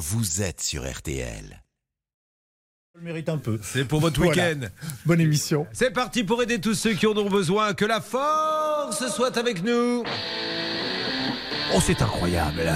vous êtes sur RTL. Je le mérite un peu. C'est pour votre Voilà. week-end. Bonne émission. C'est parti pour aider tous ceux qui en ont besoin. Que la force soit avec nous. Oh, c'est incroyable.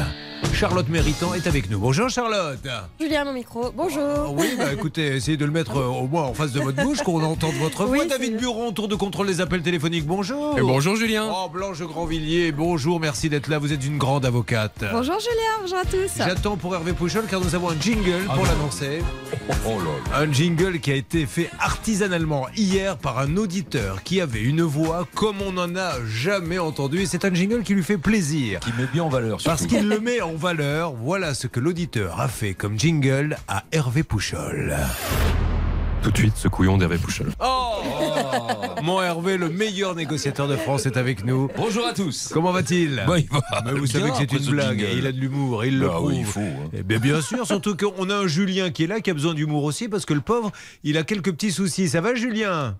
Charlotte Méritant est avec nous. Bonjour Charlotte. Julien mon micro, bonjour. Oh oui, bah écoutez, essayez de le mettre euh, au moins en face de votre bouche, qu'on entende votre voix. David. Buron, tour de contrôle des appels téléphoniques. Bonjour. Et bonjour Julien. Oh, Blanche Grandvilliers, bonjour, merci d'être là. Vous êtes une grande avocate. Bonjour Julien, bonjour à tous. J'attends pour Hervé Pouchol car nous avons un jingle pour l'annoncer. Oh là là. Un jingle qui a été fait artisanalement hier par un auditeur qui avait une voix comme on n'en a jamais entendu. Et c'est un jingle qui lui fait plaisir. Qui met bien en valeur. Parce surtout. qu'il le met en valeur. Voilà ce que l'auditeur a fait comme jingle à Hervé Pouchol. Tout de suite, ce couillon d'Hervé Pouchol. Oh Mon Hervé, le meilleur négociateur de France, est avec nous. Bonjour à tous. Comment va-t-il? Bah, il va Mais vous bien savez que c'est une ce blague. jingle. Il a de l'humour, il le Bah oui, prouve. il faut, hein. Eh bien, bien sûr, surtout qu'on a un Julien qui est là, qui a besoin d'humour aussi, parce que le pauvre, il a quelques petits soucis. Ça va, Julien?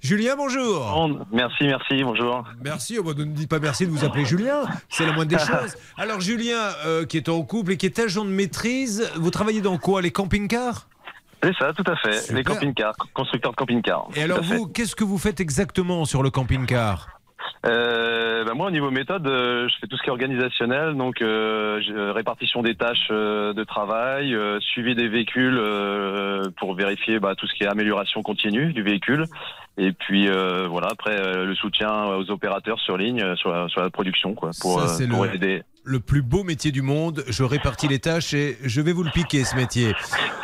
Julien, bonjour. Bon, Merci, merci, bonjour. Merci, bah, ne dites pas merci de vous appeler Julien, c'est la moindre des choses. Alors Julien, euh, qui est en couple et qui est agent de maîtrise, vous travaillez dans quoi Les camping-cars? C'est ça, tout à fait. Super. Les camping-cars, constructeurs de camping-cars. Et alors vous, qu'est-ce que vous faites exactement sur le camping-car? Euh, bah, Moi, au niveau méthode, euh, je fais tout ce qui est organisationnel, donc euh, répartition des tâches de travail, suivi des véhicules pour vérifier bah, tout ce qui est amélioration continue du véhicule. Et puis euh, voilà, après euh, le soutien aux opérateurs sur ligne, euh, sur la, sur la production, quoi, pour, Ça, pour le- aider. le plus beau métier du monde. Je répartis les tâches et je vais vous le piquer ce métier.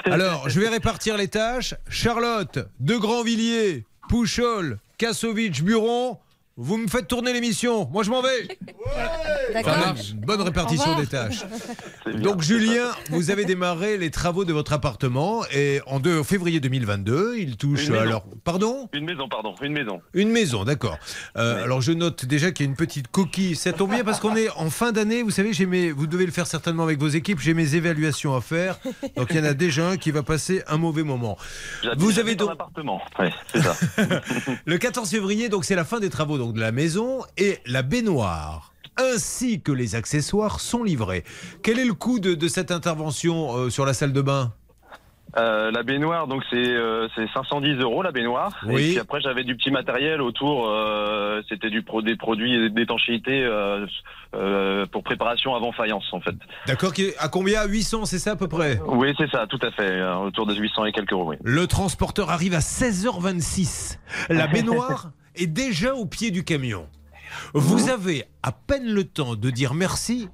Alors, je vais répartir les tâches. Charlotte, De Grandvilliers, Pouchol, Kassovitch, Buron. Vous me faites tourner l'émission. Moi, je m'en vais. D'accord. Ça marche. Bonne répartition des tâches. Donc, Julien, vous avez démarré les travaux de votre appartement et en 2 février 2022, il touche alors. Pardon? Une maison, pardon, une maison. Une maison, d'accord. Euh, Alors je note déjà qu'il y a une petite coquille. Ça tombe bien parce qu'on est en fin d'année. Vous savez, j'ai mes, vous devez le faire certainement avec vos équipes. J'ai mes évaluations à faire. Donc il y en a déjà un qui va passer un mauvais moment. Vous avez donc- appartement. Ouais, c'est ça. Le 14 février, donc c'est la fin des travaux donc de la maison et la baignoire ainsi que les accessoires sont livrés. Quel est le coût de, de cette intervention euh, sur la salle de bain? Euh, la baignoire, donc c'est euh, c'est 510 euros la baignoire. Oui. Et puis après j'avais du petit matériel autour. euh, C'était du pro, des produits d'étanchéité pour préparation avant faïence en fait. D'accord, à combien? 800, c'est ça à peu près? Oui, c'est ça, tout à fait, autour de 800 et quelques euros. Oui. Le transporteur arrive à 16h26. La baignoire est déjà au pied du camion. Vous avez à peine le temps de dire merci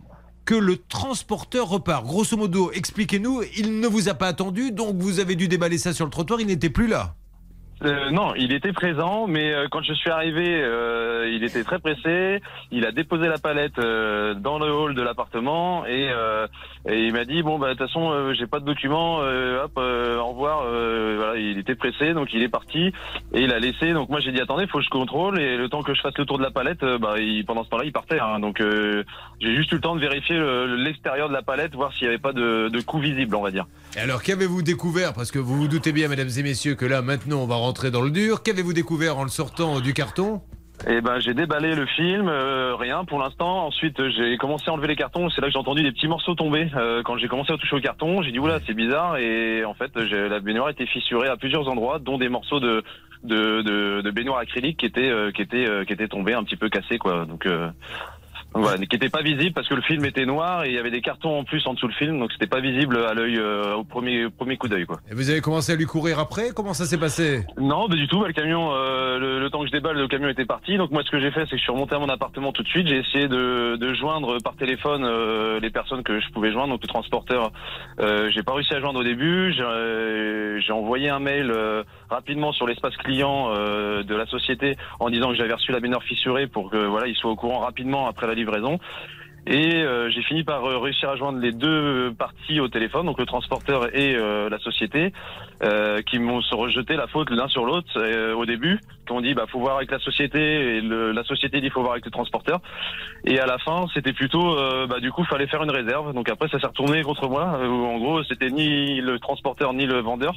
que le transporteur repart. Grosso modo, expliquez-nous, il ne vous a pas attendu, donc vous avez dû déballer ça sur le trottoir, il n'était plus là. Euh, non, il était présent, mais euh, quand je suis arrivé, euh, il était très pressé. Il a déposé la palette euh, dans le hall de l'appartement et, euh, et il m'a dit bon bah de toute façon j'ai pas de documents, hop au revoir. Voilà, il était pressé donc il est parti et il a laissé. Donc moi j'ai dit attendez, faut que je contrôle et le temps que je fasse le tour de la palette, bah il, pendant ce temps-là il partait. hein. donc j'ai juste eu le temps de vérifier le- l'extérieur de la palette, voir s'il y avait pas de, de coup visible, on va dire. Et alors, qu'avez-vous découvert? Parce que vous vous doutez bien, mesdames et messieurs, que là, maintenant, on va rentrer dans le dur. Qu'avez-vous découvert en le sortant du carton? Eh ben, j'ai déballé le film, euh, rien pour l'instant. Ensuite, j'ai commencé à enlever les cartons. C'est là que j'ai entendu des petits morceaux tomber. Euh, quand j'ai commencé à toucher au carton, j'ai dit oula, c'est bizarre. Et en fait, la baignoire était fissurée à plusieurs endroits, dont des morceaux de de, baignoire acrylique qui étaient euh, qui étaient qui étaient tombés un petit peu cassés, quoi. Donc voilà, qui n'étaient pas visibles parce que le film était noir et il y avait des cartons en plus en dessous le film, donc c'était pas visible à l'œil euh, au premier premier coup d'œil, quoi. Et vous avez commencé à lui courir après? Comment ça s'est passé? Non, pas du tout. Bah, le camion, euh, le, le temps que je déballe, le camion était parti. Donc moi, ce que j'ai fait, c'est que je suis remonté à mon appartement tout de suite. J'ai essayé de, de joindre par téléphone euh, les personnes que je pouvais joindre, donc le transporteur. Euh, j'ai pas réussi à joindre au début. J'ai euh, envoyé un mail euh, rapidement sur l'espace client euh, de la société en disant que j'avais reçu la baignoire fissurée pour que voilà, ils soient au courant rapidement après la Et euh, j'ai fini par euh, réussir à joindre les deux parties au téléphone, donc le transporteur et euh, la société, euh, qui m'ont se rejeté la faute l'un sur l'autre euh, au début, qui ont dit bah faut voir avec la société et le, la société dit faut voir avec le transporteur. Et à la fin c'était plutôt bah du coup fallait faire une réserve. Donc après ça s'est retourné contre moi. Où en gros c'était ni le transporteur ni le vendeur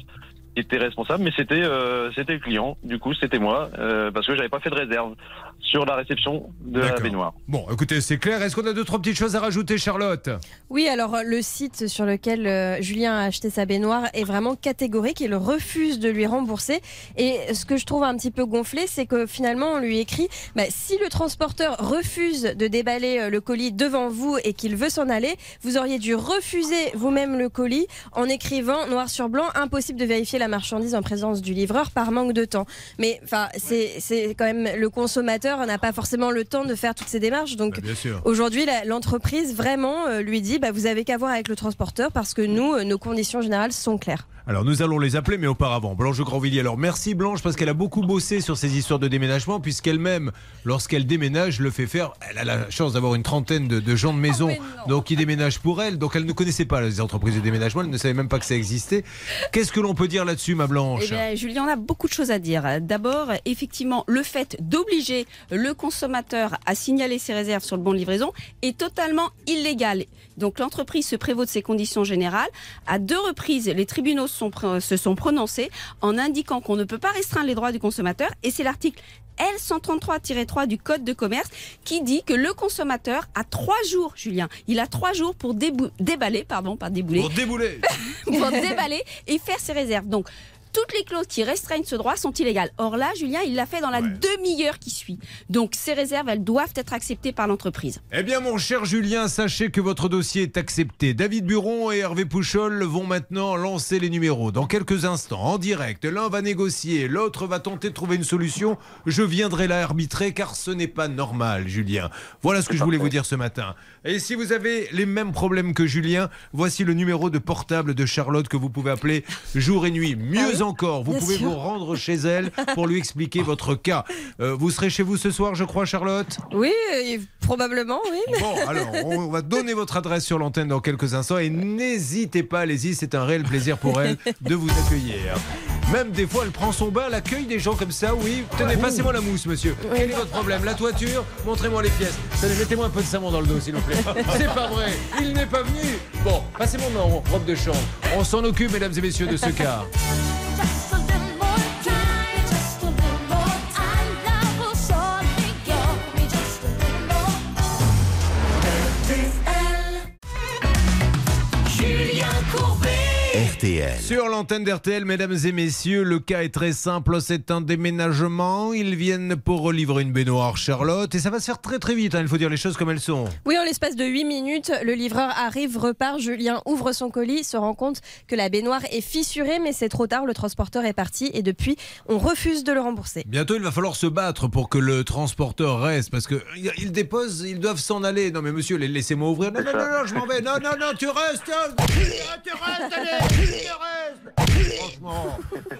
qui était responsable, mais c'était c'était le client. Du coup, c'était moi parce que j'avais pas fait de réserve sur la réception de la baignoire. Bon, écoutez, c'est clair. Est-ce qu'on a deux, trois petites choses à rajouter, Charlotte? Oui, alors euh, le site sur lequel euh, Julien a acheté sa baignoire est vraiment catégorique. Il refuse de lui rembourser. Et ce que je trouve un petit peu gonflé, c'est que finalement, on lui écrit bah, si le transporteur refuse de déballer euh, le colis devant vous et qu'il veut s'en aller, vous auriez dû refuser vous-même le colis en écrivant noir sur blanc impossible de vérifier la marchandise en présence du livreur par manque de temps. Mais enfin, c'est c'est quand même le consommateur n'a pas forcément le temps de faire toutes ces démarches. Donc Bah. Aujourd'hui, l'entreprise vraiment euh, lui dit bah, vous avez qu'à voir avec le transporteur parce que nous, euh, nos conditions générales sont claires. Alors nous allons les appeler, mais auparavant, Blanche Grandvilliers. Alors merci Blanche parce qu'elle a beaucoup bossé sur ces histoires de déménagement, puisqu'elle-même, lorsqu'elle déménage, le fait faire. Elle a la chance d'avoir une trentaine de, de gens de maison, donc qui déménagent pour elle. Donc elle ne connaissait pas les entreprises de déménagement, elle ne savait même pas que ça existait. Qu'est-ce que l'on peut dire là-dessus, ma Blanche Eh bien, Julien, on a beaucoup de choses à dire. D'abord, effectivement, le fait d'obliger le consommateur à signaler ses réserves sur le bon de livraison est totalement illégal. Donc, l'entreprise se prévaut de ses conditions générales. À deux reprises, les tribunaux sont se sont prononcés en indiquant qu'on ne peut pas restreindre les droits du consommateur. Et c'est l'article L133-3 du Code de commerce qui dit que le consommateur a trois jours, Julien, il a trois jours pour déballer, pardon, pas débouler, Pour débouler pour déballer et faire ses réserves. Donc, toutes les clauses qui restreignent ce droit sont illégales. Or là, Julien, il l'a fait dans la demi-heure qui suit. Donc, ces réserves, elles doivent être acceptées par l'entreprise. Eh bien, mon cher Julien, sachez que votre dossier est accepté. David Buron et Hervé Pouchol vont maintenant lancer les numéros. Dans quelques instants, en direct, l'un va négocier, l'autre va tenter de trouver une solution. Je viendrai là arbitrer car ce n'est pas normal, Julien. Voilà ce que je voulais vous dire ce matin. Et si vous avez les mêmes problèmes que Julien, voici le numéro de portable de Charlotte que vous pouvez appeler jour et nuit. Mieux encore, vous Bien pouvez sûr. vous rendre chez elle pour lui expliquer votre cas. Euh, vous serez chez vous ce soir, je crois, Charlotte? Oui, euh, probablement, oui. Bon, alors, on va donner votre adresse sur l'antenne dans quelques instants et n'hésitez pas, allez-y, c'est un réel plaisir pour elle de vous accueillir. Même des fois, elle prend son bain, elle accueille des gens comme ça, oui. Tenez, passez-moi la mousse, monsieur. Quel est votre problème? La toiture? Montrez-moi les pièces. Mettez-moi un peu de savon dans le dos, s'il vous plaît. C'est pas vrai, il n'est pas venu. Bon, passez-moi ma robe de chambre. On s'en occupe, mesdames et messieurs, de ce cas. RTL. Sur l'antenne d'RTL, mesdames et messieurs, le cas est très simple, c'est un déménagement. Ils viennent pour livrer une baignoire Charlotte et ça va se faire très très vite, hein, il faut dire les choses comme elles sont. Oui, en l'espace de 8 minutes, le livreur arrive, repart, Julien ouvre son colis, se rend compte que la baignoire est fissurée, mais c'est trop tard, le transporteur est parti et depuis, on refuse de le rembourser. Bientôt, il va falloir se battre pour que le transporteur reste parce que ils déposent, ils doivent s'en aller. Non mais monsieur, les- laissez-moi ouvrir. Non, non, non, non, je m'en vais. Non, non, non, tu restes. Tu restes, allez, tu restes.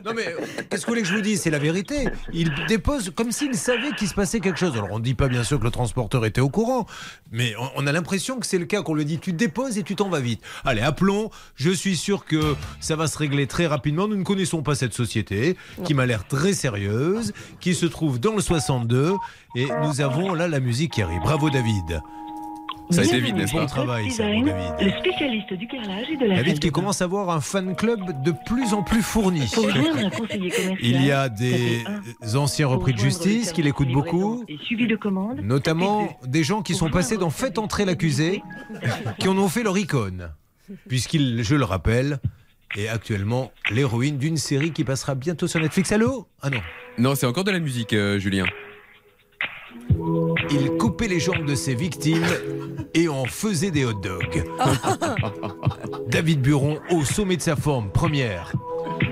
Non mais qu'est-ce que vous voulez que je vous dise? C'est la vérité. Il dépose comme s'il savait qu'il se passait quelque chose. Alors on ne dit pas bien sûr que le transporteur était au courant, mais on- a l'impression que c'est le cas qu'on lui dit tu déposes et tu t'en vas vite. Allez, appelons. Je suis sûr que ça va se régler très rapidement. Nous ne connaissons pas cette société qui m'a l'air très sérieuse, qui se trouve dans le 62 et nous avons là la musique qui arrive. Bravo David. Ça a été vite, n'est-ce Bon pas travail, ça, Design, mon David. le spécialiste du carrelage et de la David qui commence à avoir un fan club de plus en plus fourni. Pour joindre un conseiller commercial, Il y a des anciens repris de justice qui l'écoutent beaucoup, Et suivi de commande. notamment des gens qui sont passés dans Faites entrer l'accusé, qui en ont fait leur icône, puisqu'il, je le rappelle, est actuellement l'héroïne d'une série qui passera bientôt sur Netflix. Allô? Ah non. Non, c'est encore de la musique, euh, Julien. Il coupait les jambes de ses victimes et en faisait des hot dogs. David Buron au sommet de sa forme, première.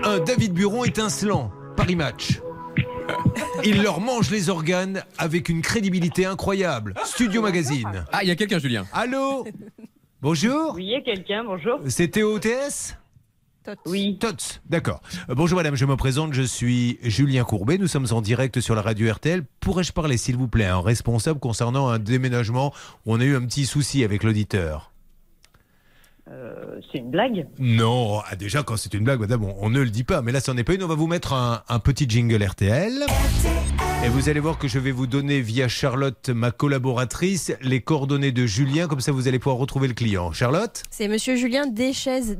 Un David Buron étincelant, Paris Match. Il leur mange les organes avec une crédibilité incroyable. Studio Magazine. Ah, il y a quelqu'un, Julien. Allô? Bonjour? Oui, il y a quelqu'un, bonjour. C'est Théo TS Oui. Tots, d'accord. Euh, Bonjour madame, je me présente, je suis Julien Courbet, nous sommes en direct sur la radio RTL. Pourrais-je parler s'il vous plaît à un responsable concernant un déménagement où on a eu un petit souci avec l'auditeur? Euh, c'est une blague. Non, ah, déjà quand c'est une blague, madame, on, on ne le dit pas. Mais là, c'en est pas une. On va vous mettre un, un petit jingle RTL. Et vous allez voir que je vais vous donner via Charlotte, ma collaboratrice, les coordonnées de Julien. Comme ça, vous allez pouvoir retrouver le client. Charlotte C'est Monsieur Julien Deschez, E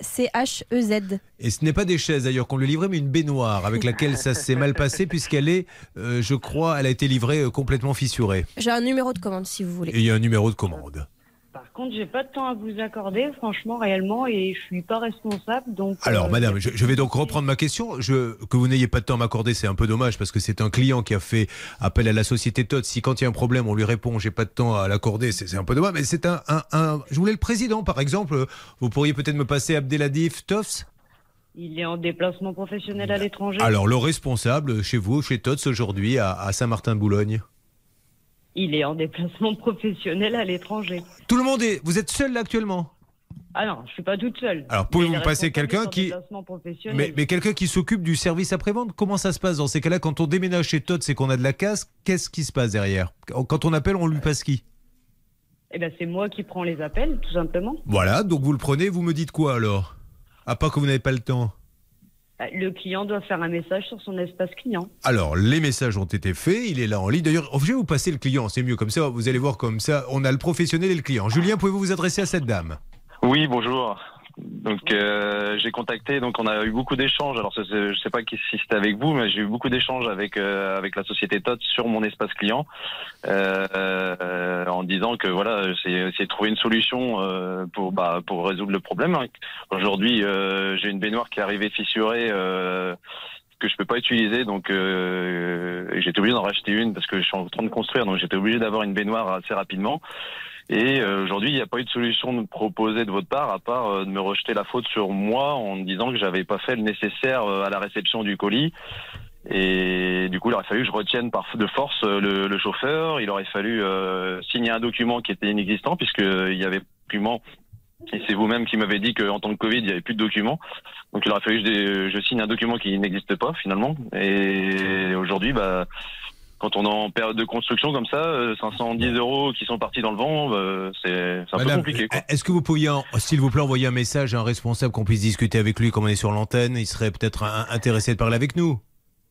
D-E-S-C-H-E-Z. Et ce n'est pas des chaises d'ailleurs qu'on lui livrait, mais une baignoire avec laquelle ça s'est mal passé puisqu'elle est, euh, je crois, elle a été livrée euh, complètement fissurée. J'ai un numéro de commande si vous voulez. Et il y a un numéro de commande. Par contre, j'ai pas de temps à vous accorder, franchement, réellement, et je suis pas responsable, donc. Alors, euh, madame, je, je vais donc reprendre ma question. Je, que vous n'ayez pas de temps à m'accorder, c'est un peu dommage parce que c'est un client qui a fait appel à la société TOT. Si quand il y a un problème, on lui répond, j'ai pas de temps à l'accorder, c'est un peu dommage. Mais c'est un, un, un- Je voulais le président, par exemple. Vous pourriez peut-être me passer Abdeladif Tofs? Il est en déplacement professionnel à l'étranger. Alors, le responsable chez vous, chez TOTS aujourd'hui, à, à Saint-Martin-de-Boulogne. Il est en déplacement professionnel à l'étranger. Tout le monde est. Vous êtes seul là actuellement? Ah non, je suis pas toute seule. Alors, pouvez-vous me passer quelqu'un qui-. Mais, mais quelqu'un qui s'occupe du service après-vente, comment ça se passe dans ces cas-là? Quand on déménage chez Todd, c'est qu'on a de la casse, qu'est-ce qui se passe derrière? Quand on appelle, on lui passe qui? Eh ben, c'est moi qui prends les appels, tout simplement. Voilà, donc vous le prenez, vous me dites quoi alors? À part que vous n'avez pas le temps. Bah, Le client doit faire un message sur son espace client. Alors, les messages ont été faits, il est là en ligne. D'ailleurs, je vais vous passer le client, c'est mieux comme ça, vous allez voir comme ça, on a le professionnel et le client. Julien, pouvez-vous vous adresser à cette dame? Oui, bonjour. Donc euh, j'ai contacté, donc on a eu beaucoup d'échanges. Alors je sais pas si c'était avec vous, mais j'ai eu beaucoup d'échanges avec euh, avec la société TOT sur mon espace client, euh, euh, en disant que voilà, c'est trouver une solution euh, pour bah, pour résoudre le problème. Aujourd'hui, euh, j'ai une baignoire qui est arrivée fissurée. Que je peux pas utiliser donc j'étais obligé d'en racheter une parce que je suis en train de construire donc j'étais obligé d'avoir une baignoire assez rapidement et euh, aujourd'hui, il n'y a pas eu de solution proposée de votre part, à part euh, de me rejeter la faute sur moi en me disant que j'avais pas fait le nécessaire euh, à la réception du colis. Et du coup, il aurait fallu que je retienne par de force le, le chauffeur. Il aurait fallu euh, signer un document qui était inexistant puisque euh, il y avait document. Et c'est vous-même qui m'avez dit qu'en temps de Covid, il n'y avait plus de documents. Donc il aurait fallu que je signe un document qui n'existe pas finalement. Et aujourd'hui, bah, quand on est en période de construction comme ça, euh, 510 euros qui sont partis dans le vent, euh, c'est un peu compliqué. Est-ce que vous pourriez, en- s'il vous plaît, envoyer un message à un responsable qu'on puisse discuter avec lui comme on est sur l'antenne Il serait peut-être intéressé de parler avec nous?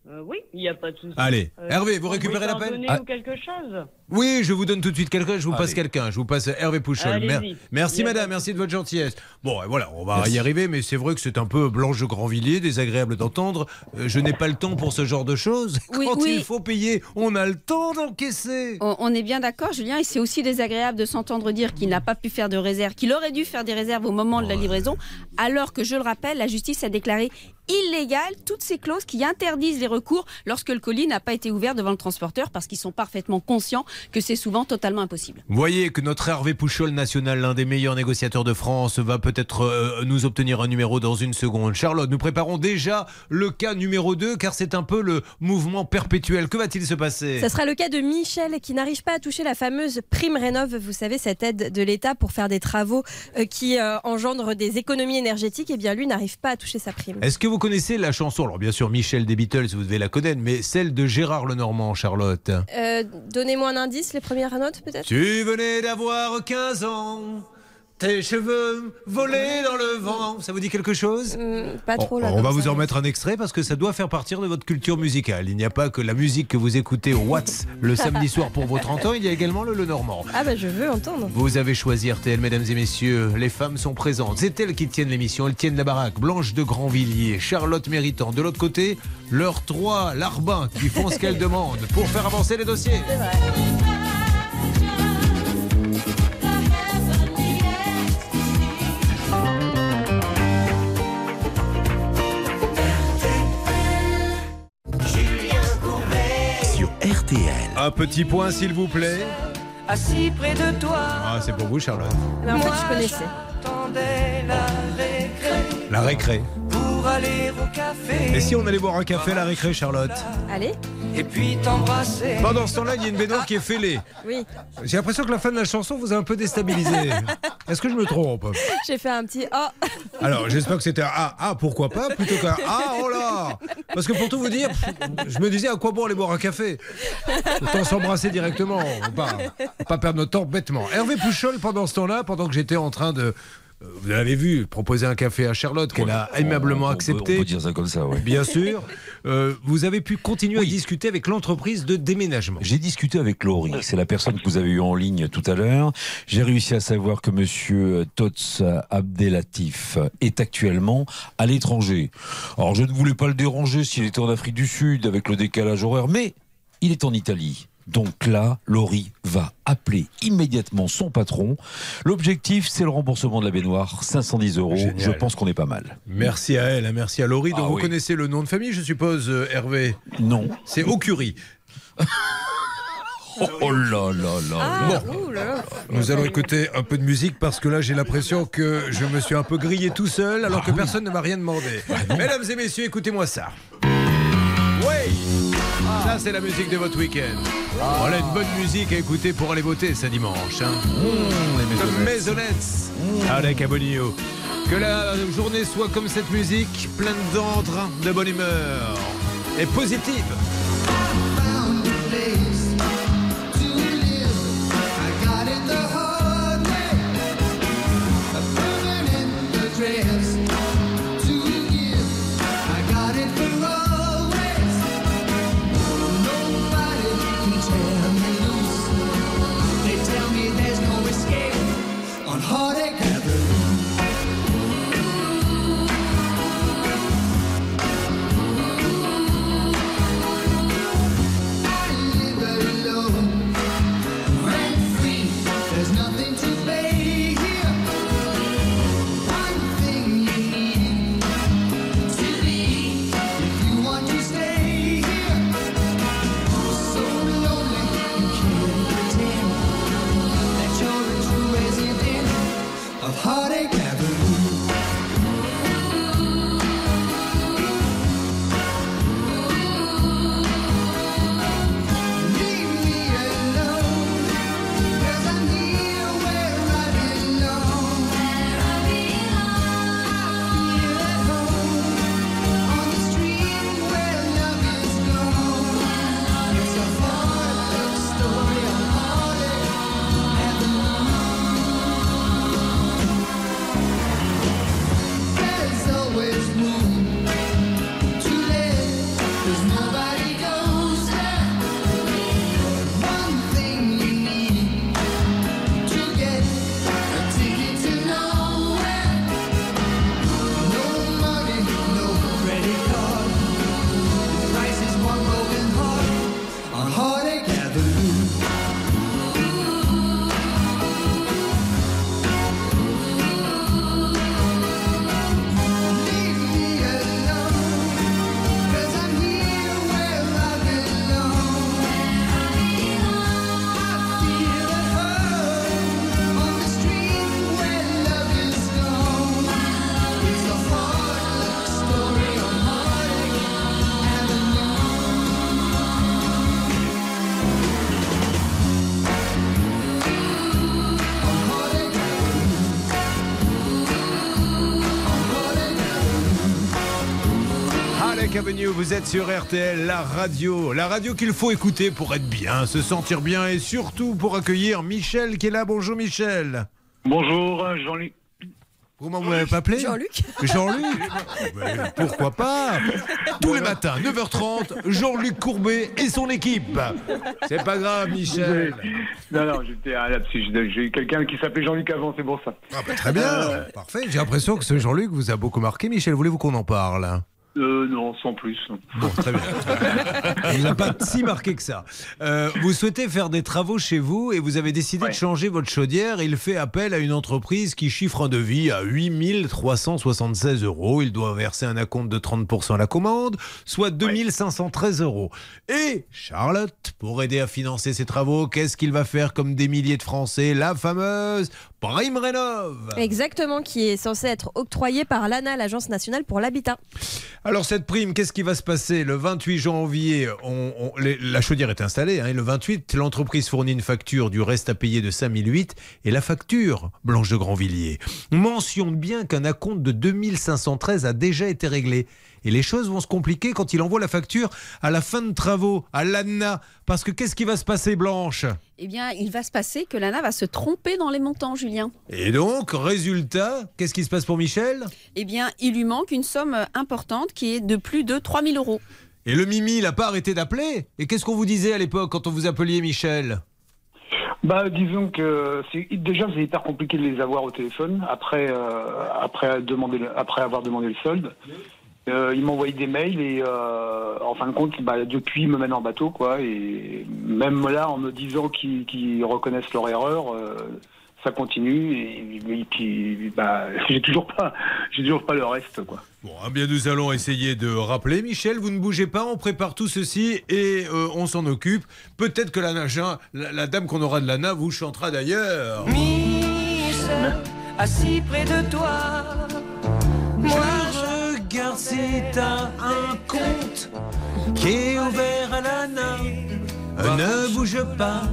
Euh, oui, il n'y a pas de souci. Allez, Euh, Hervé, vous récupérez pouvez la m'en peine? donner Ah. ou quelque chose? Oui, je vous donne tout de suite quelqu'un, je vous passe quelqu'un, je vous passe Hervé Pouchol. Mer- merci madame, merci de votre gentillesse. Bon, et voilà, on va Merci. y arriver, mais c'est vrai que c'est un peu Blanche Grandvilliers, désagréable d'entendre. Euh, je n'ai pas le temps pour ce genre de choses. Oui, Quand oui. il faut payer, on a le temps d'encaisser. On, on est bien d'accord, Julien, et c'est aussi désagréable de s'entendre dire qu'il n'a pas pu faire de réserve, qu'il aurait dû faire des réserves au moment de la livraison, alors que, je le rappelle, la justice a déclaré illégales toutes ces clauses qui interdisent les recours lorsque le colis n'a pas été ouvert devant le transporteur, parce qu'ils sont parfaitement conscients que c'est souvent totalement impossible. Voyez que notre Hervé Pouchol national, l'un des meilleurs négociateurs de France, va peut-être euh, nous obtenir un numéro dans une seconde. Charlotte, nous préparons déjà le cas numéro 2, car c'est un peu le mouvement perpétuel. Que va-t-il se passer? Ça sera le cas de Michel qui n'arrive pas à toucher la fameuse prime rénov. Vous savez, cette aide de l'État pour faire des travaux euh, qui euh, engendrent des économies énergétiques. Et bien, lui n'arrive pas à toucher sa prime. Est-ce que vous connaissez la chanson? Alors bien sûr, Michel des Beatles, vous devez la connaître, mais celle de Gérard Lenormand, Charlotte. Euh, Donnez-moi un indice, les premières notes peut-être? Tu venais d'avoir 15 ans, tes cheveux volés dans le vent. Ça vous dit quelque chose? Hmm, Pas trop là. on va vous en mettre un extrait parce que ça doit faire partir de votre culture musicale. Il n'y a pas que la musique que vous écoutez au Watts le samedi soir pour vos 30 ans, il y a également le Le Normand. Ah bah je veux entendre. Vous avez choisi RTL, mesdames et messieurs. Les femmes sont présentes. C'est elles qui tiennent l'émission. Elles tiennent la baraque. Blanche de Grandvilliers, Charlotte Méritant. De l'autre côté, leurs trois larbins qui font ce qu'elles demandent pour faire avancer les dossiers. RTL. Un petit point, s'il vous plaît. Assis près de toi, Ah, c'est pour vous, Charlotte. Mais en fait, je connaissais. la récré La récré. Pour aller au café. Et si on allait boire un café à la récré, Charlotte Allez Et puis t'embrasser. Pendant ce temps-là, il y a une baignoire qui est fêlée. Oui, J'ai l'impression que la fin de la chanson vous a un peu déstabilisé. Est-ce que je me trompe j'ai fait un petit oh. Alors, j'espère que c'était un ah, ah, pourquoi pas, plutôt qu'un ah, oh là Parce que pour tout vous dire, je me disais à quoi bon aller boire un café? Autant s'embrasser directement, pas, pas perdre notre temps bêtement. Hervé Pouchol, pendant ce temps-là, pendant que j'étais en train de. Euh, Vous l'avez vu, proposer un café à Charlotte, qu'elle a aimablement On accepté. On peut dire ça comme ça, ouais. Bien sûr. Euh, vous avez pu continuer à discuter avec l'entreprise de déménagement. J'ai discuté avec Laurie, c'est la personne que vous avez eue en ligne tout à l'heure. J'ai réussi à savoir que monsieur Tots Abdelatif est actuellement à l'étranger. Alors je ne voulais pas le déranger s'il était en Afrique du Sud avec le décalage horaire, mais il est en Italie. Donc là, Laurie va appeler immédiatement son patron. L'objectif, c'est le remboursement de la baignoire, 510 euros. Génial. Je pense qu'on est pas mal. Merci à elle, hein, merci à Laurie. Donc Ah vous oui. connaissez le nom de famille, je suppose, euh, Hervé Non. C'est Aucurie. Oh là là là. Ah, ouh là là. Nous allons écouter un peu de musique parce que là j'ai l'impression que je me suis un peu grillé tout seul alors que personne ne m'a rien demandé. Mesdames et messieurs, écoutez-moi ça. Oui Ça c'est la musique de votre week-end. Voilà une bonne musique à écouter pour aller voter ce dimanche. Hein. The Maisonettes avec Abonio. Que la journée soit comme cette musique, pleine d'ordre, de bonne humeur et positive. Vous êtes sur RTL, la radio. La radio qu'il faut écouter pour être bien, se sentir bien et surtout pour accueillir Michel qui est là. Bonjour Michel. Bonjour, Jean-Luc. Comment vous m'avez pas appelé Jean-Luc Jean-Luc Ben, Pourquoi pas Tous les matins, 9h30, Jean-Luc Courbet et son équipe. C'est pas grave, Michel. Non, non, j'étais un là-dessus. J'ai j'ai eu quelqu'un qui s'appelait Jean-Luc avant, c'est pour ça. Ah bah, très bien, parfait. J'ai l'impression que ce Jean-Luc vous a beaucoup marqué. Michel, voulez-vous qu'on en parle Euh, non, sans plus. Bon, très bien. Il n'a pas si marqué que ça. Euh, vous souhaitez faire des travaux chez vous et vous avez décidé de changer votre chaudière. Il fait appel à une entreprise qui chiffre un devis à 8376 euros. Il doit verser un acompte de 30% à la commande, soit 2513 euros. Et Charlotte, pour aider à financer ses travaux, qu'est-ce qu'il va faire comme des milliers de Français? La fameuse Prime Rénov. Exactement, qui est censé être octroyé par l'ANA, l'Agence nationale pour l'habitat. Alors cette prime, qu'est-ce qui va se passer Le 28 janvier, on- on- les- la chaudière est installée. hein, et le 28, l'entreprise fournit une facture du reste à payer de 5008 et la facture, Blanche de Grandvilliers, mentionne bien qu'un acompte de 2513 a déjà été réglé. Et les choses vont se compliquer quand il envoie la facture à la fin de travaux, à l'ANA. Parce que qu'est-ce qui va se passer, Blanche? Eh bien, il va se passer que l'ANA va se tromper dans les montants, Julien. Et donc, résultat, qu'est-ce qui se passe pour Michel? Eh bien, il lui manque une somme importante qui est de plus de 3000 euros. Et le Mimi, il n'a pas arrêté d'appeler? Et qu'est-ce qu'on vous disait à l'époque quand on vous appeliez Michel? Bah, disons que c'est déjà c'est hyper compliqué de les avoir au téléphone après euh, après demander le- après avoir demandé le solde. Euh, ils m'envoient des mails et euh, en fin de compte, bah, depuis ils me mènent en bateau quoi et même là en me disant qu'ils reconnaissent leur erreur, euh, ça continue et, et puis bah, j'ai toujours pas j'ai toujours pas le reste quoi. Bon, eh bien, nous allons essayer de rappeler. Michel, vous ne bougez pas, on prépare tout ceci et euh, on s'en occupe. Peut-être que la, la, la dame qu'on aura de l'ANA vous chantera d'ailleurs. Michel, assis près de toi. Moi, regarde si t'as un compte qui est ouvert à l'ANA. Euh, ne bouge pas,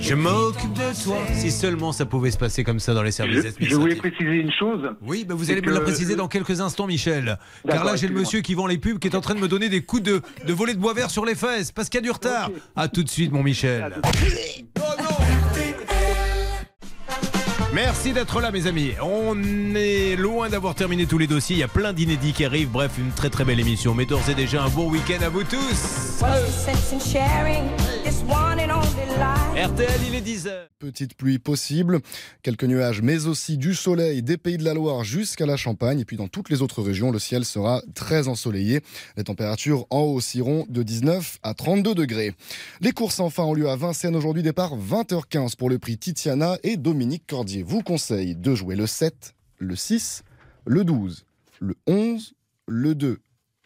je m'occupe de toi. Si seulement ça pouvait se passer comme ça dans les services Je, je voulais préciser une chose. Oui, bah vous allez me la préciser dans quelques instants, Michel. Car là, j'ai le monsieur qui vend les pubs qui est en train de me donner des coups de, de volet de bois vert sur les fesses parce qu'il y a du retard. À tout de suite, mon Michel. Merci d'être là, mes amis. On est loin d'avoir terminé tous les dossiers. Il y a plein d'inédits qui arrivent. Bref, une très très belle émission. Mais d'ores et déjà, un bon week-end à vous tous. RTL, il est 10h. Petite pluie possible, quelques nuages, mais aussi du soleil des pays de la Loire jusqu'à la Champagne. Et puis dans toutes les autres régions, le ciel sera très ensoleillé. Les températures en iront de 19 à 32 degrés. Les courses enfin ont lieu à Vincennes aujourd'hui. Départ 20h15 pour le prix Titiana et Dominique Cordier vous conseille de jouer le 7, le 6, le 12, le 11, le 2,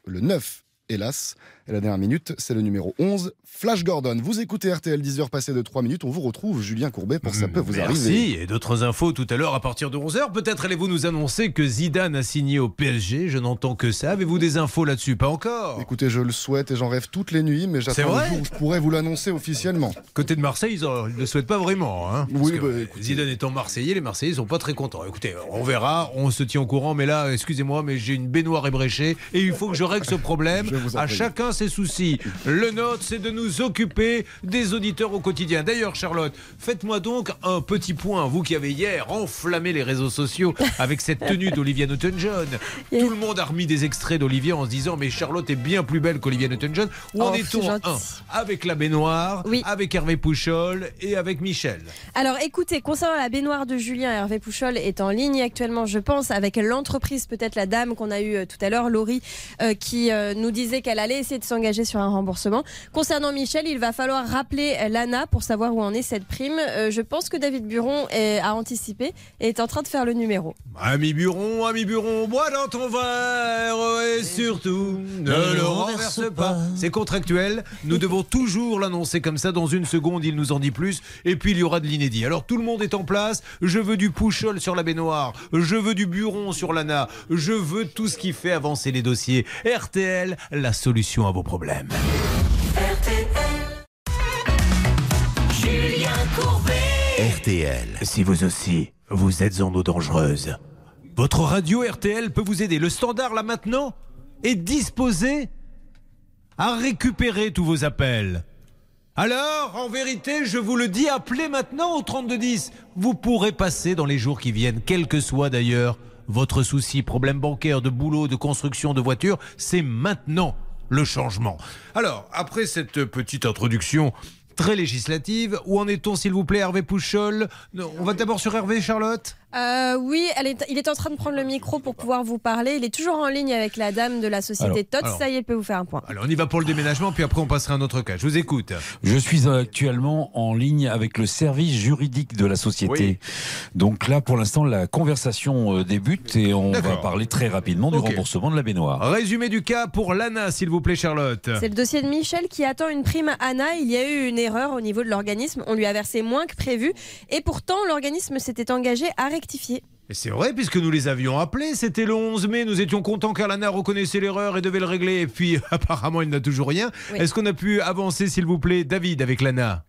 le 9 hélas. Et la dernière minute, c'est le numéro 11, Flash Gordon. Vous écoutez RTL 10 heures passées de 3 minutes. On vous retrouve, Julien Courbet, pour Ça peut vous Merci. arriver. Et d'autres infos tout à l'heure à partir de 11h. Peut-être allez-vous nous annoncer que Zidane a signé au PSG. Je n'entends que ça. Avez-vous des infos là-dessus? Pas encore. Écoutez, je le souhaite et j'en rêve toutes les nuits, mais j'attends le jour où je pourrais vous l'annoncer officiellement. Côté de Marseille, ils ne le souhaitent pas vraiment. Hein, Oui, bah, Zidane étant Marseillais, les Marseillais sont pas très contents. Écoutez, on verra, on se tient au courant, mais là, excusez-moi, mais j'ai une baignoire ébréchée et il faut que je règle ce problème. À chacun ses soucis. Le nôtre, c'est de nous occuper des auditeurs au quotidien. D'ailleurs, Charlotte, faites-moi donc un petit point, vous qui avez hier enflammé les réseaux sociaux avec cette tenue d'Olivia Newton-John. Tout le monde a remis des extraits d'Olivia en se disant mais Charlotte est bien plus belle qu'Olivia Newton-John. Où en Oh, est-on gentil. un Avec la baignoire, avec Hervé Pouchol et avec Michel? Alors écoutez, concernant la baignoire de Julien, Hervé Pouchol est en ligne actuellement, je pense, avec l'entreprise, peut-être la dame qu'on a eue euh, tout à l'heure, Laurie, euh, qui euh, nous disait qu'elle allait essayer de s'engager sur un remboursement. Concernant Michel, il va falloir rappeler l'ANA pour savoir où en est cette prime. Euh, je pense que David Buron est- a anticipé et est en train de faire le numéro. Ami Buron, ami Buron, bois dans ton verre et surtout ne le renverse pas. C'est contractuel. Nous devons toujours l'annoncer comme ça. Dans une seconde, il nous en dit plus. Et puis il y aura de l'inédit. Alors tout le monde est en place. Je veux du Pouchol sur la baignoire. Je veux du Buron sur l'ANA. Je veux tout ce qui fait avancer les dossiers. RTL, la solution à vos problèmes. Julien Courbet. RTL. Si vous aussi, vous êtes en eau dangereuse, votre radio RTL peut vous aider. Le standard, là maintenant, est disposé à récupérer tous vos appels. Alors, en vérité, je vous le dis, appelez maintenant au 3210. Vous pourrez passer dans les jours qui viennent, quel que soit d'ailleurs votre souci, problème bancaire, de boulot, de construction, de voiture, c'est maintenant le changement. Alors, après cette petite introduction très législative, où en est-on s'il vous plaît Hervé Pouchol? On va d'abord sur Hervé Charlotte? Euh, oui, elle est- il est en train de prendre le micro pour pouvoir vous parler. Il est toujours en ligne avec la dame de la société Alors, TOTS. Ça y est, elle peut vous faire un point. Alors on y va pour le déménagement, puis après on passera à un autre cas. Je vous écoute. Je suis actuellement en ligne avec le service juridique de la société. Donc là, pour l'instant, la conversation euh, débute et on va parler très rapidement du remboursement de la baignoire. Résumé du cas pour Lana, s'il vous plaît, Charlotte. C'est le dossier de Michel qui attend une prime à Anna. Il y a eu une erreur au niveau de l'organisme. On lui a versé moins que prévu. Et pourtant, l'organisme s'était engagé à rectifier. C'est vrai, puisque nous les avions appelés, c'était le 11 mai, nous étions contents car Lana reconnaissait l'erreur et devait le régler, et puis apparemment il n'a toujours rien. Oui. Est-ce qu'on a pu avancer, s'il vous plaît, David, avec Lana?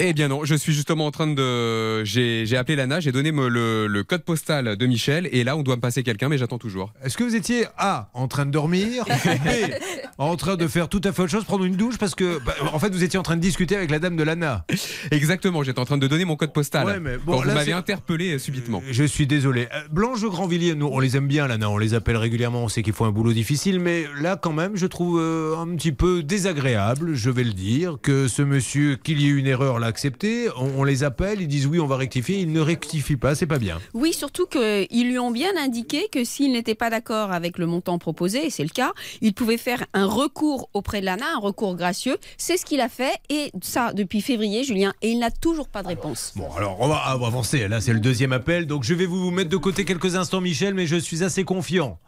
Eh bien non, je suis justement en train de... J'ai appelé Lana, j'ai donné me- le, le code postal de Michel, et là on doit me passer quelqu'un, mais j'attends toujours. Est-ce que vous étiez A, en train de dormir, B, en train de faire tout à fait autre chose, prendre une douche, parce que, bah, en fait, vous étiez en train de discuter avec la dame de Lana Exactement, j'étais en train de donner mon code postal. Ouais, mais bon, quand vous là, m'avez c'est- interpellé euh, subitement. Je suis désolé. Euh, Blanche Grandvilliers, nous, on les aime bien, Lana, on les appelle régulièrement, on sait qu'ils font un boulot difficile, mais là, quand même, je trouve euh, un petit peu désagréable, je vais le dire, que ce monsieur, qu'il y ait une erreur, l'a accepté, on, on les appelle, ils disent oui, on va rectifier, ils ne rectifient pas, c'est pas bien. Oui, surtout qu'ils lui ont bien indiqué que s'il n'était pas d'accord avec le montant proposé, et c'est le cas, il pouvait faire un recours auprès de l'ANA, un recours gracieux. C'est ce qu'il a fait, et ça depuis février, Julien, et il n'a toujours pas de réponse. Bon, alors on va, on va avancer. Là, c'est le deuxième appel. Donc, je vais vous mettre de côté quelques instants, Michel, mais je suis assez confiant.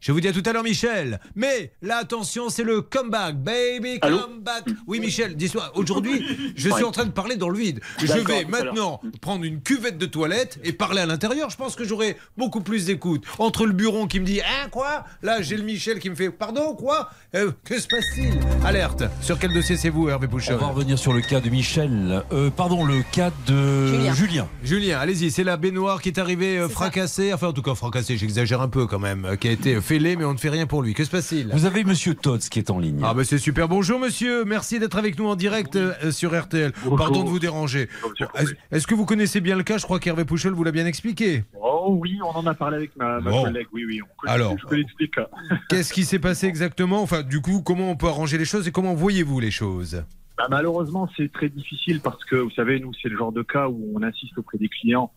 Je vous dis à tout à l'heure, Michel. Mais là, attention, c'est le comeback, baby, Allô comeback. Oui, Michel, dis-moi, aujourd'hui, je suis en train de parler dans le vide. Je vais maintenant prendre une cuvette de toilette et parler à l'intérieur. Je pense que j'aurai beaucoup plus d'écoute. Entre le bureau qui me dit, hein, quoi? Là, j'ai le Michel qui me fait, pardon, quoi? Euh, Que se passe-t-il? Alerte. Sur quel dossier c'est vous, Hervé Pouchon On va revenir sur le cas de Michel. Euh, pardon, le cas de Julien. Julien. Julien, allez-y, c'est la baignoire qui est arrivée euh, fracassée, enfin en tout cas fracassée, j'exagère un peu quand même, qui a été fêlée, mais on ne fait rien pour lui. Que se passe-t-il Vous avez Monsieur Tots qui est en ligne. Ah ben c'est super, bonjour monsieur, merci d'être avec nous en direct euh, sur RTL. Pardon de vous déranger. Est-ce est-ce que vous connaissez bien le cas? Je crois qu'Hervé Pouchol vous l'a bien expliqué. Oh oui, on en a parlé avec ma, ma Bon. collègue. Oui, oui, on connaît, Alors. je connais tous les cas. Qu'est-ce qui s'est passé exactement? Enfin du coup, comment on peut arranger les choses et comment voyez-vous les choses? Bah, malheureusement, c'est très difficile parce que, vous savez, nous, c'est le genre de cas où on insiste auprès des clients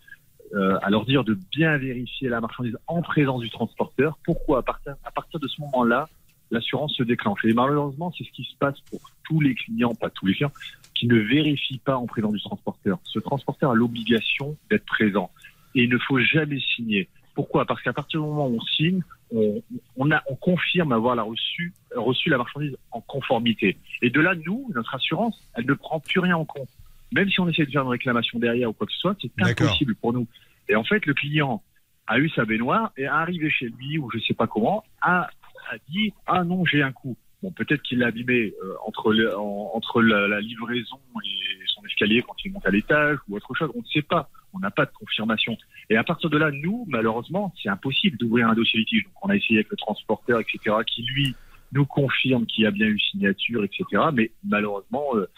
euh, à leur dire de bien vérifier la marchandise en présence du transporteur. Pourquoi? À partir, de ce moment-là, l'assurance se déclenche. Et malheureusement, c'est ce qui se passe pour tous les clients, pas tous les clients, qui ne vérifient pas en présence du transporteur. Ce transporteur a l'obligation d'être présent et il ne faut jamais signer. Pourquoi? Parce qu'à partir du moment où on signe, on, confirme avoir reçu la marchandise en conformité. Et de là, nous, notre assurance, elle ne prend plus rien en compte. Même si on essaie de faire une réclamation derrière ou quoi que ce soit, c'est impossible pour nous. Et en fait, le client a eu sa baignoire et est arrivé chez lui, ou je sais pas comment, a, a dit Ah non, j'ai un coup. Bon, peut-être qu'il l'a abîmé euh, entre, le- en- entre la, la livraison et son escalier quand il monte à l'étage ou autre chose. On ne sait pas. On n'a pas de confirmation. Et à partir de là, nous, malheureusement, c'est impossible d'ouvrir un dossier litige. Donc, on a essayé avec le transporteur, etc., qui lui nous confirme qu'il y a bien eu signature, etc. Mais malheureusement, euh,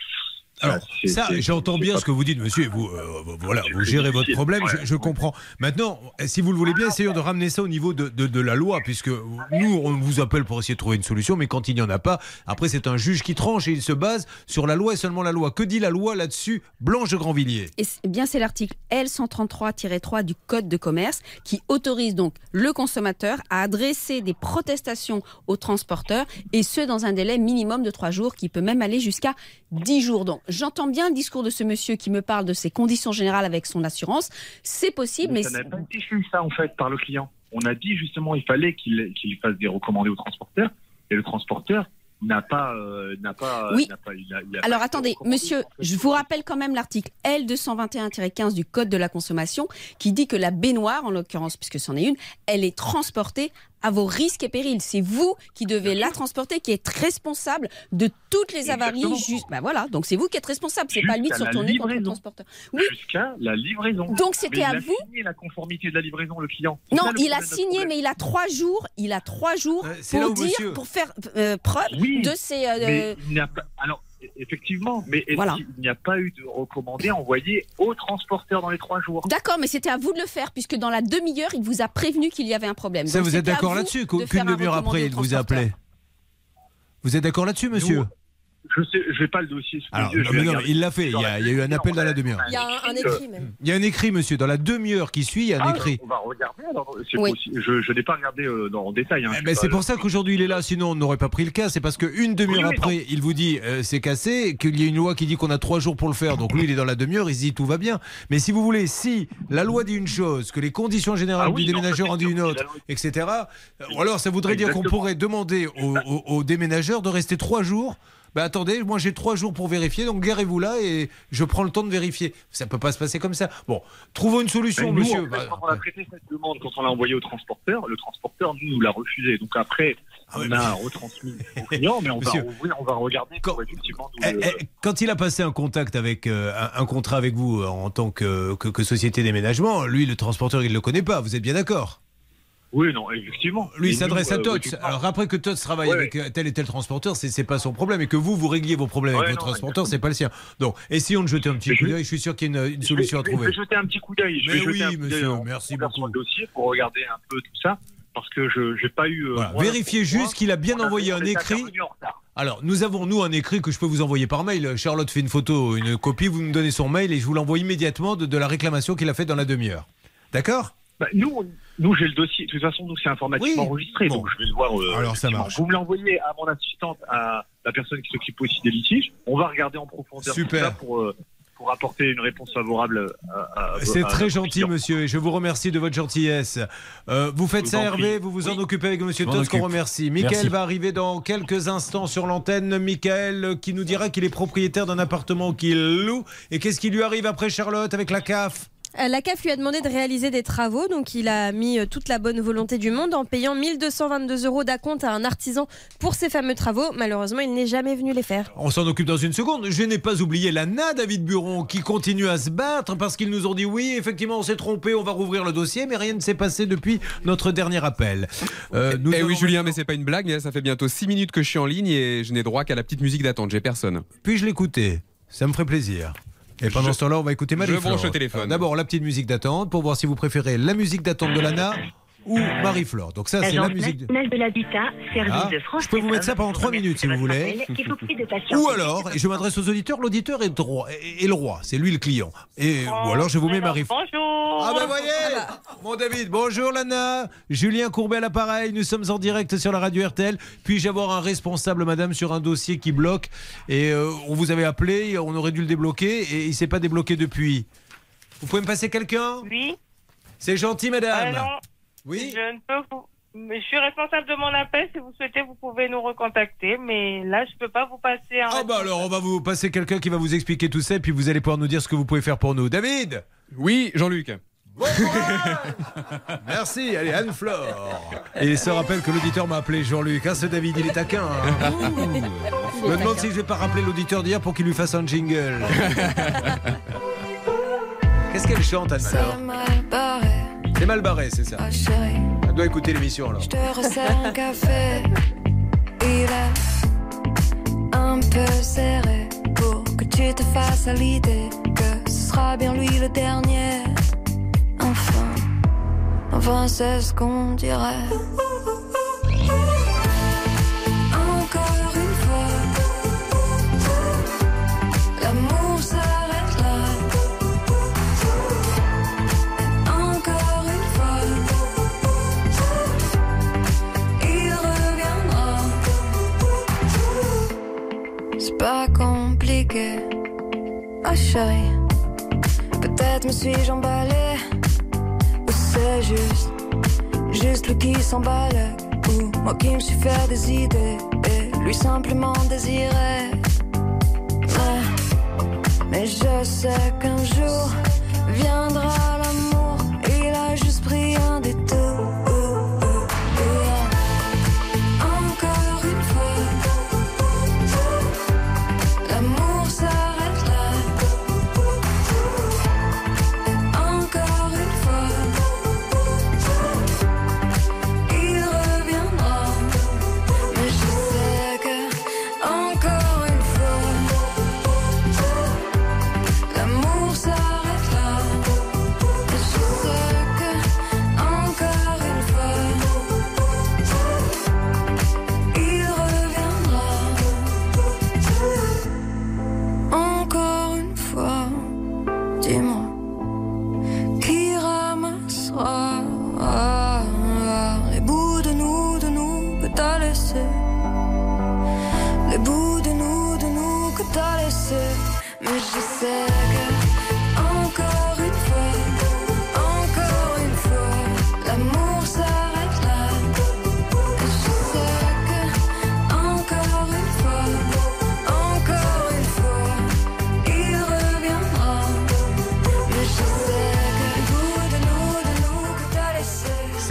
Alors, c'est- ça, j'entends bien ce que vous dites, monsieur, et vous, euh, voilà, vous gérez votre problème, je, je comprends. Maintenant, si vous le voulez bien, essayons de ramener ça au niveau de, de- de la loi, puisque nous, on vous appelle pour essayer de trouver une solution, mais quand il n'y en a pas, après, c'est un juge qui tranche et il se base sur la loi et seulement la loi. Que dit la loi là-dessus, Blanche de Grandvilliers eh bien, c'est l'article L133-3 du Code de commerce qui autorise donc le consommateur à adresser des protestations au transporteur et ce dans un délai minimum de 3 jours qui peut même aller jusqu'à 10 jours. Donc, j'entends bien le discours de ce monsieur qui me parle de ses conditions générales avec son assurance. C'est possible, mais, ça n'a pas été fait ça en fait par le client. On a dit justement il fallait qu'il qu'il fasse des recommandés au transporteur et le transporteur n'a pas euh, n'a pas Oui. n'a pas il a- il a Alors pas attendez, monsieur, je vous rappelle quand même l'article L221-15 du Code de la consommation qui dit que la baignoire, en l'occurrence, puisque c'en est une, elle est transportée à vos risques et périls. C'est vous qui devez la transporter, qui êtes responsable de toutes les avaries. Juste, bah voilà, donc c'est vous qui êtes responsable. C'est pas lui de se retourner contre le transporteur. Oui, jusqu'à la livraison. Donc, c'était Mais à il a vous signé la conformité de la livraison le client. C'est non, ça, le il a signé, mais il a trois jours. Il a trois jours c'est là pour dire, monsieur- pour faire euh, preuve Oui, de ses. euh, Mais il n'y a pas. Alors, effectivement, mais Voilà. qu'il n'y a pas eu de recommandé envoyé au transporteur dans les trois jours? D'accord, mais c'était à vous de le faire, puisque dans la demi-heure, il vous a prévenu qu'il y avait un problème. Ça, Donc, vous êtes d'accord là-dessus Qu'une un demi-heure après, il vous a appelé Vous êtes d'accord là-dessus, monsieur? Je sais, je n'ai pas le dossier Alors, non, vais mais non, mais il l'a fait. Il y, a, il y a eu un appel dans la demi-heure. Il y a un, un écrit même. Il y a un écrit, monsieur. Dans la demi-heure qui suit, il y a un Ah, écrit. On va regarder. Alors, Oui. Je, je n'ai pas regardé euh, dans, en détail. Hein, Eh ben, c'est pour ça qu'aujourd'hui il est là, sinon on n'aurait pas pris le cas. C'est parce qu'une demi-heure Oui, après, il vous dit euh, c'est cassé, qu'il y a une loi qui dit qu'on a trois jours pour le faire. Donc lui, il est dans la demi-heure, il se dit tout va bien. Mais si vous voulez, si la loi dit une chose, que les conditions générales Ah oui, du déménageur en dit une autre, etc. euh, Ou alors ça voudrait dire qu'on pourrait demander aux déménageurs de rester trois jours. Ben attendez, moi j'ai trois jours pour vérifier, donc garez-vous là et je prends le temps de vérifier. Ça peut pas se passer comme ça. Bon, trouvons une solution, nous, monsieur. en fait, Bah, quand on a traité cette demande, quand on l'a envoyé au transporteur, le transporteur nous, nous l'a refusé. Donc après, Ah oui, on mais- a retransmis au client, mais on va, Monsieur. ouvrir, on va regarder Quand- Eh, le- eh, Quand il a passé un contact avec euh, un, un contrat avec vous euh, en tant que, que- que société d'aménagement, lui, le transporteur, il ne le connaît pas. Vous êtes bien d'accord? Oui, non, effectivement. Lui, il s'adresse à euh, TOTS. Alors après que TOTS travaille Ouais, avec euh, tel et tel transporteur, c'est pas son problème. Et que vous, vous régliez vos problèmes avec votre transporteur, c'est pas le sien. Donc, essayons de jeter un petit Mais coup je- d'œil. Je suis sûr qu'il y a une, une je solution à Je trouver. vais jeter un petit coup d'œil. Je Mais oui, un monsieur, en- merci en beaucoup. dossier pour regarder un peu tout ça, parce que je n'ai pas eu. euh, Voilà. Vérifiez juste qu'il a bien on envoyé un écrit. Alors, nous avons, nous, un écrit que je peux vous envoyer par mail. Charlotte fait une photo, une copie, vous me donnez son mail et je vous l'envoie immédiatement de, de la réclamation qu'il a faite dans la demi-heure. D'accord? Bah, nous, nous j'ai le dossier. De toute façon, nous c'est informatiquement Oui. enregistré, Bon. donc je vais le voir. euh, Alors, ça marche. Vous me l'envoyez à mon assistante, à la personne qui s'occupe aussi des litiges. On va regarder en profondeur Super. tout ça pour euh, pour apporter une réponse favorable. À, à- C'est très à- gentil, monsieur, et je vous remercie de votre gentillesse. Euh, vous faites ça, Hervé, prie. vous vous en occupez avec monsieur Tots, qu'on remercie. Michael Merci. va arriver dans quelques instants sur l'antenne. Michael qui nous dira qu'il est propriétaire d'un appartement qu'il loue. Et qu'est-ce qui lui arrive après, Charlotte, avec la CAF? La CAF lui a demandé de réaliser des travaux, donc il a mis euh, toute la bonne volonté du monde en payant 1222 euros d'acompte à un artisan pour ces fameux travaux. Malheureusement, il n'est jamais venu les faire. On s'en occupe dans une seconde. Je n'ai pas oublié l'ANA, David Buron, qui continue à se battre parce qu'ils nous ont dit oui, effectivement, on s'est trompé, on va rouvrir le dossier, mais rien ne s'est passé depuis notre dernier appel. Euh, nous Eh oui, Julien, mais c'est pas une blague. hein, Ça fait bientôt 6 minutes que je suis en ligne et je n'ai droit qu'à la petite musique d'attente. J'ai personne. Puis-je l'écouter? Ça me ferait plaisir. Et pendant Je- ce temps-là, on va écouter Marie je branche le téléphone. D'abord, la petite musique d'attente pour voir si vous préférez la musique d'attente de l'ANA ou Marie-Flore. Donc ça, c'est la musique... de- nationale de l'habitat, service Ah, de France je peux vous mettre ça pendant trois minutes si vous voulez. Ou alors, et je m'adresse aux auditeurs, l'auditeur est, droit, est, le roi, c'est lui le client. Et, ou alors je vous mets Marie. Bonjour. Ah ben voyez, mon David, bonjour Lana, Julien Courbet à l'appareil, nous sommes en direct sur la radio RTL. Puis-je avoir un responsable, madame, sur un dossier qui bloque Et euh, on vous avait appelé, on aurait dû le débloquer et il s'est pas débloqué depuis. Vous pouvez me passer quelqu'un? Oui. C'est gentil, madame. Ah Oui. Je ne peux vous. Mais je suis responsable de mon appel. Si vous souhaitez, vous pouvez nous recontacter. Mais là, je peux pas vous passer un. Ah bah alors on va vous passer quelqu'un qui va vous expliquer tout ça et puis vous allez pouvoir nous dire ce que vous pouvez faire pour nous. David Oui, Jean-Luc. Merci, allez Anne-Flore. Et il se rappelle que l'auditeur m'a appelé Jean-Luc. Ah ce David, il est taquin. hein. Je me demande si je vais pas rappeler l'auditeur d'hier pour qu'il lui fasse un jingle. Qu'est-ce qu'elle chante Anne-Flore? C'est mal barré, c'est ça. ah chérie, Elle doit écouter l'émission alors. je te resserre un café. Il est un peu serré pour que tu te fasses à l'idée que ce sera bien lui le dernier. Enfin, enfin c'est ce qu'on dirait. Pas compliqué, oh chérie. Peut-être me suis-je emballée, ou c'est juste, juste lui qui s'emballe, ou moi qui me suis fait des idées, et lui simplement désiré. Ouais. Mais je sais qu'un jour viendra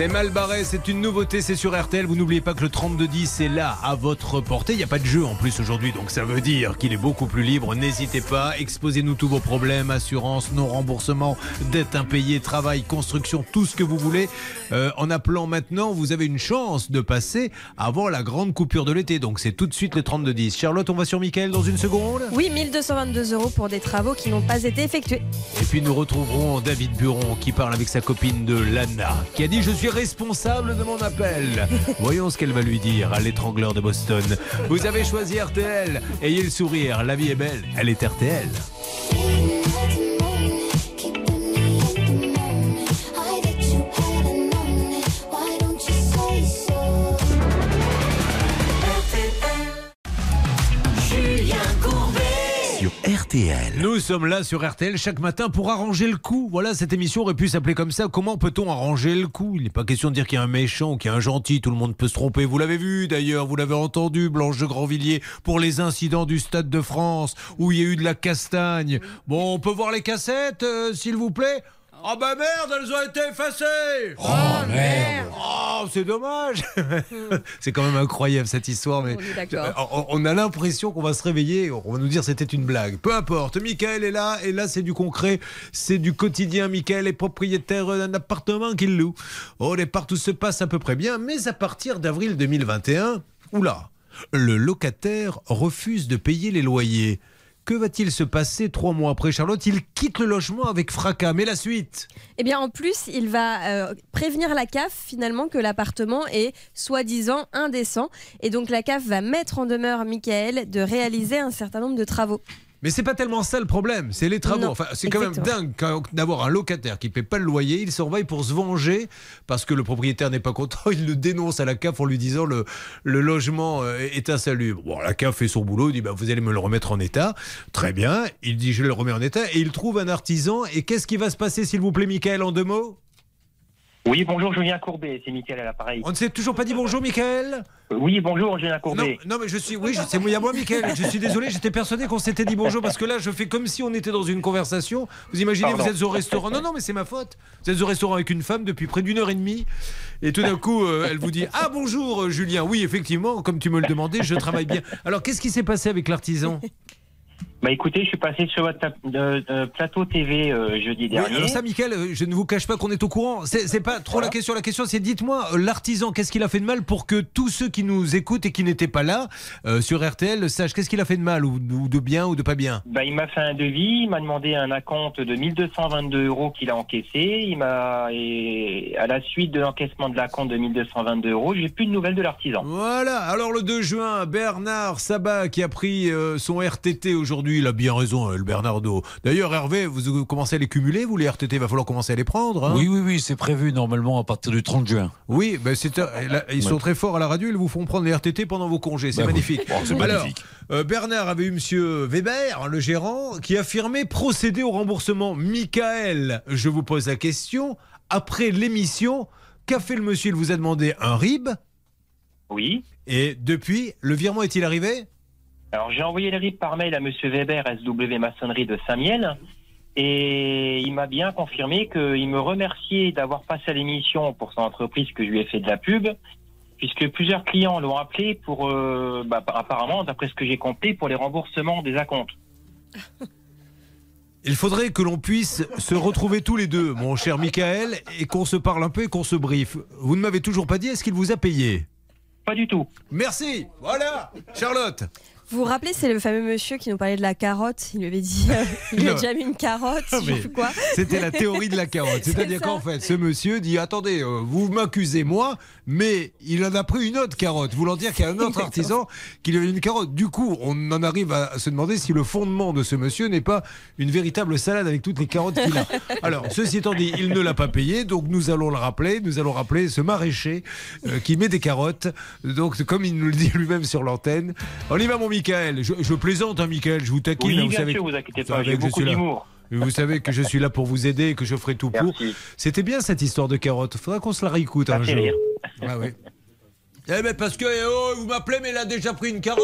C'est mal barré, c'est une nouveauté, c'est sur RTL. Vous n'oubliez pas que le 3210 est là à votre portée. Il n'y a pas de jeu en plus aujourd'hui, donc ça veut dire qu'il est beaucoup plus libre. N'hésitez pas, exposez-nous tous vos problèmes, assurance, non remboursement, dette impayée, travail, construction, tout ce que vous voulez. Euh, en appelant maintenant, vous avez une chance de passer avant la grande coupure de l'été. Donc c'est tout de suite le 3210. Charlotte, on va sur Mickaël dans une seconde. Oui, 1222 euros pour des travaux qui n'ont pas été effectués. Et puis nous retrouverons David Buron qui parle avec sa copine de Lana, qui a dit Je suis responsable de mon appel. Voyons ce qu'elle va lui dire à l'étrangleur de Boston. Vous avez choisi RTL. Ayez le sourire, la vie est belle, elle est RTL. RTL. Nous sommes là sur RTL chaque matin pour arranger le coup. Voilà, cette émission aurait pu s'appeler comme ça. Comment peut-on arranger le coup? Il n'est pas question de dire qu'il y a un méchant ou qu'il y a un gentil. Tout le monde peut se tromper. Vous l'avez vu d'ailleurs, vous l'avez entendu, Blanche de Grandvilliers, pour les incidents du Stade de France où il y a eu de la castagne. Bon, on peut voir les cassettes, euh, s'il vous plaît Oh bah merde, elles ont été effacées Oh merde Oh, c'est dommage C'est quand même incroyable cette histoire, mais On a l'impression qu'on va se réveiller, on va nous dire c'était une blague. Peu importe, Michael est là, et là c'est du concret, c'est du quotidien. Michael est propriétaire d'un appartement qu'il loue. Au départ, tout se passe à peu près bien, mais à partir d'avril 2021, oula, le locataire refuse de payer les loyers. Que va-t-il se passer trois mois après Charlotte? Il quitte le logement avec fracas. Mais la suite? Eh bien, en plus, il va euh, prévenir la CAF finalement que l'appartement est soi-disant indécent. Et donc, la CAF va mettre en demeure Michael de réaliser un certain nombre de travaux. Mais c'est pas tellement ça le problème, c'est les travaux. Non, enfin, c'est quand même dingue d'avoir un locataire qui paie pas le loyer, il surveille pour se venger parce que le propriétaire n'est pas content, il le dénonce à la CAF en lui disant le, le logement euh, est insalubre. Bon, la CAF fait son boulot, il dit bah, vous allez me le remettre en état. Très bien, il dit je le remets en état et il trouve un artisan. Et qu'est-ce qui va se passer s'il vous plaît, Michael, en deux mots? Oui, bonjour Julien Courbet, c'est Mickaël à l'appareil. On ne s'est toujours pas dit bonjour, Michael Oui, bonjour Julien non, Courbet. non, mais je suis. Oui, c'est moi, moi, Michael. Je suis désolé, j'étais persuadé qu'on s'était dit bonjour parce que là, je fais comme si on était dans une conversation. Vous imaginez, Pardon. vous êtes au restaurant. Non, non, mais c'est ma faute. Vous êtes au restaurant avec une femme depuis près d'une heure et demie. Et tout d'un coup, euh, elle vous dit Ah bonjour, euh, Julien. Oui, effectivement, comme tu me le demandais, je travaille bien. Alors, qu'est-ce qui s'est passé avec l'artisan? Bah écoutez, je suis passé sur votre euh, euh, plateau TV euh, jeudi Oui, dernier. alors ça, Michael, euh, je ne vous cache pas qu'on est au courant. C'est pas trop la question. La question, c'est dites-moi, euh, l'artisan, qu'est-ce qu'il a fait de mal pour que tous ceux qui nous écoutent et qui n'étaient pas là sur RTL sachent qu'est-ce qu'il a fait de mal ou, ou de bien ou de pas bien? Bah, il m'a fait un devis, il m'a demandé un acompte de 1222 euros qu'il a encaissé. Il m'a à la suite de l'encaissement de l'acompte de 1222 euros, j'ai plus de nouvelles de l'artisan. Voilà, alors le 2 juin, Bernard Sabat qui a pris son RTT aujourd'hui, il a bien raison, euh, le Bernardo. D'ailleurs, Hervé, vous, commencez à les cumuler, vous, les RTT, il va falloir commencer à les prendre. hein Oui, oui, oui, c'est prévu normalement à partir du 30 juin. Oui, ben c'est, euh, là, ils sont très forts à la radio, ils vous font prendre les RTT pendant vos congés, c'est Bah oui. magnifique. Bon, c'est Alors, magnifique. euh, Bernard avait eu monsieur Weber, le gérant, qui affirmait procéder au remboursement. Michael, je vous pose la question, après l'émission, qu'a fait le monsieur? Il vous a demandé un RIB? Oui. Et depuis, le virement est-il arrivé? Alors j'ai envoyé le RIP par mail à Monsieur Weber, SW Maçonnerie de Saint-Miel, et il m'a bien confirmé qu'il me remerciait d'avoir passé à l'émission pour son entreprise que je lui ai fait de la pub, puisque plusieurs clients l'ont appelé pour, euh, bah, apparemment, d'après ce que j'ai compris, pour les remboursements des acomptes. Il faudrait que l'on puisse se retrouver tous les deux, mon cher Michael, et qu'on se parle un peu et qu'on se briefe. Vous ne m'avez toujours pas dit, est-ce qu'il vous a payé? Pas du tout. Merci. Voilà. Charlotte. Vous vous rappelez, c'est le fameux monsieur qui nous parlait de la carotte. Il lui avait dit, euh, il lui a déjà mis une carotte. je sais quoi. C'était la théorie de la carotte. C'est C'est-à-dire qu'en fait, ce monsieur dit attendez, euh, vous m'accusez moi, mais il en a pris une autre carotte, voulant dire qu'il y a un autre artisan qui lui a mis une carotte. Du coup, on en arrive à se demander si le fondement de ce monsieur n'est pas une véritable salade avec toutes les carottes qu'il a. Alors, ceci étant dit, il ne l'a pas payé, donc nous allons le rappeler. Nous allons rappeler ce maraîcher euh, qui met des carottes. Donc, comme il nous le dit lui-même sur l'antenne. On y va, mon Michael. Je, je plaisante, hein, Michael. Je vous taquine. Oui, hein, vous bien savez sûr, que- vous inquiétez pas, j'ai beaucoup suis là. d'humour. Vous savez que je suis là pour vous aider et que je ferai tout pour. C'était bien cette histoire de carotte. Faudra qu'on se la réécoute un jour. Ah oui. Eh ben parce que oh, vous m'appelez, mais il a déjà pris une carotte.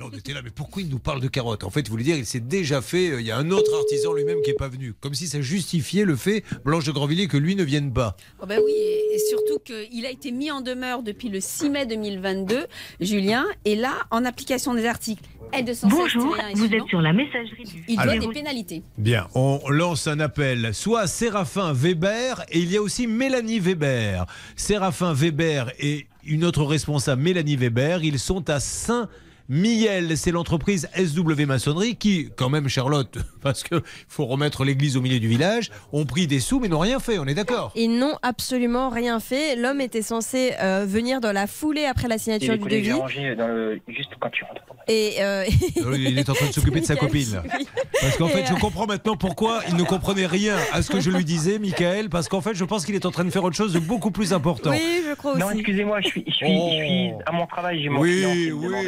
Là on était là, mais pourquoi il nous parle de carotte En fait, vous voulez dire, il s'est déjà fait. euh, Il y a un autre artisan lui-même qui est pas venu, comme si ça justifiait le fait Blanche de Grandvilliers que lui ne vienne pas. Oh ben oui, et, et surtout qu'il a été mis en demeure depuis le 6 mai 2022, Julien, et là, en application des articles L216 Bonjour, vous êtes sur la messagerie du Il doit des pénalités. Bien, on lance un appel soit Séraphin Weber et il y a aussi Mélanie Weber. Séraphin Weber et une autre responsable, Mélanie Weber, ils sont à Saint. Miel, c'est l'entreprise SW Maçonnerie qui, quand même, Charlotte, parce qu'il faut remettre l'église au milieu du village, ont pris des sous mais n'ont rien fait, on est d'accord? Ils n'ont absolument rien fait. L'homme était censé euh, venir dans la foulée après la signature du devis. j'ai rangé dans le... juste quand tu rentres. Et euh, Il est en train de s'occuper de sa copine. Oui. Parce qu'en fait, je euh, comprends maintenant pourquoi il ne comprenait rien à ce que je lui disais, Michael, parce qu'en fait, je pense qu'il est en train de faire autre chose de beaucoup plus important. Oui, je crois Non, excusez-moi, je suis, je, suis, je suis à mon travail, j'ai mon Oui, client oui,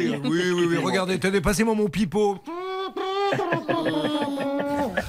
demande- oui, oui, oui, regardez, tenez, passez-moi mon pipeau.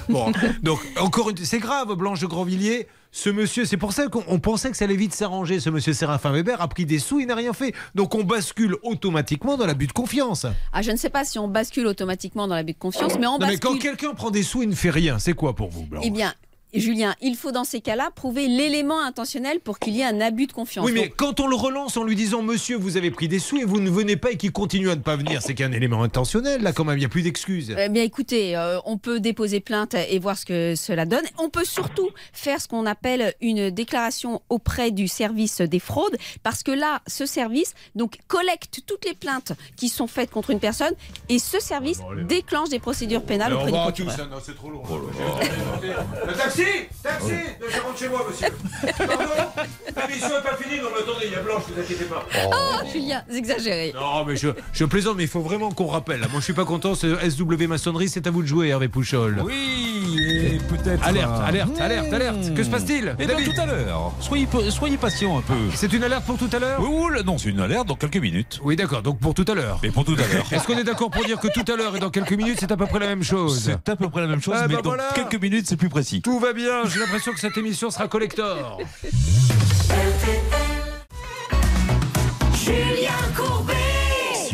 Bon, donc encore une, c'est grave, Blanche de Grandvilliers. Ce monsieur, c'est pour ça qu'on on pensait que ça allait vite s'arranger. Ce monsieur Séraphin Weber a pris des sous, il n'a rien fait. Donc on bascule automatiquement dans l'abus de confiance. Ah, je ne sais pas si on bascule automatiquement dans l'abus de confiance, mais on Non, mais bascule. quand quelqu'un prend des sous et ne fait rien, c'est quoi pour vous, Blanche? Eh bien, Julien, il faut dans ces cas-là prouver l'élément intentionnel pour qu'il y ait un abus de confiance. Oui, mais Donc, quand on le relance en lui disant Monsieur, vous avez pris des sous et vous ne venez pas et qu'il continue à ne pas venir, c'est qu'un élément intentionnel, là, quand même, il n'y a plus d'excuses. Eh bien, écoutez, euh, on peut déposer plainte et voir ce que cela donne. On peut surtout faire ce qu'on appelle une déclaration auprès du service des fraudes, parce que là, ce service donc collecte toutes les plaintes qui sont faites contre une personne, et ce service déclenche des procédures pénales auprès on du procureur. tous, hein, non, c'est trop long. Le taxi Taxi Je rentre chez moi, monsieur. Pardon L'émission n'est pas finie, non, mais attendez, il y a Blanche, ne vous inquiétez pas. Oh, Julien, vous exagérez. Non, mais je, je plaisante, mais il faut vraiment qu'on rappelle. Moi, je suis pas content. ce SW Maçonnerie, c'est à vous de jouer, Hervé Pouchol. Oui, et peut-être. Alerte, alerte, alerte, alerte. Que se passe-t-il Eh bien, tout à l'heure. Soyez, soyez patient un peu. C'est une alerte pour tout à l'heure Oui, non, c'est une alerte dans quelques minutes. Oui, d'accord, donc pour tout à l'heure. Mais pour tout à l'heure. Est-ce qu'on est d'accord pour dire que tout à l'heure et dans quelques minutes, c'est à peu près la même chose C'est à peu près la même chose, Ah, mais bah dans voilà. quelques minutes, c'est plus précis. Tout bien, j'ai l'impression que cette émission sera collector.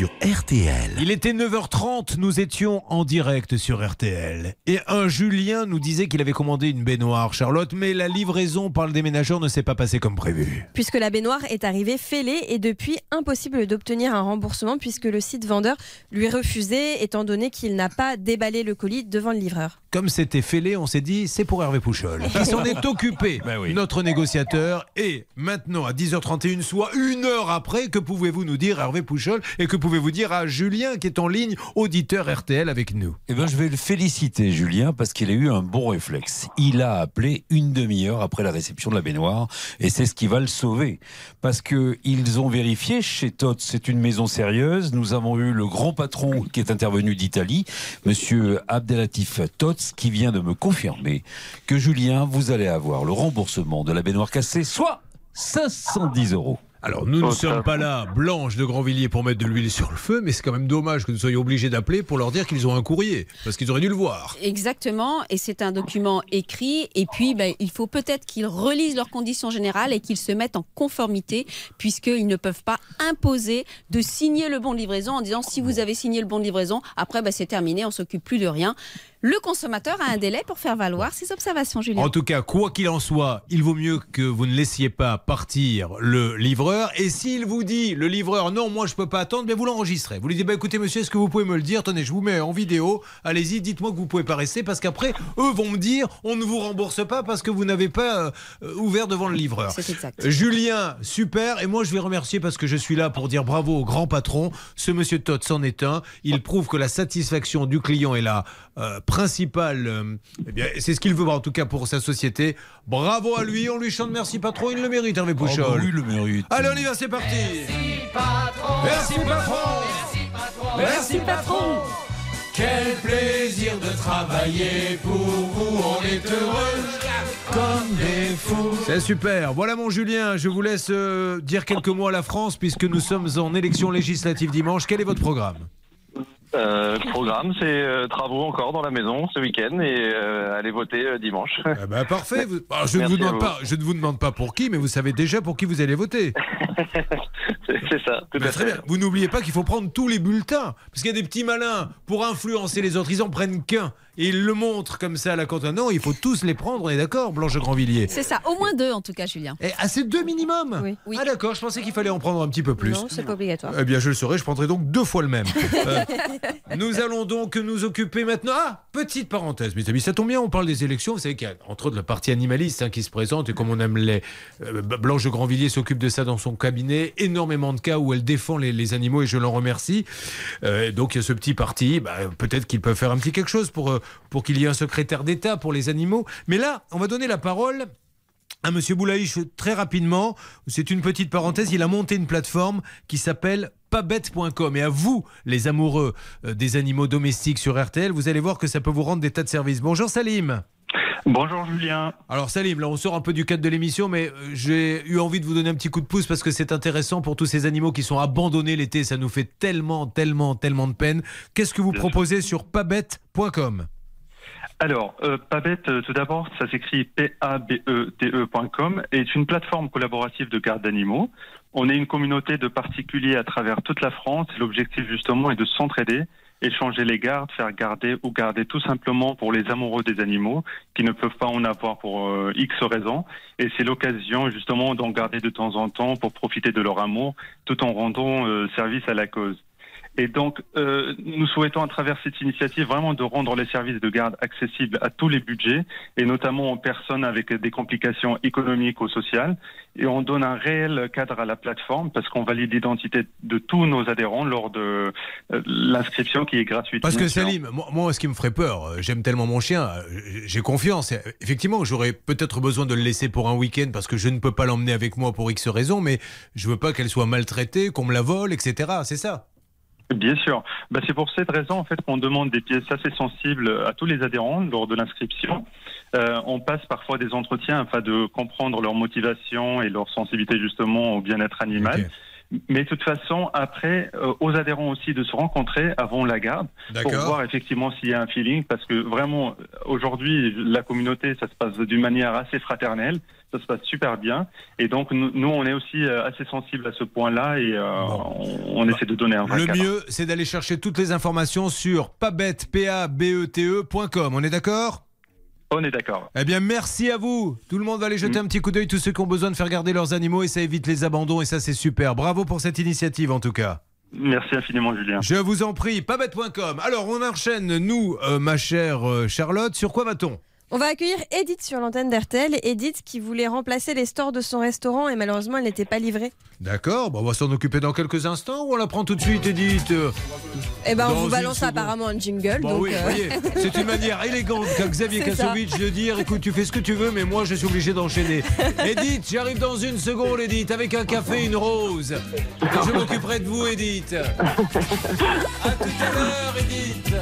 Sur RTL. Il était 9h30, nous étions en direct sur RTL. Et un Julien nous disait qu'il avait commandé une baignoire, Charlotte, mais la livraison par le déménageur ne s'est pas passée comme prévu. Puisque la baignoire est arrivée fêlée et depuis impossible d'obtenir un remboursement puisque le site vendeur lui refusait étant donné qu'il n'a pas déballé le colis devant le livreur. Comme c'était fêlé, on s'est dit c'est pour Hervé Pouchol. Qui s'en est occupé, Ben oui. notre négociateur. Et maintenant, à 10h31, soit une heure après, que pouvez-vous nous dire, Hervé Pouchol Et que pouvez-vous dire à Julien qui est en ligne, auditeur RTL avec nous Eh ben, je vais le féliciter, Julien, parce qu'il a eu un bon réflexe. Il a appelé une demi-heure après la réception de la baignoire, et c'est ce qui va le sauver. Parce que ils ont vérifié chez Tots, c'est une maison sérieuse. Nous avons eu le grand patron qui est intervenu d'Italie, Monsieur Abdelatif Tots, qui vient de me confirmer que Julien, vous allez avoir le remboursement de la baignoire cassée, soit 510 euros. Alors, nous ne Oh, sommes pas là, Blanche de Grandvilliers, pour mettre de l'huile sur le feu, mais c'est quand même dommage que nous soyons obligés d'appeler pour leur dire qu'ils ont un courrier, parce qu'ils auraient dû le voir. Exactement, et c'est un document écrit. Et puis, ben, il faut peut-être qu'ils relisent leurs conditions générales et qu'ils se mettent en conformité, puisqu'ils ne peuvent pas imposer de signer le bon de livraison en disant si vous avez signé le bon de livraison, après, ben, c'est terminé, on s'occupe plus de rien. Le consommateur a un délai pour faire valoir ses observations, Julien. En tout cas, quoi qu'il en soit, il vaut mieux que vous ne laissiez pas partir le livreur. Et s'il vous dit, le livreur, non, moi je peux pas attendre, vous l'enregistrez. Vous lui dites, bah, écoutez monsieur, est-ce que vous pouvez me le dire? Tenez, je vous mets en vidéo. Allez-y, dites-moi que vous pouvez pas rester parce qu'après, eux vont me dire, on ne vous rembourse pas parce que vous n'avez pas euh, ouvert devant le livreur. C'est exact. Julien, super. Et moi, je vais remercier parce que je suis là pour dire bravo au grand patron. Ce monsieur Todd s'en est un. Il prouve que la satisfaction du client est la euh, principale. euh, eh bien, c'est ce qu'il veut, en tout cas, pour sa société. Bravo à lui. On lui chante merci patron. Il le mérite, Hervé Oh, bah Pouchol. oui, il le mérite. Allez, on y va, c'est parti. Merci patron. Merci, patron. Quel plaisir de travailler pour vous, on est heureux comme des fous. C'est super. Voilà mon Julien, je vous laisse euh, dire quelques mots à la France puisque nous sommes en élection législative dimanche. Quel est votre programme? Euh, programme, c'est euh, travaux encore dans la maison ce week-end et euh, allez voter euh, dimanche. Ah bah, parfait. Vous- je, ne vous demande pas, je ne vous demande pas pour qui, mais vous savez déjà pour qui vous allez voter. C'est ça, tout Mais à très fait. bien. Vous n'oubliez pas qu'il faut prendre tous les bulletins. Parce qu'il y a des petits malins pour influencer les autres. Ils en prennent qu'un. Et ils le montrent comme ça à la cantine. Non, il faut tous les prendre, on est d'accord, Blanche de Grandvilliers C'est ça, au moins deux en tout cas, Julien. Et à ces deux minimum Oui. Ah d'accord, je pensais qu'il fallait en prendre un petit peu plus. Non, c'est pas obligatoire. Eh bien, je le saurai, je prendrai donc deux fois le même. Euh, nous allons donc nous occuper maintenant. Ah, petite parenthèse, mes amis, ça tombe bien, on parle des élections. Vous savez qu'il y a entre autres la partie animaliste hein, qui se présente et comme on aime les. euh, Blanche de Grandvilliers s'occupe de ça dans son cabinet. Énormément de cas où elle défend les, les animaux et je l'en remercie. Euh, donc il y a ce petit parti. bah, Peut-être qu'ils peuvent faire un petit quelque chose pour, euh, pour qu'il y ait un secrétaire d'État pour les animaux. Mais là, on va donner la parole à Monsieur Boulaïch très rapidement. C'est une petite parenthèse. Il a monté une plateforme qui s'appelle pabette.com. Et à vous, les amoureux euh, des animaux domestiques sur RTL, vous allez voir que ça peut vous rendre des tas de services. Bonjour Salim. Bonjour Julien. Alors Salim, là on sort un peu du cadre de l'émission, mais euh, j'ai eu envie de vous donner un petit coup de pouce parce que c'est intéressant pour tous ces animaux qui sont abandonnés l'été. Ça nous fait tellement, tellement, tellement de peine. Qu'est-ce que vous proposez sur pabette.com Alors, euh, Pabette, euh, tout d'abord, ça s'écrit P-A-B-E-T-E.com, est une plateforme collaborative de garde d'animaux. On est une communauté de particuliers à travers toute la France. L'objectif, justement, est de s'entraider, échanger les gardes, faire garder ou garder tout simplement pour les amoureux des animaux qui ne peuvent pas en avoir pour euh, X raisons. Et c'est l'occasion, justement, d'en garder de temps en temps pour profiter de leur amour tout en rendant euh, service à la cause. Et donc, euh, nous souhaitons à travers cette initiative vraiment de rendre les services de garde accessibles à tous les budgets, et notamment aux personnes avec des complications économiques ou sociales. Et on donne un réel cadre à la plateforme parce qu'on valide l'identité de tous nos adhérents lors de euh, l'inscription qui est gratuite. Parce que. Salim, moi, moi, ce qui me ferait peur, euh, j'aime tellement mon chien, j'ai confiance. Effectivement, j'aurais peut-être besoin de le laisser pour un week-end parce que je ne peux pas l'emmener avec moi pour X raisons, mais je veux pas qu'elle soit maltraitée, qu'on me la vole, etc. C'est ça. Bien sûr. Bah, c'est pour cette raison en fait qu'on demande des pièces assez sensibles à tous les adhérents lors de l'inscription. Euh, on passe parfois des entretiens afin de comprendre leur motivation et leur sensibilité justement au bien-être animal. Mais de toute façon, après, euh, aux adhérents aussi de se rencontrer avant la garde pour voir effectivement s'il y a un feeling, parce que vraiment, aujourd'hui, la communauté, ça se passe d'une manière assez fraternelle, ça se passe super bien, et donc nous, nous, on est aussi euh, assez sensibles à ce point-là, et euh, on, on essaie de donner un vrai Le cadre. mieux, c'est d'aller chercher toutes les informations sur pabette, P-A-B-E-T-E.com. On est d'accord? On est d'accord. Eh bien, merci à vous. Tout le monde va aller jeter un petit coup d'œil, tous ceux qui ont besoin de faire garder leurs animaux, et ça évite les abandons, et ça, c'est super. Bravo pour cette initiative, en tout cas. Merci infiniment, Julien. Je vous en prie, pabette.com. Alors, on enchaîne, nous, euh, ma chère euh, Charlotte. Sur quoi va-t-on? On va accueillir Edith sur l'antenne d'RTL. Edith qui voulait remplacer les stores de son restaurant et malheureusement elle n'était pas livrée. D'accord, bon, on va s'en occuper dans quelques instants ou on la prend tout de suite, Edith? Eh ben on vous balance apparemment un jingle. Bon, donc, oui, euh, voyez, c'est une manière élégante qu'a Xavier. Kassovitch de dire écoute, tu fais ce que tu veux, mais moi je suis obligé d'enchaîner. Edith, j'arrive dans une seconde, Edith, avec un café, une rose. Et je m'occuperai de vous, Edith. À tout à l'heure, Edith.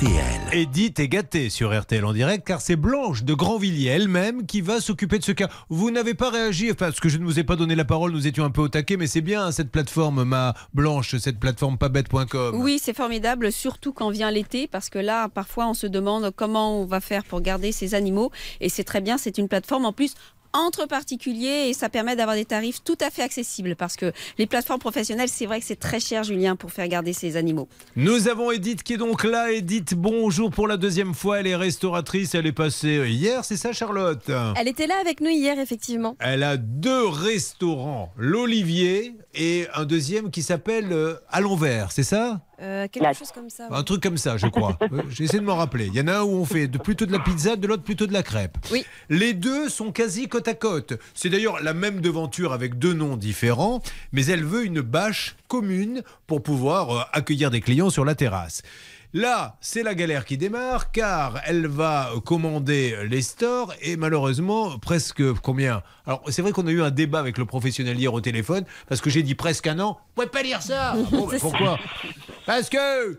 RTL. Edith est gâtée sur RTL en direct car c'est Blanche de Grandvilliers elle-même qui va s'occuper de ce cas. Vous n'avez pas réagi, parce que je ne vous ai pas donné la parole, nous étions un peu au taquet, mais c'est bien hein, cette plateforme, ma Blanche, cette plateforme pabette.com. Oui, c'est formidable, surtout quand vient l'été, parce que là, parfois, on se demande comment on va faire pour garder ces animaux. Et c'est très bien, c'est une plateforme en plus entre particuliers et ça permet d'avoir des tarifs tout à fait accessibles parce que les plateformes professionnelles, c'est vrai que c'est très cher, Julien, pour faire garder ces animaux. Nous avons Edith qui est donc là. Edith, bonjour pour la deuxième fois. Elle est restauratrice. Elle est passée hier, c'est ça, Charlotte? Elle était là avec nous hier, effectivement. Elle a deux restaurants, l'Olivier et un deuxième qui s'appelle euh, À l'envers, c'est ça? Euh, quelque chose comme ça. Un truc comme ça, je crois. Euh, J'essaie de m'en rappeler. Il y en a un où on fait de, plutôt de la pizza, de l'autre plutôt de la crêpe. Oui. Les deux sont quasi côte à côte. C'est d'ailleurs la même devanture avec deux noms différents, mais elle veut une bâche commune pour pouvoir euh, accueillir des clients sur la terrasse. Là, c'est la galère qui démarre car elle va commander les stores et malheureusement presque combien? Alors c'est vrai qu'on a eu un débat avec le professionnel hier au téléphone parce que j'ai dit presque un an. Vous pouvez pas dire ça. Bon, C'est ça. pourquoi? Parce que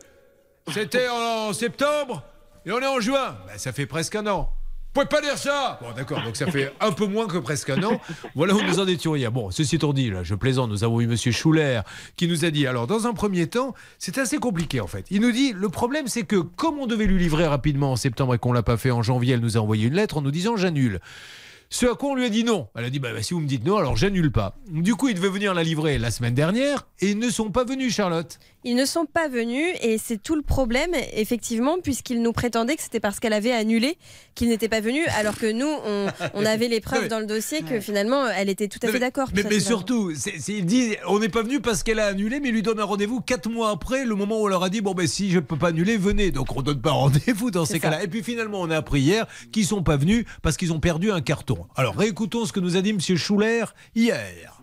c'était en septembre et on est en juin. Bah, ça fait presque un an. Vous pouvez pas dire ça Bon d'accord, donc ça fait un peu moins que presque un an. Voilà où nous en étions hier. Bon, ceci étant dit, là, je plaisante, nous avons eu Monsieur Schuller qui nous a dit, alors dans un premier temps, c'est assez compliqué en fait. Il nous dit, le problème c'est que comme on devait lui livrer rapidement en septembre et qu'on l'a pas fait en janvier, elle nous a envoyé une lettre en nous disant j'annule. Ce à quoi on lui a dit non. Elle a dit bah, bah, si vous me dites non, alors j'annule pas. Du coup, il devait venir la livrer la semaine dernière et ils ne sont pas venus, Charlotte. Ils ne sont pas venus et c'est tout le problème, effectivement, puisqu'ils nous prétendaient que c'était parce qu'elle avait annulé qu'ils n'étaient pas venus, alors que nous, on, on avait les preuves dans le dossier que finalement, elle était tout à fait d'accord. Mais, surtout, c'est- il dit on n'est pas venu parce qu'elle a annulé, mais il lui donne un rendez-vous quatre mois après, le moment où on leur a dit bon ben si je peux pas annuler, venez. Donc on donne pas rendez-vous dans ces cas-là. Et puis finalement, on a appris hier qu'ils sont pas venus parce qu'ils ont perdu un carton. Alors réécoutons ce que nous a dit Monsieur Schuller hier.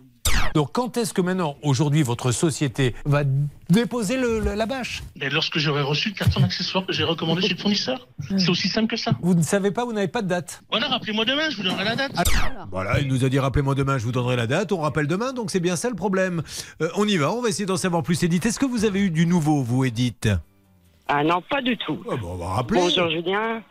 Donc quand est-ce que maintenant, aujourd'hui, votre société va déposer le- le- la bâche? Lorsque j'aurai reçu le carton d'accessoires que j'ai recommandé chez le fournisseur. C'est aussi simple que ça. Vous ne savez pas, vous n'avez pas de date Voilà, rappelez-moi demain, je vous donnerai la date. Voilà, il nous a dit rappelez-moi demain, je vous donnerai la date. On rappelle demain, donc c'est bien ça le problème. Euh, on y va, on va essayer d'en savoir plus. Edith, est-ce que vous avez eu du nouveau, vous, Edith? Ah non, pas du tout. bon, on va rappeler. Bonjour Julien.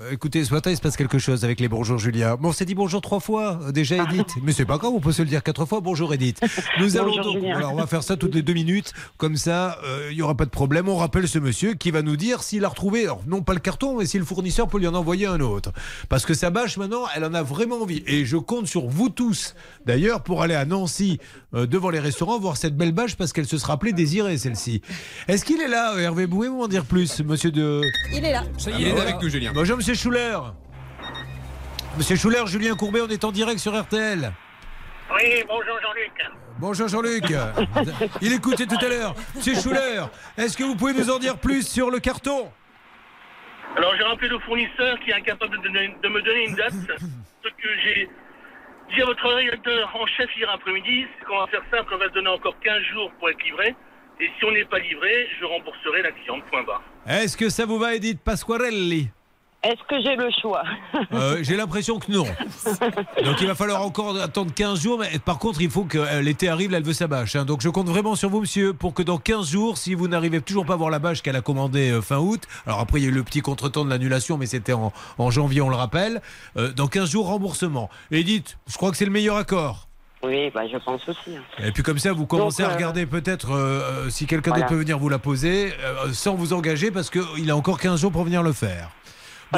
Euh, écoutez, ce matin, il se passe quelque chose avec les bonjours Julien. Bon, on s'est dit bonjour trois fois, euh, déjà Edith. Mais c'est pas grave, on peut se le dire quatre fois. Bonjour Edith. Nous allons donc, voilà, on va faire ça toutes les deux minutes. Comme ça, euh, il y aura pas de problème. On rappelle ce monsieur qui va nous dire s'il a retrouvé, alors non pas le carton, mais si le fournisseur peut lui en envoyer un autre. Parce que sa bâche, maintenant, elle en a vraiment envie. Et je compte sur vous tous, d'ailleurs, pour aller à Nancy, euh, devant les restaurants, voir cette belle bâche parce qu'elle se sera appelée désirée, celle-ci. Est-ce qu'il est là, Hervé Bouet, vous en dire plus, monsieur de. Il est là. Ça y est, il est avec nous, Julien. Bonjour, monsieur Schuller. Monsieur Schuller, Julien Courbet, on est en direct sur RTL. Oui, bonjour Jean-Luc. Bonjour Jean-Luc. Il écoutait tout à l'heure. Monsieur Schuller, est-ce que vous pouvez nous en dire plus sur le carton? Alors j'ai rappelé le fournisseur qui est incapable de, donner- de me donner une date. Ce que j'ai dit à votre rédacteur en chef hier après-midi, c'est qu'on va faire simple, on va se donner encore 15 jours pour être livré. Et si on n'est pas livré, je rembourserai la cliente, point barre. Est-ce que ça vous va, Edith Pasquarelli? Est-ce que j'ai le choix Euh, J'ai l'impression que non. Donc il va falloir encore attendre 15 jours. Mais par contre, il faut que euh, l'été arrive, là, elle veut sa bâche. hein. Donc je compte vraiment sur vous, monsieur, pour que dans 15 jours, si vous n'arrivez toujours pas à voir la bâche qu'elle a commandée euh, fin août, alors après il y a eu le petit contretemps de l'annulation, mais c'était en, en janvier, on le rappelle, euh, dans 15 jours, remboursement. Edith, je crois que c'est le meilleur accord. Oui, bah, je pense aussi. hein. Et puis comme ça, vous commencez Donc, à euh, regarder peut-être euh, si quelqu'un voilà. d'autre peut venir vous la poser, euh, sans vous engager, parce qu'il a encore 15 jours pour venir le faire.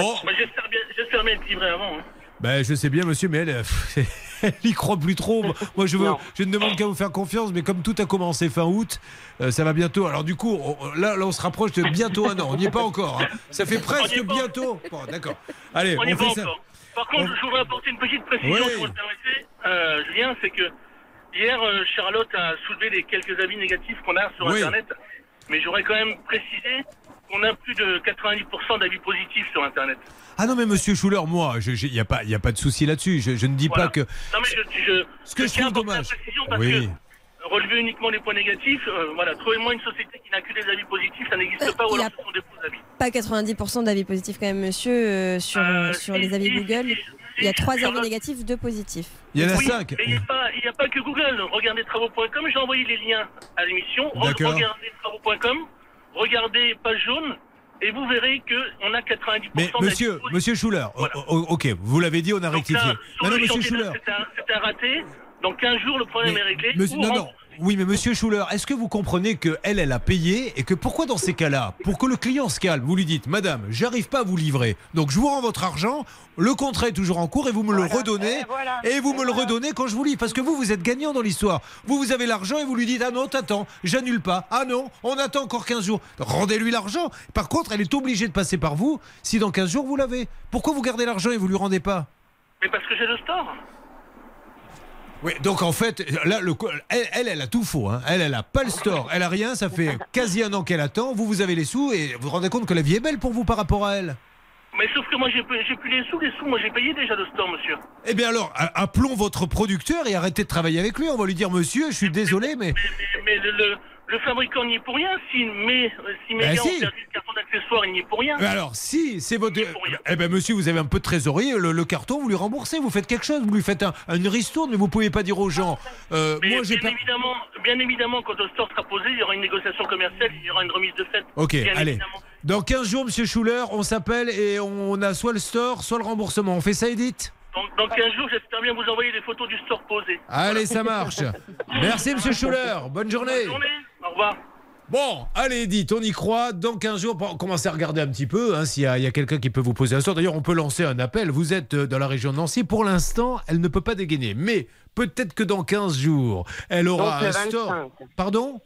Bon, J'espère bien, j'espère bien être livré avant. hein. ben, je sais bien, monsieur, mais elle, euh, elle y croit plus trop. Moi, je, veux, Non. je ne demande qu'à vous faire confiance, mais comme tout a commencé fin août, euh, ça va bientôt. Alors, du coup, on- là, là, on se rapproche de bientôt un an. On n'y est pas encore. hein. Ça fait presque bientôt. Bon, d'accord. Allez, On on, y va fait ça. encore. Par contre, je voudrais apporter une petite précision, Oui. si vous le permettez, euh, Julien, c'est que hier, euh, Charlotte a soulevé les quelques avis négatifs qu'on a sur Oui. Internet, mais j'aurais quand même précisé qu'on a plus de 90% d'avis positifs sur Internet. Ah non, mais monsieur Schuller, moi, il n'y a, pas- y a pas de souci là-dessus. Je, je ne dis Voilà. pas que. Non, mais je, je, Ce que je tiens à trouve dommage. précision parce Oui. que relever uniquement les points négatifs, euh, voilà, trouvez-moi une société qui n'a que des avis positifs, ça n'existe pas, ou il alors a- ce sont des faux avis. Pas 90% d'avis positifs quand même, monsieur, euh, sur, euh, sur les avis Google. Il y a trois avis négatifs, deux positifs. Il y en a Oui, cinq. mais il n'y a, a pas que Google. Regardez travaux.com, j'ai envoyé les liens à l'émission. Regardez travaux.com, regardez page jaune, et vous verrez qu'on a 90% Mais monsieur, monsieur Schuller, ok, vous l'avez dit, on a rectifié. là, le monsieur Schuller. C'est un, raté. Dans 15 jours, le problème est réglé. monsieur- non, non. Oui, mais monsieur Schuller, est-ce que vous comprenez que elle, elle a payé et que pourquoi dans ces cas-là, pour que le client se calme, vous lui dites, Madame, j'arrive pas à vous livrer, donc je vous rends votre argent, le contrat est toujours en cours et vous me le redonnez et vous me le redonnez quand je vous livre, parce que vous, vous êtes gagnant dans l'histoire. Vous, vous avez l'argent et vous lui dites, ah non, t'attends, j'annule pas, ah non, on attend encore 15 jours. Rendez-lui l'argent. Par contre, elle est obligée de passer par vous si dans 15 jours vous l'avez. Pourquoi vous gardez l'argent et vous lui rendez pas? Mais parce que j'ai le store. Oui, donc en fait, là, le, elle, elle, elle a tout faux. hein. Elle, elle a pas le store, elle a rien. Ça fait quasi un an qu'elle attend. Vous, vous avez les sous et vous vous rendez compte que la vie est belle pour vous par rapport à elle. Mais sauf que moi, j'ai plus les sous, les sous, moi j'ai payé déjà le store, monsieur. Eh bien alors, appelons votre producteur et arrêtez de travailler avec lui. On va lui dire, monsieur, je suis désolé, mais Mais, mais le, le, le fabricant n'y est pour rien. Si mes, si mes Ben gars si. le carton d'accessoires, il n'y est pour rien. Mais alors, si c'est votre. Eh bien, monsieur, vous avez un peu de trésorerie. Le, le carton, vous lui remboursez. Vous faites quelque chose. Vous lui faites un, une ristourne. Mais vous pouvez pas dire aux gens. euh, Mais moi, j'ai bien, pas. évidemment, bien évidemment, quand le store sera posé, il y aura une négociation commerciale, il y aura une remise de fait. Ok, Bien allez. évidemment. Dans 15 jours, monsieur Schuller, on s'appelle et on a soit le store, soit le remboursement. On fait ça, Edith? Donc, dans 15 jours, j'espère bien vous envoyer des photos du store posé. Allez, ça marche. Merci, monsieur Schuller. Bonne journée. Bonne journée. Au revoir. Bon, allez, Edith, on y croit. Dans 15 jours, commencez à regarder un petit peu hein, s'il y a, il y a quelqu'un qui peut vous poser un sort. D'ailleurs, on peut lancer un appel. Vous êtes euh, dans la région de Nancy. Pour l'instant, elle ne peut pas dégainer. Mais peut-être que dans 15 jours, elle aura Donc, un store. 25. Pardon?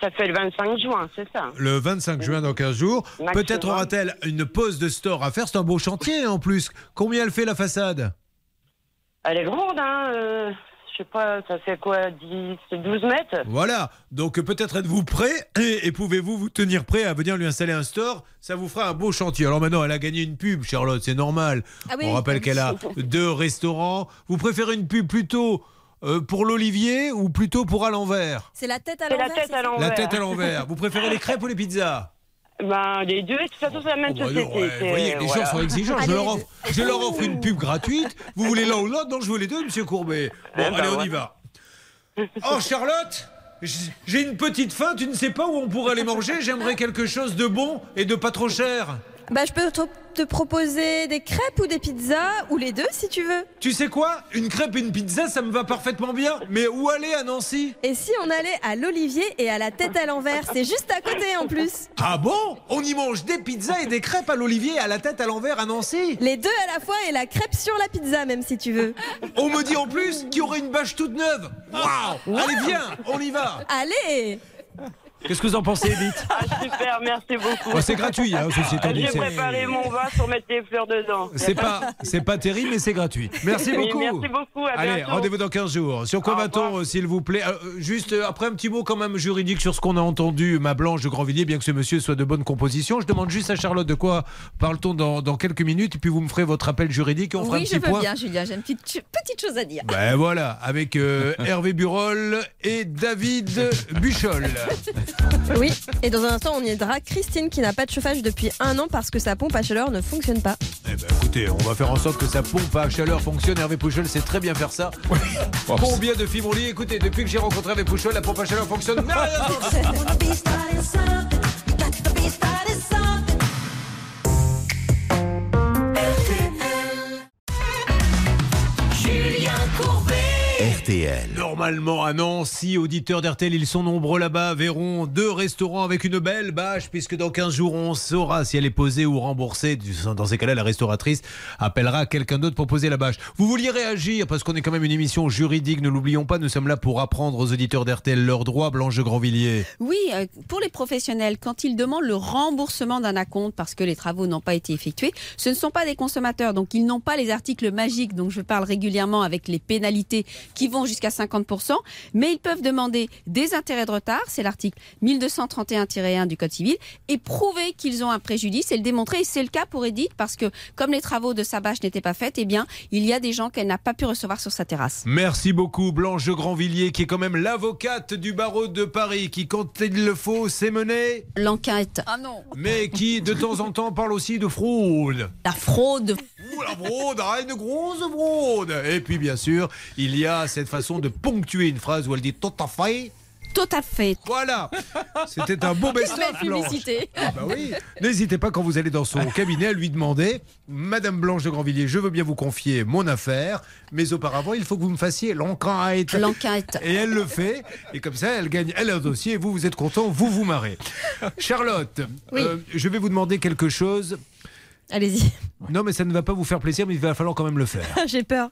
Ça fait le 25 juin, c'est ça Le 25 juin, dans 15 jours. Maximum. Peut-être aura-t-elle une pause de store à faire. C'est un beau chantier en plus. Combien elle fait la façade? Elle est grande, hein euh, Je sais pas, ça fait quoi 10, 12 mètres? Voilà, donc peut-être êtes-vous prêt et, et pouvez-vous vous tenir prêt à venir lui installer un store? Ça vous fera un beau chantier. Alors maintenant, elle a gagné une pub, Charlotte, c'est normal. Ah oui. On rappelle qu'elle a deux restaurants. Vous préférez une pub plutôt euh, pour l'Olivier ou plutôt pour à l'envers? C'est la tête à C'est la l'envers. tête à La tête à l'envers. Vous préférez les crêpes ou les pizzas? Ben, les deux, de toute façon, c'est la même Oh, bah, société. ouais, Vous voyez, les voilà. gens sont exigeants. Je leur, offre, je leur offre une pub gratuite. Vous voulez l'un ou l'autre Non, je veux les deux, monsieur Courbet. Bon, Eh ben, allez, on y va. Oh, Charlotte j'ai une petite faim, tu ne sais pas où on pourrait aller manger J'aimerais quelque chose de bon et de pas trop cher. Bah, je peux te, te proposer des crêpes ou des pizzas, ou les deux si tu veux. Tu sais quoi? Une crêpe et une pizza, ça me va parfaitement bien. Mais où aller à Nancy? Et si on allait à l'Olivier et à la tête à l'envers? C'est juste à côté en plus. Ah bon? On y mange des pizzas et des crêpes à l'olivier à la tête à l'envers à Nancy? Les deux à la fois et la crêpe sur la pizza, même si tu veux. On me dit en plus qu'il y aurait une bâche toute neuve. Waouh Allez, viens, on y va. Allez Qu'est-ce que vous en pensez, Edith Ah, super, merci beaucoup. Bah, c'est gratuit, hein, ceci étant dit, J'ai préparé mon vase pour mettre les fleurs dedans. C'est pas, c'est pas terrible, mais c'est gratuit. Merci Oui, beaucoup. merci beaucoup, à Allez, rendez-vous dans 15 jours. Sur quoi va-t-on, s'il vous plaît? Euh, euh, Juste euh, après un petit mot quand même juridique sur ce qu'on a entendu, ma Blanche de Grandvilliers, bien que ce monsieur soit de bonne composition. Je demande juste à Charlotte de quoi parle-t-on dans, dans quelques minutes, et puis vous me ferez votre appel juridique et on fera un Oui, petit je veux point. bien, Julien. J'ai une petite, petite chose à dire. Ben voilà, avec euh, Hervé Burol et David Buchol. Oui, et dans un instant, on y aidera Christine qui n'a pas de chauffage depuis un an parce que sa pompe à chaleur ne fonctionne pas. Eh ben écoutez, on va faire en sorte que sa pompe à chaleur fonctionne. Hervé Pouchol sait très bien faire ça. Combien de filles m'ont dit Écoutez, depuis que j'ai rencontré Hervé Pouchol, la pompe à chaleur fonctionne merveilleusement. Julien Courbet. RTL. Normalement, à Nancy, auditeurs d'RTL, ils sont nombreux là-bas, verront deux restaurants avec une belle bâche, puisque dans 15 jours, on saura si elle est posée ou remboursée. Dans ces cas-là, la restauratrice appellera quelqu'un d'autre pour poser la bâche. Vous vouliez réagir, parce qu'on est quand même une émission juridique, ne l'oublions pas, nous sommes là pour apprendre aux auditeurs d'RTL leurs droits, Blanche Grandvilliers. Oui, euh, pour les professionnels, quand ils demandent le remboursement d'un acompte parce que les travaux n'ont pas été effectués, ce ne sont pas des consommateurs, donc ils n'ont pas les articles magiques dont je parle régulièrement avec les pénalités qui vont jusqu'à 50%, mais ils peuvent demander des intérêts de retard, c'est l'article 1231-1 du Code civil, et prouver qu'ils ont un préjudice et le démontrer. Et c'est le cas pour Edith parce que comme les travaux de sa bâche n'étaient pas faits, eh bien, il y a des gens qu'elle n'a pas pu recevoir sur sa terrasse. Merci beaucoup Blanche de Grandvilliers, qui est quand même l'avocate du barreau de Paris, qui quand il le faut, sait mener, L'enquête. Ah non. mais qui de temps en temps parle aussi de fraude. La fraude. Ouh, la fraude, ah, une grosse fraude. Et puis bien sûr, il y a cette façon de ponctuer une phrase où elle dit tout à fait, Tout à fait. Voilà. C'était un beau best-of. publicité. Ah bah oui. N'hésitez pas quand vous allez dans son cabinet à lui demander Madame Blanche de Grandvilliers, je veux bien vous confier mon affaire, mais auparavant, il faut que vous me fassiez l'enquête. L'enquête. Et elle le fait. Et comme ça, elle gagne elle un dossier et vous, vous êtes content, vous vous marrez. Charlotte, Oui. euh, je vais vous demander quelque chose. Allez-y. Non, mais ça ne va pas vous faire plaisir, mais il va falloir quand même le faire. J'ai peur.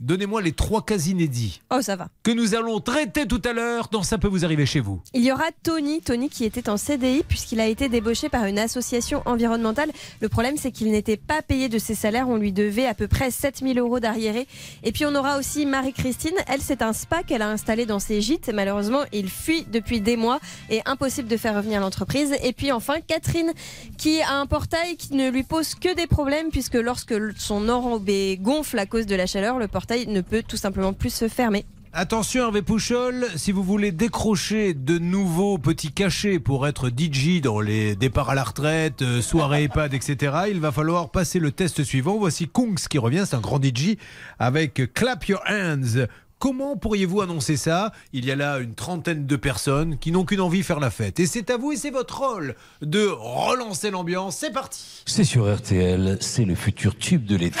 Donnez-moi les trois cas inédits Oh, ça va. que nous allons traiter tout à l'heure dans Ça peut vous arriver chez vous. Il y aura Tony, Tony qui était en CDI puisqu'il a été débauché par une association environnementale. Le problème c'est qu'il n'était pas payé de ses salaires, on lui devait à peu près 7000 euros d'arriérés. Et puis on aura aussi Marie-Christine, elle c'est un spa qu'elle a installé dans ses gîtes. Malheureusement il fuit depuis des mois et impossible de faire revenir l'entreprise. Et puis enfin Catherine qui a un portail qui ne lui pose que des problèmes puisque lorsque son enrobé gonfle à cause de la chaleur, le portail ne peut tout simplement plus se fermer. Attention Hervé Pouchol, si vous voulez décrocher de nouveaux petits cachets pour être DJ dans les départs à la retraite, euh, soirées EHPAD, etc., il va falloir passer le test suivant. Voici Kungs qui revient, c'est un grand DJ avec Clap Your Hands. Comment pourriez-vous annoncer ça? Il y a là une trentaine de personnes qui n'ont qu'une envie, faire la fête. Et c'est à vous et c'est votre rôle de relancer l'ambiance. C'est parti C'est sur RTL, c'est le futur tube de l'été.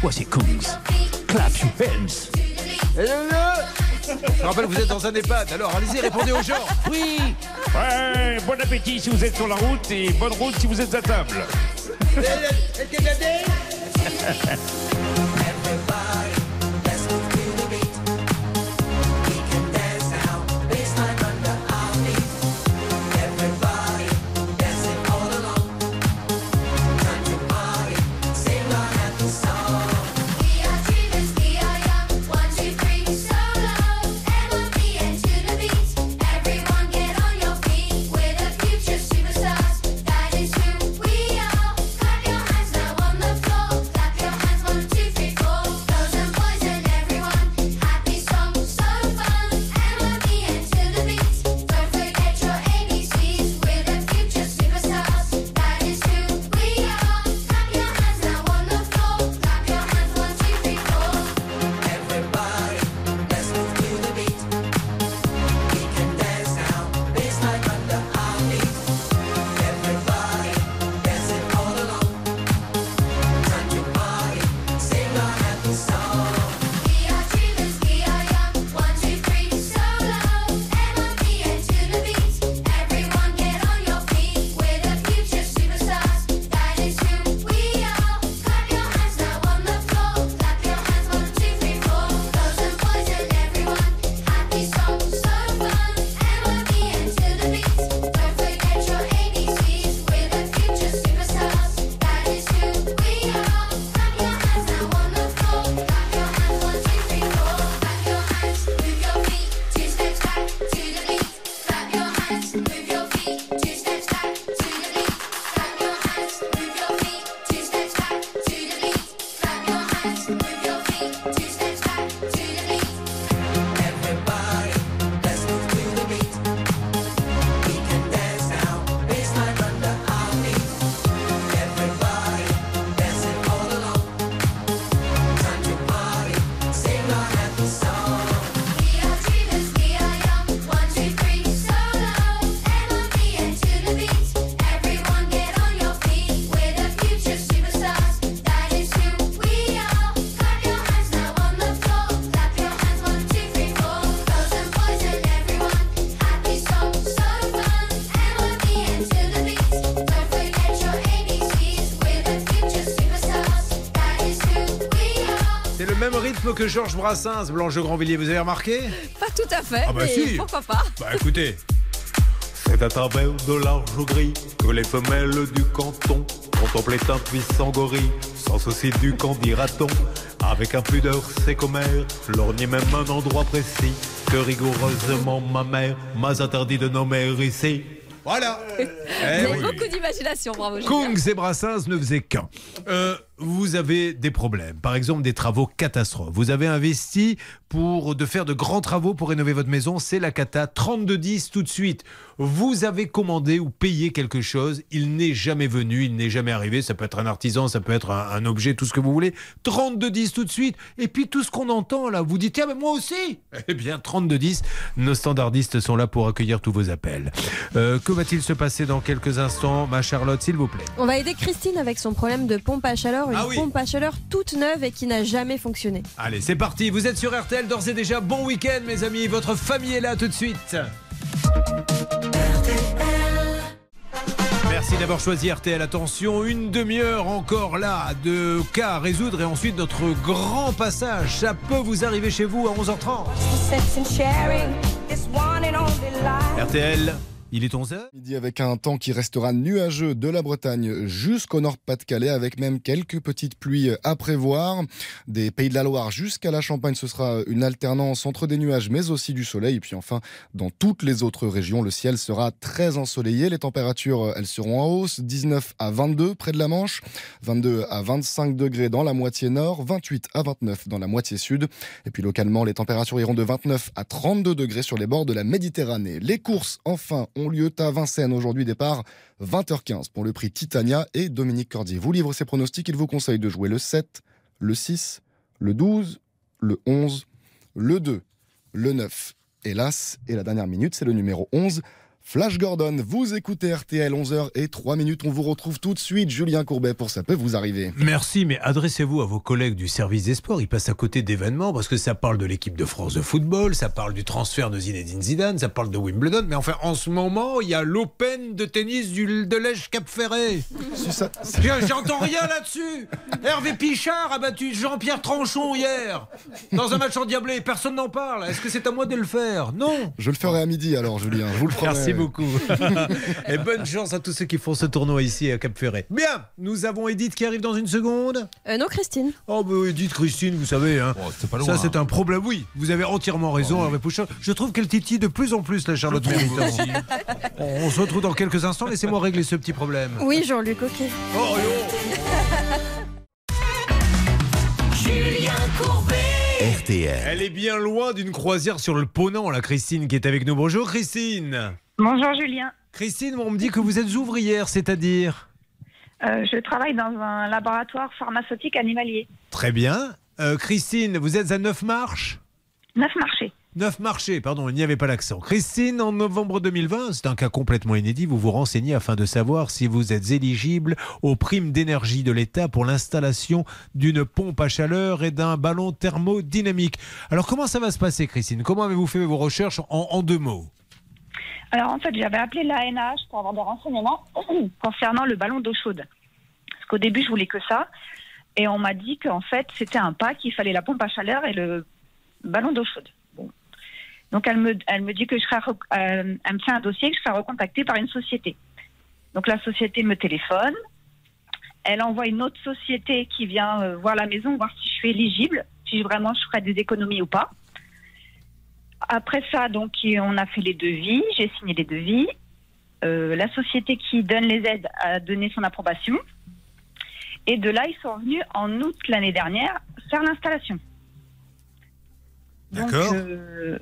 Voici Kungs. Clap your hands. Je rappelle que vous êtes dans un EHPAD, alors allez-y, répondez aux gens. Oui Ouais, bon appétit si vous êtes sur la route et bonne route si vous êtes à table. rythme que Georges Brassens, Blanche de Grandvilliers, vous avez remarqué? Pas tout à fait, Ah bah mais si. pourquoi pas? Bah écoutez, C'est à travers de larges gris que les femelles du canton contemplaient un puissant gorille, sans souci du qu'en dira-t-on. Avec impudeur, c'est commère, lorgnait même un endroit précis que rigoureusement ma mère m'a interdit de nommer ici. Voilà Vous Eh avez oui. beaucoup d'imagination, bravo. Kungs et Brassens ne faisaient qu'un. Vous avez des problèmes, par exemple des travaux catastrophes. Vous avez investi pour de faire de grands travaux pour rénover votre maison, c'est la cata 3210 tout de suite. Vous avez commandé ou payé quelque chose, il n'est jamais venu, il n'est jamais arrivé, ça peut être un artisan, ça peut être un, un objet, tout ce que vous voulez. 3210 tout de suite. Et puis tout ce qu'on entend là, vous dites tiens mais moi aussi. Eh bien 3210, nos standardistes sont là pour accueillir tous vos appels. Euh, que va-t-il se passer dans quelques instants, ma Charlotte, s'il vous plaît? On va aider Christine avec son problème de pompe à chaleur, une Ah oui. pompe à chaleur toute neuve et qui n'a jamais fonctionné. Allez, c'est parti. Vous êtes sur RTL d'ores et déjà. Bon week-end, mes amis. Votre famille est là tout de suite. Merci d'avoir choisi RTL. Attention, une demi-heure encore là de cas à résoudre et ensuite notre grand passage. Ça peut vous arriver chez vous à 11h30. RTL, il est 11h. Midi avec un temps qui restera nuageux de la Bretagne jusqu'au Nord-Pas-de-Calais, avec même quelques petites pluies à prévoir. Des Pays de la Loire jusqu'à la Champagne, ce sera une alternance entre des nuages mais aussi du soleil. Et puis enfin, dans toutes les autres régions, le ciel sera très ensoleillé. Les températures, elles seront en hausse, 19 à 22 près de la Manche, 22 à 25 degrés dans la moitié nord, 28 à 29 dans la moitié sud. Et puis localement, les températures iront de 29 à 32 degrés sur les bords de la Méditerranée. Les courses, enfin, ont lieu à Vincennes aujourd'hui. Départ 20h15 pour le prix Titania et Dominique Cordier vous livre ses pronostics. Il vous conseille de jouer le 7, le 6, le 12, le 11, le 2, le 9. Hélas, et la dernière minute, c'est le numéro 11. Flash Gordon, vous écoutez RTL 11h et 3 minutes. On vous retrouve tout de suite. Julien Courbet pour Ça peut vous arriver. Merci, mais adressez-vous à vos collègues du service des sports. Ils passent à côté d'événements parce que ça parle de l'équipe de France de football, ça parle du transfert de Zinedine Zidane, ça parle de Wimbledon. Mais enfin, en ce moment, il y a l'Open de tennis du, de l'Èche Cap Ferré. J'entends rien là-dessus. Hervé Pichard a battu Jean-Pierre Tranchon hier dans un match endiablé. Personne n'en parle. Est-ce que c'est à moi de le faire? Non. Je le ferai à midi alors, Julien. Je vous le promets. Merci beaucoup. Et bonne chance à tous ceux qui font ce tournoi ici à Cap Ferré. Bien, nous avons Edith qui arrive dans une seconde. Euh, non, Christine. Oh, bah Edith, Christine, vous savez, hein, pas loin, ça c'est hein. un problème. Oui, vous avez entièrement raison, Hervé Pouchard. Je trouve qu'elle titille de plus en plus, la Charlotte. On, on se retrouve dans quelques instants. Laissez-moi régler ce petit problème. Oui, Jean-Luc, ok. Oh, Julien Courbet. RTL. Elle est bien loin d'une croisière sur le Ponant, la Christine qui est avec nous. Bonjour, Christine. Bonjour Julien. Christine, on me dit que vous êtes ouvrière, c'est-à-dire Euh, je travaille dans un laboratoire pharmaceutique animalier. Très bien. Euh, Christine, vous êtes à Neuf Marches Neuf marchés. Neuf marchés, pardon, il n'y avait pas l'accent. Christine, en novembre 2020, c'est un cas complètement inédit, vous vous renseignez afin de savoir si vous êtes éligible aux primes d'énergie de l'État pour l'installation d'une pompe à chaleur et d'un ballon thermodynamique. Alors comment ça va se passer, Christine? Comment avez-vous fait vos recherches en, en deux mots? Alors en fait, j'avais appelé l'ANH pour avoir des renseignements concernant le ballon d'eau chaude. Parce qu'au début, je voulais que ça. Et on m'a dit qu'en fait, c'était un pack, il fallait la pompe à chaleur et le ballon d'eau chaude. Bon. Donc elle me, elle me dit que je serai, euh, elle me fait un dossier que je serai recontactée par une société. Donc la société me téléphone. Elle envoie une autre société qui vient euh, voir la maison, voir si je suis éligible, si vraiment je ferai des économies ou pas. Après ça, donc, on a fait les devis, j'ai signé les devis. Euh, la société qui donne les aides a donné son approbation. Et de là, ils sont venus en août l'année dernière faire l'installation. D'accord. euh,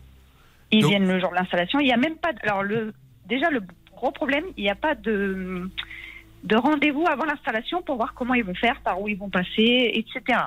ils Donc- viennent le jour de l'installation. Il n'y a même pas. de- Alors, le, déjà, le gros problème, il n'y a pas de, de rendez-vous avant l'installation pour voir comment ils vont faire, par où ils vont passer, etc.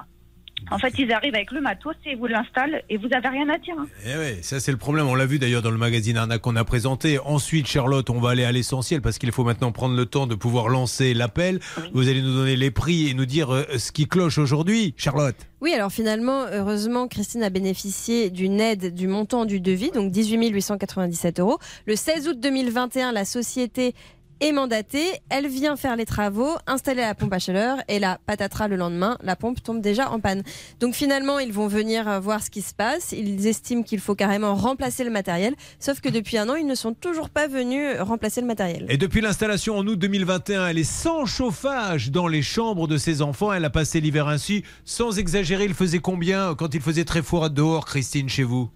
En fait, ils arrivent avec le matos et ils vous l'installent et vous n'avez rien à dire. hein. Eh oui, ça c'est le problème. On l'a vu d'ailleurs dans le magazine Arnaque qu'on a présenté. Ensuite, Charlotte, on va aller à l'essentiel parce qu'il faut maintenant prendre le temps de pouvoir lancer l'appel. Vous allez nous donner les prix et nous dire euh, ce qui cloche aujourd'hui, Charlotte. Oui, alors finalement, heureusement, Christine a bénéficié d'une aide du montant du devis, donc 18 897 euros. Le 16 août 2021, la société est mandatée, elle vient faire les travaux, installer la pompe à chaleur, et là, patatras le lendemain, la pompe tombe déjà en panne. Donc finalement, ils vont venir euh, voir ce qui se passe, ils estiment qu'il faut carrément remplacer le matériel, sauf que depuis un an, ils ne sont toujours pas venus remplacer le matériel. Et depuis l'installation en août 2021, elle est sans chauffage dans les chambres de ses enfants. Elle a passé l'hiver ainsi. Sans exagérer, il faisait combien quand il faisait très froid dehors, Christine, chez vous?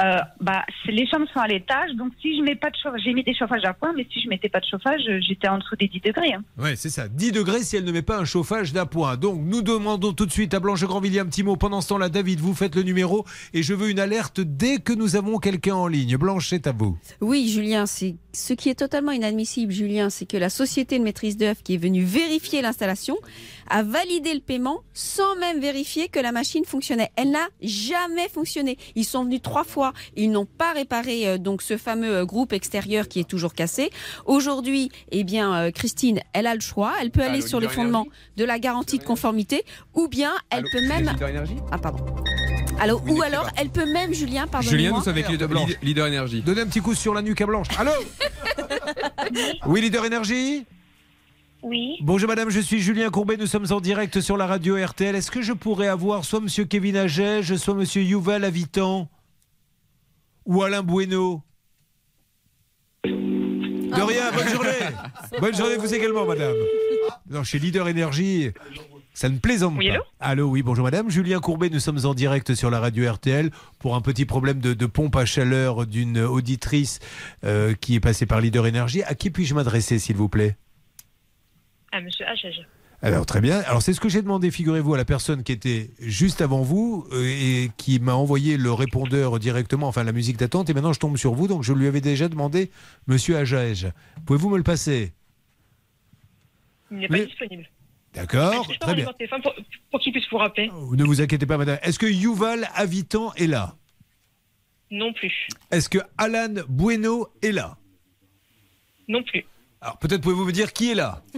Euh, bah, c'est- les chambres sont à l'étage, donc si je mets pas de chauffage, j'ai mis des chauffages à point, mais si je mettais pas de chauffage, euh, j'étais en dessous des 10 degrés. hein. Ouais, c'est ça. 10 degrés si elle ne met pas un chauffage d'appoint. Donc, nous demandons tout de suite à Blanche Grandvilliers un petit mot. Pendant ce temps-là, David, vous faites le numéro et je veux une alerte dès que nous avons quelqu'un en ligne. Blanche, c'est à vous. Oui, Julien, c'est ce qui est totalement inadmissible, Julien, c'est que la société de maîtrise d'œuvre qui est venue vérifier l'installation a validé le paiement sans même vérifier que la machine fonctionnait. Elle n'a jamais fonctionné. Ils sont venus trois fois, ils n'ont pas réparé euh, donc ce fameux euh, groupe extérieur qui est toujours cassé. Aujourd'hui, eh bien, euh, Christine, elle a le choix. Elle peut aller Allô, sur les fondements de la garantie de conformité, ou bien elle peut même. Ah pardon. Alors, ou alors, elle peut même, Julien, pardon. Julien, nous sommes avec Leader, Leader- Leader Énergie. Donnez un petit coup sur la nuque à Blanche. Allô Oui, Leader Énergie Oui. Bonjour madame, je suis Julien Courbet, nous sommes en direct sur la radio RTL. Est-ce que je pourrais avoir soit monsieur Kevin Agege, soit monsieur Yuval Avitan ou Alain Bueno? De rien, bonne journée Bonne journée vous également madame. Non, chez Leader Énergie, ça ne plaisante Oui, pas. allô Allô, oui, bonjour madame. Julien Courbet, nous sommes en direct sur la radio RTL pour un petit problème de, de pompe à chaleur d'une auditrice euh, qui est passée par Leader Énergie. À qui puis-je m'adresser s'il vous plaît? Ah, monsieur HH. alors très bien. Alors c'est ce que j'ai demandé, figurez-vous, à la personne qui était juste avant vous euh, et qui m'a envoyé le répondeur directement, enfin la musique d'attente, et maintenant je tombe sur vous, donc je lui avais déjà demandé, Monsieur Ajaège, pouvez-vous me le passer? Il n'est pas disponible. D'accord, très bien. pour, pour qu'il puisse vous rappeler Ne vous inquiétez pas, madame. Est-ce que Yuval Avitan est là? Non plus. Est-ce que Alan Bueno est là? Non plus. Alors peut-être pouvez-vous me dire qui est là?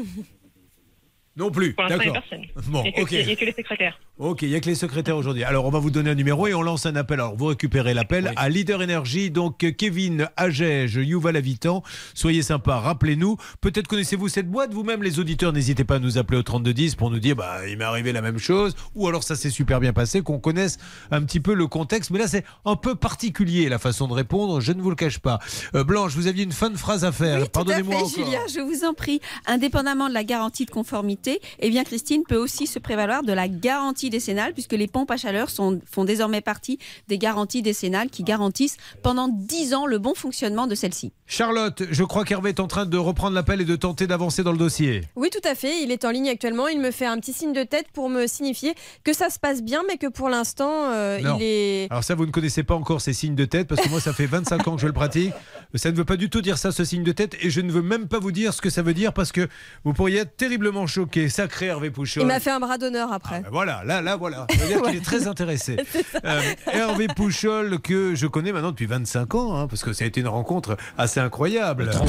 Non plus. Pour l'instant, il n'y a D'accord. personne. Bon, il n'y a, que- ok. il y a que les secrétaires. Ok, il n'y a que les secrétaires aujourd'hui. Alors, on va vous donner un numéro et on lance un appel. Alors, vous récupérez l'appel à Leader Energy. Donc, Kevin Agege, Yuval Avitan. Soyez sympa, rappelez-nous. Peut-être connaissez-vous cette boîte vous-même, les auditeurs. N'hésitez pas à nous appeler au 3210 pour nous dire bah, il m'est arrivé la même chose. Ou alors, ça s'est super bien passé, qu'on connaisse un petit peu le contexte. Mais là, c'est un peu particulier la façon de répondre. Je ne vous le cache pas. Euh, Blanche, vous aviez une fin de phrase à faire. Oui, Pardonnez-moi encore. Julia, je vous en prie. Indépendamment de la garantie de conformité, eh bien, Christine peut aussi se prévaloir de la garantie décennale, puisque les pompes à chaleur sont, font désormais partie des garanties décennales qui garantissent pendant 10 ans le bon fonctionnement de celle-ci. Charlotte, je crois qu'Hervé est en train de reprendre l'appel et de tenter d'avancer dans le dossier. Oui, tout à fait. Il est en ligne actuellement. Il me fait un petit signe de tête pour me signifier que ça se passe bien, mais que pour l'instant, euh, il est. Alors ça, vous ne connaissez pas encore ces signes de tête, parce que moi, ça fait 25 ans que je le pratique. Ça ne veut pas du tout dire ça, ce signe de tête, et je ne veux même pas vous dire ce que ça veut dire, parce que vous pourriez être terriblement choqué. Sacré Hervé Pouchol. Il m'a fait un bras d'honneur après. Ben Voilà, là, là, voilà. Ça veut dire qu'il est très intéressé. Euh, Hervé Pouchol, que je connais maintenant depuis 25 ans, hein, parce que ça a été une rencontre assez incroyable.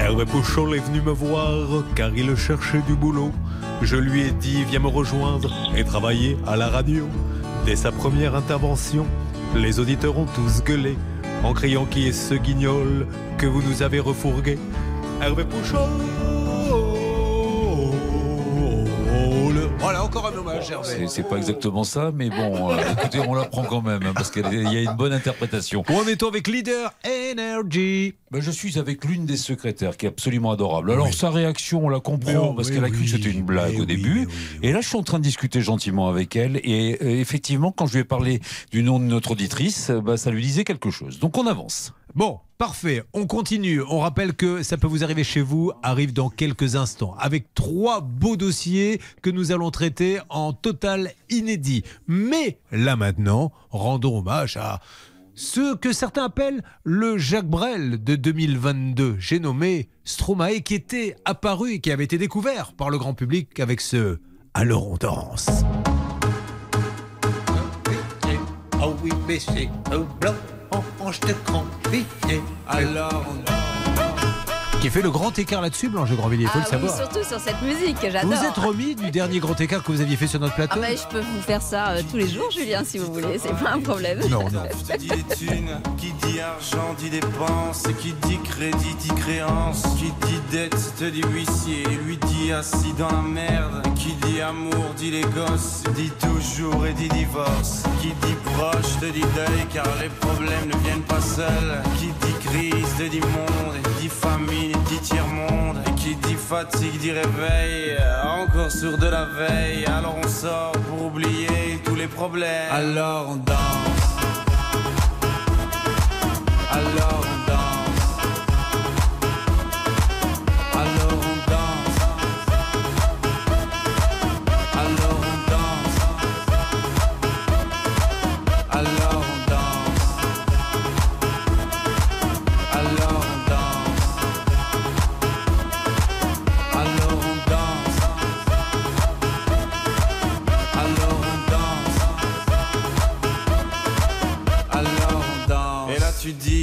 Hervé Pouchol est venu me voir car il cherchait du boulot. Je lui ai dit viens me rejoindre et travailler à la radio. Dès sa première intervention, les auditeurs ont tous gueulé en criant qui est ce guignol que vous nous avez refourgué? Hervé Pouchol. Voilà, encore un hommage, Hervé. C'est- pas exactement ça, mais bon, euh, écoutez, on l'apprend quand même, hein, parce qu'il y a une bonne interprétation. Où en est-on avec Leader Energy Ben, Je suis avec l'une des secrétaires qui est absolument adorable. Alors, sa réaction, on la comprend, parce qu'elle a cru que c'était une blague au début. Et là, je suis en train de discuter gentiment avec elle. Et euh, effectivement, quand je lui ai parlé du nom de notre auditrice, euh, bah, ça lui disait quelque chose. Donc, on avance. Bon, parfait. On continue. On rappelle que ça peut vous arriver chez vous, arrive dans quelques instants, avec trois beaux dossiers que nous allons traiter en total inédit. Mais là maintenant, rendons hommage à ce que certains appellent le Jacques Brel de 2022. J'ai nommé Stromae, qui était apparu et qui avait été découvert par le grand public avec ce Alors on danse. Baissé, blanc, on je te confie. Alors on Qui fait le grand écart là-dessus, Blanche de Grandvilliers, il faut Ah le oui, savoir. surtout sur cette musique, j'adore. Vous êtes remis du dernier grand écart que vous aviez fait sur notre Ah plateau bah, je peux vous faire ça euh, tous les jours, Julien, si vous voulez, c'est pas un problème. Non, non. te dit les thunes, qui dit argent dit dépense, qui dit crédit dit créance, qui dit dette te dit huissier, lui dit assis dans la merde, qui dit amour dit les gosses, dit toujours et dit divorce, qui dit proche te dit deuil car les problèmes ne viennent pas seuls, qui dit crise te dit monde, et dit famine et dit tiers-monde, et qui dit fatigue d'y réveil, encore sur de la veille. Alors on sort pour oublier tous les problèmes. Alors on danse. Alors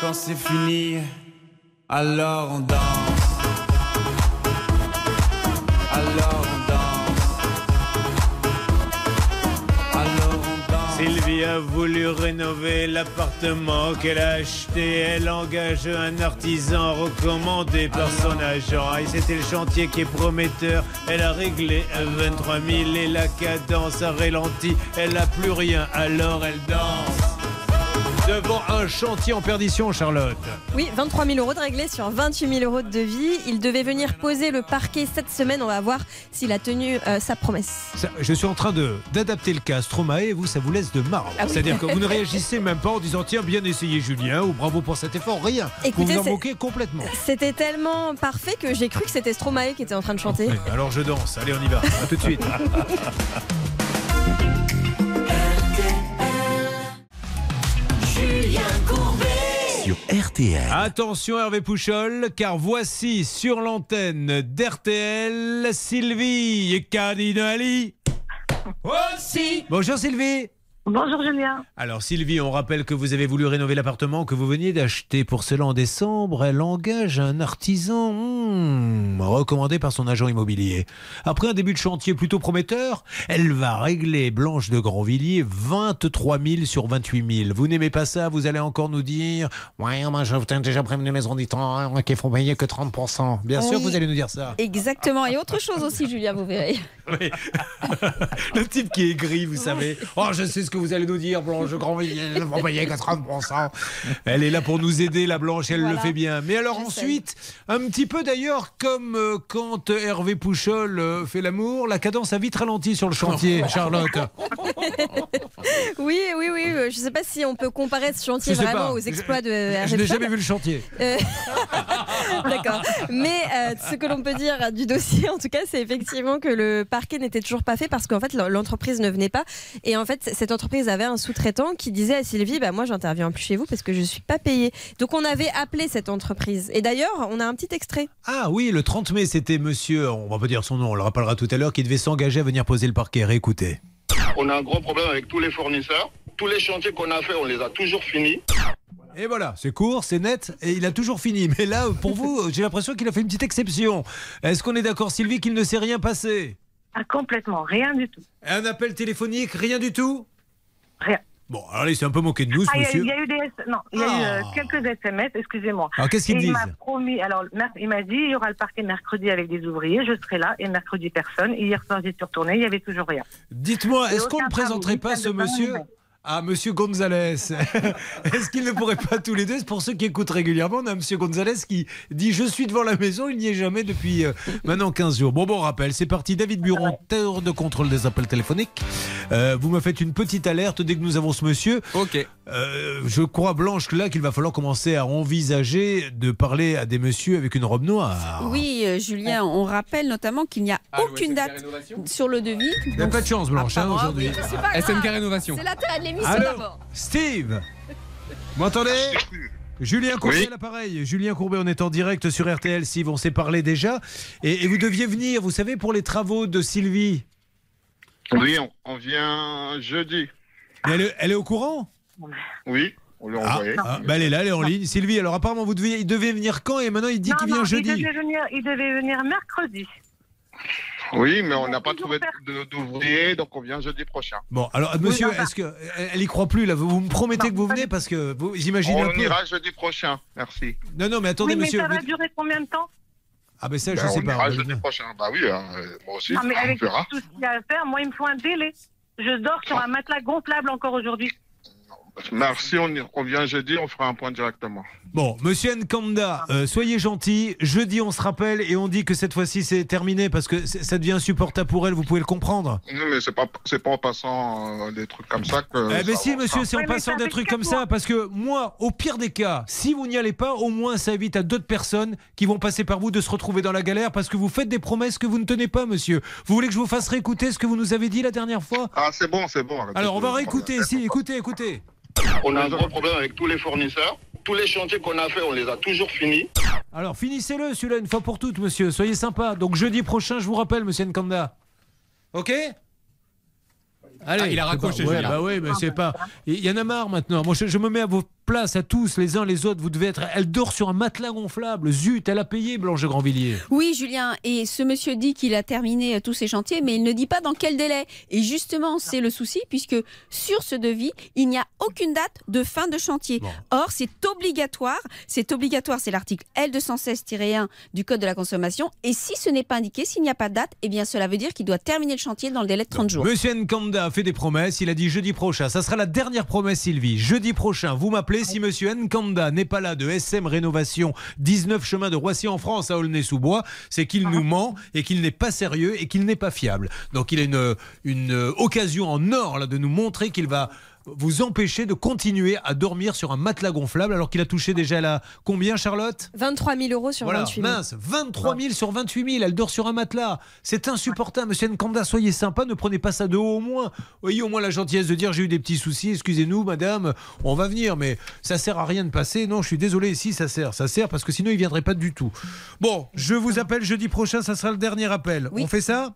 Quand c'est fini, alors on danse. Alors on danse. Alors on danse. Sylvie a voulu rénover l'appartement qu'elle a acheté. Elle engage un artisan recommandé par son agent. Et c'était le chantier qui est prometteur. Elle a réglé 23 000 et la cadence a ralenti. Elle n'a plus rien, alors elle danse. Devant un chantier en perdition, Charlotte. Oui, 23 000 euros de réglés sur 28 000 euros de devis. Il devait venir poser le parquet cette semaine. On va voir s'il a tenu euh, sa promesse. Ça, Je suis en train de d'adapter le cas Stromae et vous, ça vous laisse de marbre. Ah oui. C'est-à-dire que vous ne réagissez même pas en disant tiens, bien essayé Julien ou bravo pour cet effort. Rien. Écoutez, vous vous en moquez complètement. C'était tellement parfait que j'ai cru que c'était Stromae qui était en train de chanter. Alors je danse. Allez, on y va. À tout de suite. Julien Courbet sur RTL. Attention Hervé Pouchol, car voici sur l'antenne d'RTL Sylvie Cardinali. Aussi. Bonjour Sylvie. Bonjour Julien. Alors Sylvie, on rappelle que vous avez voulu rénover l'appartement que vous veniez d'acheter pour cela en décembre. Elle engage un artisan hmm, recommandé par son agent immobilier. Après un début de chantier plutôt prometteur, elle va régler Blanche de Grandvilliers 23 000 sur 28 000. Vous n'aimez pas ça Vous allez encore nous dire Ouais, moi je vous déjà prévenu mes auditeurs qui font payer que 30%. Bien sûr, Oui. vous allez nous dire ça. Exactement. Et autre chose aussi, Julien, vous verrez. Oui. Le type qui est gris, vous savez. Oh, je sais ce que vous allez nous dire, Blanche Grandvilliers, payer que 30%. Elle est là pour nous aider, la Blanche, elle le fait bien. Mais alors ensuite, un petit peu d'ailleurs comme euh, quand Hervé Pouchol euh, fait l'amour, la cadence a vite ralenti sur le chantier, Charlotte. Oui, oui, oui. euh, Je ne sais pas si on peut comparer ce chantier Je vraiment pas. aux exploits de Je Hervé n'ai Pouchol. jamais vu le chantier. Euh, D'accord. Mais ce que l'on peut dire du dossier, en tout cas, c'est effectivement que le parquet n'était toujours pas fait parce qu'en fait, l'entreprise ne venait pas. Et en fait, cette entreprise avait un sous-traitant qui disait à Sylvie bah, Moi, j'interviens plus chez vous parce que je ne suis pas payé. Donc, on avait appelé cette entreprise. Et d'ailleurs, on a un petit extrait. Ah oui, le 30 mai, c'était monsieur, on va pas dire son nom, on le rappellera tout à l'heure, qui devait s'engager à venir poser le parquet. Réécoutez. On a un gros problème avec tous les fournisseurs. Tous les chantiers qu'on a fait, on les a toujours finis. Et voilà, c'est court, c'est net, et il a toujours fini. Mais là, pour vous, j'ai l'impression qu'il a fait une petite exception. Est-ce qu'on est d'accord, Sylvie, qu'il ne s'est rien passé? Ah, complètement, rien du tout. Un appel téléphonique, rien du tout? Rien. Bon, alors là, il s'est un peu moqué de nous, ce Ah, monsieur. il y, a eu des non, il y a eu euh, quelques SMS, excusez-moi. Alors, qu'est-ce qu'ils disent Il m'a promis, alors il m'a dit il y aura le parquet mercredi avec des ouvriers, je serai là et mercredi personne. Hier soir j'y suis retournée, il y avait toujours rien. Dites-moi, est-ce qu'on ne présenterait pas ce monsieur. À Monsieur Gonzalez Est-ce qu'il ne pourrait pas tous les deux? C'est Pour ceux qui écoutent régulièrement, on a Monsieur Gonzalez qui dit Je suis devant la maison, il n'y est jamais depuis euh, maintenant 15 jours. Bon, bon, on rappelle, c'est parti. David Buron, terre de contrôle des appels téléphoniques. Euh, vous me faites une petite alerte dès que nous avons ce monsieur. Ok. Euh, je crois, Blanche, là qu'il va falloir commencer à envisager de parler à des messieurs avec une robe noire. Oui, euh, Julien, on rappelle notamment qu'il n'y a aucune date sur le devis. Il n'y a pas de chance, Blanche, hein, aujourd'hui. Grave. SNK Rénovation. C'est de l'émission Allô d'abord. Steve Vous m'entendez Julien Courbet à l'appareil. Julien Courbet, on est en direct sur RTL, Steve, on s'est parlé déjà. Et, et vous deviez venir, vous savez, pour les travaux de Sylvie. Oui, on, on vient jeudi. Elle, est- elle est au courant Oui, on l'a Ah, envoyé. ah, bah elle est là, elle est en ligne. Sylvie, alors apparemment, vous deviez, il devait venir quand? Et maintenant il dit qu'il vient il jeudi. devait venir, il devait venir mercredi. Oui, mais on n'a pas trouvé d'ouvrier, donc on vient jeudi prochain. Bon, alors monsieur, Oui, est-ce que elle y croit plus là? Vous, me promettez que vous venez parce que vous imaginez un On peu. ira jeudi prochain, merci. Non, non, mais attendez, oui, mais monsieur. ça va vous- durer combien de temps? Ah, ben ça, je Ben, sais on pas. ira jeudi prochain. Bah oui, hein, euh, moi aussi, Non, mais on avec verra. tout ce qu'il y a à faire, moi, il me faut un délai. Je dors sur un matelas gonflable encore aujourd'hui. Merci, on, y- on vient jeudi, on fera un point directement. Bon, monsieur Nkanda, euh, soyez gentil. Jeudi, on se rappelle et on dit que cette fois-ci c'est terminé parce que ça devient insupportable pour elle. Vous pouvez le comprendre. Non, mais c'est pas, c'est pas en passant euh, des trucs comme ça que. Eh ben si, monsieur, c'est en passant des trucs comme ça, parce que moi, au pire des cas, si vous n'y allez pas, au moins ça évite à d'autres personnes qui vont passer par vous de se retrouver dans la galère parce que vous faites des promesses que vous ne tenez pas, monsieur. Vous voulez que je vous fasse réécouter ce que vous nous avez dit la dernière fois? Ah, c'est bon, c'est bon. Alors, on va réécouter, si, écoutez, écoutez. On a un gros problème avec tous les fournisseurs. Tous les chantiers qu'on a fait, on les a toujours finis. Alors, finissez-le, celui-là, une fois pour toutes, monsieur. Soyez sympa. Donc, jeudi prochain, je vous rappelle, monsieur Nkanda. Ok Allez, Ah, il a raccroché, Ouais, bah oui, mais c'est pas. Il y en a marre maintenant. Moi, je, je me mets à vos places, à tous, les uns les autres. Vous devez être. Elle dort sur un matelas gonflable. Zut, elle a payé, Blanche Grandvilliers. Oui, Julien, et ce monsieur dit qu'il a terminé euh, tous ses chantiers, mais il ne dit pas dans quel délai. Et justement, c'est le souci, puisque sur ce devis, il n'y a aucune date de fin de chantier. Or, c'est obligatoire, c'est obligatoire, c'est l'article L216-1 du Code de la consommation, et si ce n'est pas indiqué, s'il n'y a pas de date, eh bien cela veut dire qu'il doit terminer le chantier dans le délai de 30 jours. Monsieur Nkanda a fait des promesses. Il a dit jeudi prochain. Ça sera la dernière promesse, Sylvie. Jeudi prochain, vous m'appelez. Si monsieur Nkanda n'est pas là de SM Rénovation, 19 chemin de Roissy en France, à Aulnay-sous-Bois, c'est qu'il nous ment et qu'il n'est pas sérieux et qu'il n'est pas fiable. Donc il a une, une occasion en or là, de nous montrer qu'il va vous empêcher de continuer à dormir sur un matelas gonflable alors qu'il a touché déjà la combien Charlotte 23 000 euros sur voilà, 28 000. mince, 23 000 sur 28 000, elle dort sur un matelas. C'est insupportable, monsieur Nkanda, soyez sympa, ne prenez pas ça de haut au moins. Voyez au moins la gentillesse de dire j'ai eu des petits soucis, excusez-nous madame, on va venir, mais ça sert à rien de passer. Non, je suis désolé, si ça sert, ça sert parce que sinon il viendrait pas du tout. Bon, je vous appelle jeudi prochain, ça sera le dernier appel. On fait ça?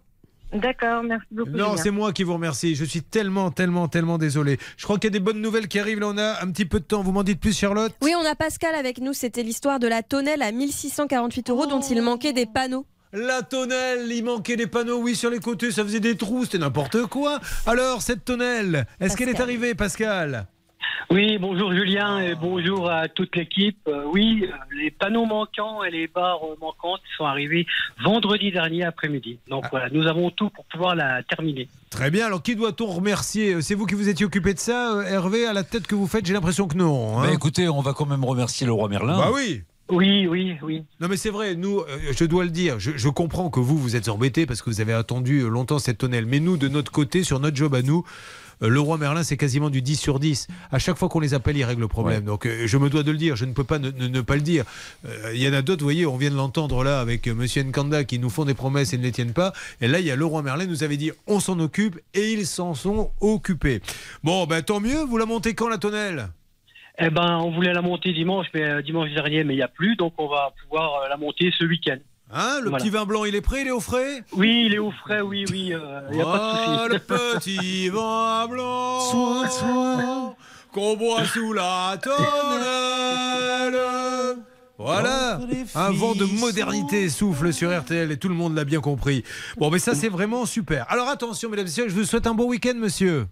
D'accord, merci beaucoup. non, c'est moi qui vous remercie. Je suis tellement, tellement, tellement désolé. Je crois qu'il y a des bonnes nouvelles qui arrivent. Là, on a un petit peu de temps. Vous m'en dites plus, Charlotte? Oui, on a Pascal avec nous. C'était l'histoire de la tonnelle à 1648 euros dont il manquait des panneaux. La tonnelle, il manquait des panneaux, oui, sur les côtés, ça faisait des trous, c'était n'importe quoi. Alors, cette tonnelle, est-ce qu'elle est arrivée, Pascal? Oui, bonjour Julien et bonjour à toute l'équipe. Euh, oui, euh, les panneaux manquants et les barres euh, manquantes sont arrivés vendredi dernier après-midi. Ah. Donc voilà, nous avons tout pour pouvoir la terminer. Très bien, alors qui doit-on remercier? C'est vous qui vous étiez occupé de ça, euh, Hervé, à la tête que vous faites, j'ai l'impression que non. hein. Bah, écoutez, on va quand même remercier le roi Merlin. Bah oui Oui, oui, oui. Non mais c'est vrai, nous, euh, je dois le dire, je, je comprends que vous, vous êtes embêtés parce que vous avez attendu longtemps cette tonnelle. Mais nous, de notre côté, sur notre job à nous, euh, le roi Merlin, c'est quasiment du 10 sur 10. À chaque fois qu'on les appelle, ils règlent le problème. Donc euh, je me dois de le dire, je ne peux pas ne, ne- ne pas le dire. Euh, Il y en a d'autres, vous voyez, on vient de l'entendre là avec euh, Monsieur Nkanda qui nous font des promesses et ne les tiennent pas. Et là, il y a le roi Merlin nous avait dit, on s'en occupe et ils s'en sont occupés. Bon, ben tant mieux, vous la montez quand la tonnelle? Eh ben, on voulait la monter dimanche, mais euh, dimanche dernier, mais il n'y a plus, donc on va pouvoir euh, la monter ce week-end. Hein, le Voilà. petit vin blanc, il est prêt, il est au frais? Oui, il est au frais, oui, oui, il n'y a pas de. Oh, le petit vin blanc qu'on boit sous la tonnelle. Voilà, un vent de modernité souffle sur RTL et tout le monde l'a bien compris. Bon, mais ça c'est vraiment super. Alors attention, mesdames et messieurs, je vous souhaite un bon week-end, monsieur.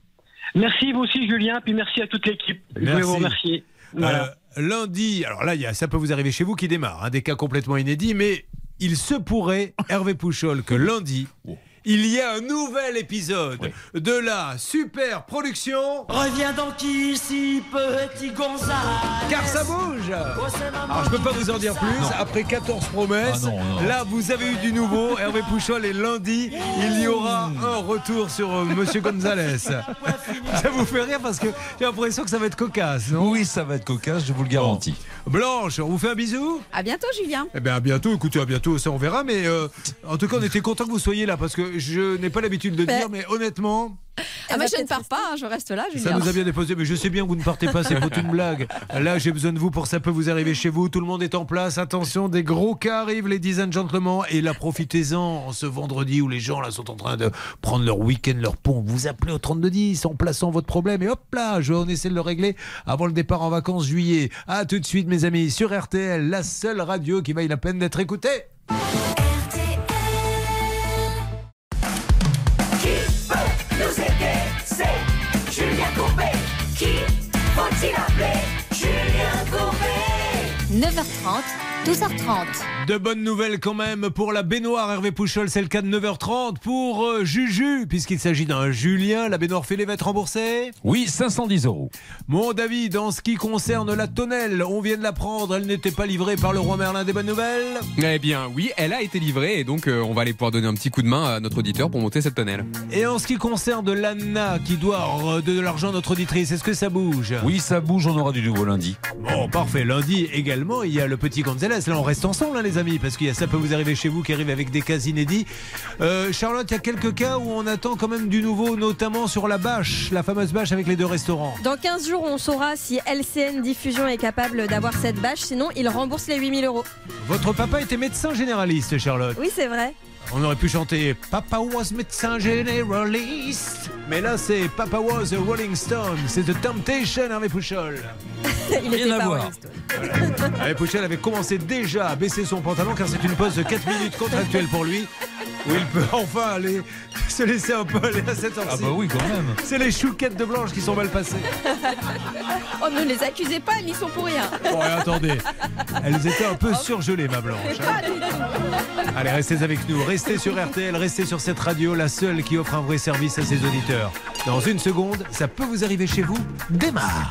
Merci vous aussi, Julien, puis merci à toute l'équipe. Je voulais vous remercier. Voilà. Euh, lundi, alors là, y ça peut vous arriver chez vous qui démarre, hein, des cas complètement inédits, mais il se pourrait, Hervé Pouchol, que lundi, il y a un nouvel épisode de la super production. Reviens donc ici, petit Gonzalo. Car ça bouge Alors je peux pas vous en dire plus, après 14 promesses, Ah non, non. là vous avez eu du nouveau, Hervé Pouchol et lundi, il y aura un retour sur euh, Monsieur Gonzalez. ça vous fait rire parce que j'ai l'impression que ça va être cocasse, non? Oui, ça va être cocasse, je vous le garantis. Blanche, on vous fait un bisou À bientôt, Julien. Eh bien, à bientôt. Écoutez, à bientôt, ça on verra. Mais euh, en tout cas, on était content que vous soyez là parce que je n'ai pas l'habitude de Ben. dire, mais honnêtement, Ah bah, je ne pars pas, hein, je reste là, ça nous a bien déposé. Mais je sais bien que vous ne partez pas, c'est pas une blague. Là, j'ai besoin de vous pour ça peut vous arriver chez vous. Tout le monde est en place. Attention, des gros cas arrivent, les and gentlemen. Et là, profitez-en en ce vendredi où les gens là sont en train de prendre leur week-end, leur pont. Vous appelez au 3210 en plaçant votre problème et hop là, je, on essaie de le régler avant le départ en vacances juillet. À tout de suite, mes amis, sur RTL, la seule radio qui vaille la peine d'être écoutée. Qui faut-il appeler Julien Courbet? 9h30, 12h30. De bonnes nouvelles quand même pour la baignoire Hervé Pouchol, c'est le cas de 9h30 pour euh, Juju, puisqu'il s'agit d'un Julien. La baignoire Félé va être remboursée? Oui, 510 euros. Mon David, en ce qui concerne la tonnelle, on vient de l'apprendre, elle n'était pas livrée par le roi Merlin des bonnes nouvelles? Eh bien, oui, elle a été livrée et donc euh, on va aller pouvoir donner un petit coup de main à notre auditeur pour monter cette tonnelle. Et en ce qui concerne l'Anna qui doit euh, de l'argent à notre auditrice, est-ce que ça bouge? Oui, ça bouge, on aura du nouveau lundi. Bon, parfait. Lundi également, il y a le petit Gonzalez. Là, on reste ensemble, hein, les amis, parce qu'il y a ça peut vous arriver chez vous qui arrive avec des cas inédits. Euh, Charlotte, il y a quelques cas où on attend quand même du nouveau, notamment sur la bâche, la fameuse bâche avec les deux restaurants. Dans 15 jours, on saura si LCN Diffusion est capable d'avoir cette bâche. Sinon, il rembourse les 8000 euros. Votre papa était médecin généraliste, Charlotte. Oui, c'est vrai. On aurait pu chanter Papa was médecin généraliste. Mais là, c'est Papa was a Rolling Stone. C'est The Temptation, Hervé Pouchol. il Rien à voir. Hervé Pouchol avait commencé déjà à baisser son pantalon car c'est une pause de 4 minutes contractuelle pour lui. Où il peut enfin aller se laisser un peu aller à cette heure-ci. Ah bah oui, quand même. C'est les chouquettes de Blanche qui sont mal passées. Oh, ne les accusez pas, ils n'y sont pour rien. Bon, et attendez, elles étaient un peu surgelées, ma Blanche. hein. Pas du tout. Allez, restez avec nous, restez sur RTL, restez sur cette radio, la seule qui offre un vrai service à ses auditeurs. Dans une seconde, ça peut vous arriver chez vous, démarre.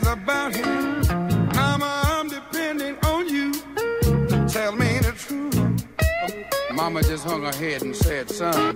Mama just hung her head and said, son,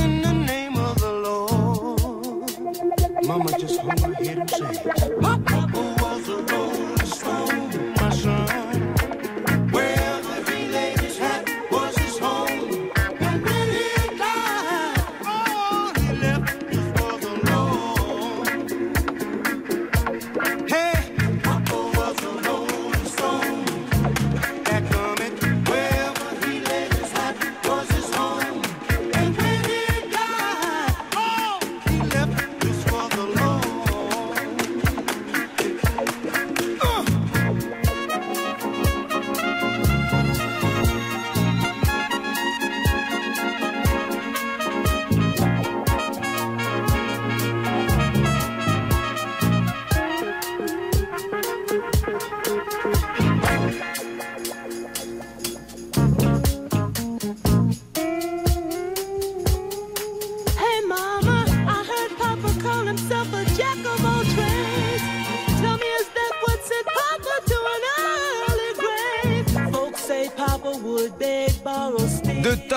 Mama just wanna hear and say.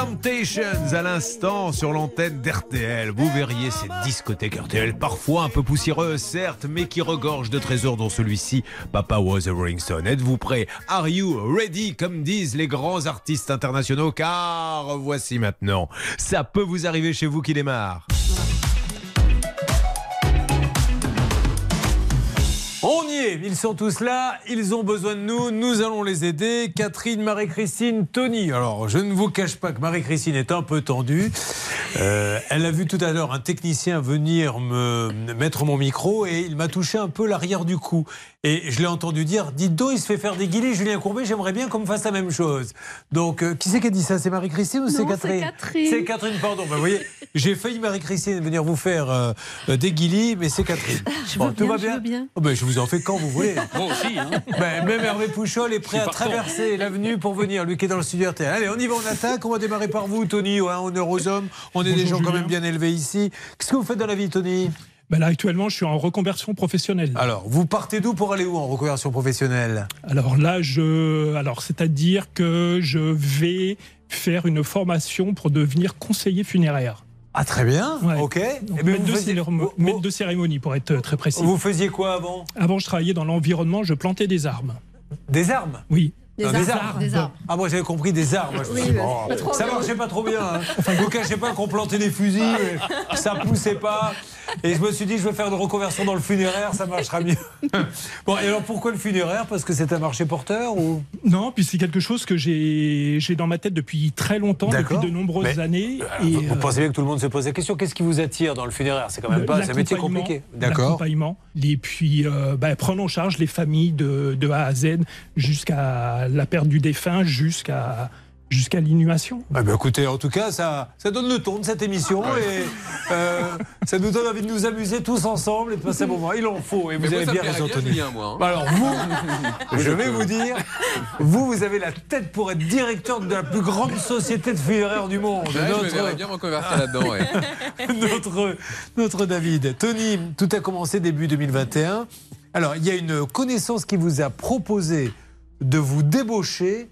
Temptations à l'instant sur l'antenne d'RTL. Vous verriez cette discothèque RTL, parfois un peu poussiéreuse, certes, mais qui regorge de trésors dont celui-ci, Papa Was a Rolling Stone. Êtes-vous prêts Are you ready? Comme disent les grands artistes internationaux, car voici maintenant. Ça peut vous arriver chez vous qui démarre. On y est, ils sont tous là, ils ont besoin de nous, nous allons les aider. Catherine, Marie-Christine, Tony. Alors, je ne vous cache pas que Marie-Christine est un peu tendue. Euh, elle a vu tout à l'heure un technicien venir me mettre mon micro et il m'a touché un peu l'arrière du cou. Et je l'ai entendu dire Dites donc, il se fait faire des guillis, Julien Courbet, j'aimerais bien qu'on me fasse la même chose. Donc, euh, qui c'est qui a dit ça C'est Marie-Christine ou c'est Catherine c'est Catherine. C'est Catherine, pardon. Ben, vous voyez, j'ai failli, Marie-Christine, venir vous faire euh, des guillis, mais c'est Catherine. Je Bon, veux tout bien, va je bien veux bien. Oh, ben, Je vous en fais quand vous voulez. Moi aussi, hein. Ben, même Hervé Pouchol est prêt à traverser l'avenue pour venir, lui qui est dans le studio RTL. Allez, on y va, on attaque. On va démarrer par vous, Tony. Ouais, honneur aux hommes. On est des gens quand même bien élevés ici. Qu'est-ce que vous faites dans la vie, Tony? Ben là, actuellement, je suis en reconversion professionnelle. Alors, vous partez d'où pour aller où en reconversion professionnelle? Alors là, je, alors c'est-à-dire que je vais faire une formation pour devenir conseiller funéraire. Ah très bien, ok. Donc, Eh ben, maître, de faisiez- cérémo- maître de cérémonie, pour être très précis. Vous faisiez quoi avant? Avant, je travaillais dans l'environnement, je plantais des arbres. Des armes Oui. Non, Ah, moi j'avais compris des arbres. Je me Oui, ça bien. marchait pas trop bien. Hein. Vous cachez pas qu'on plantait des fusils, ça poussait pas. Et je me suis dit, je vais faire une reconversion dans le funéraire, ça marchera mieux. Bon, et alors pourquoi le funéraire? Parce que c'est un marché porteur ou? Non, puis c'est quelque chose que j'ai dans ma tête depuis très longtemps, depuis de nombreuses Mais, années. Vous, et, vous euh, pensez bien que tout le monde se pose la question qu'est-ce qui vous attire dans le funéraire? C'est quand même le- pas un métier compliqué. D'accord. L'accompagnement. Et puis, euh, bah, prendre en charge les familles de, de A à Z jusqu'à la perte du défunt, jusqu'à jusqu'à l'inhumation. Ah ben écoutez, en tout cas, ça, ça donne le ton de cette émission et euh, ça nous donne envie de nous amuser tous ensemble et de passer un moment. Il en faut et vous Mais moi, avez bien raison, Tony. Hein. Bah Alors vous, je vais vous dire, vous, vous avez la tête pour être directeur de la plus grande société de funéraires du monde. Ouais, je me bien là-dedans, ouais. notre, notre David. Tony, tout a commencé début 2021. Alors, il y a une connaissance qui vous a proposé de vous débaucher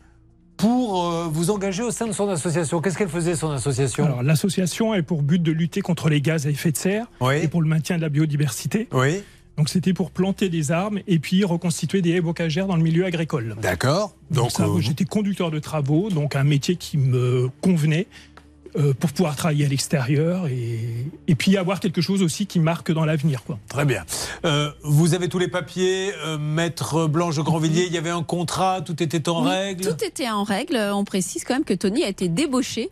pour euh, vous engager au sein de son association. Qu'est-ce qu'elle faisait, son association? Alors, l'association a pour but de lutter contre les gaz à effet de serre et pour le maintien de la biodiversité. Oui. Donc, c'était pour planter des arbres et puis reconstituer des haies bocagères dans le milieu agricole. D'accord. Donc, euh, j'étais conducteur de travaux, donc un métier qui me convenait. Euh, pour pouvoir travailler à l'extérieur et, et puis avoir quelque chose aussi qui marque dans l'avenir. quoi. Très bien. Euh, vous avez tous les papiers, euh, maître Blanche Grandvilliers, il y avait un contrat, tout était en Oui, règle? Tout était en règle. On précise quand même que Tony a été débauché.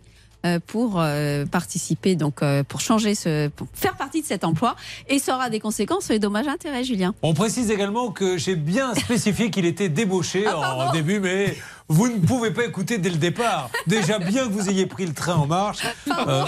pour euh, participer, donc euh, pour changer ce, pour faire partie de cet emploi, et ça aura des conséquences sur les dommages et intérêts, Julien. On précise également que j'ai bien spécifié qu'il était débauché Ah, en début, mais vous ne pouvez pas écouter dès le départ. Déjà bien que vous ayez pris le train en marche. Euh,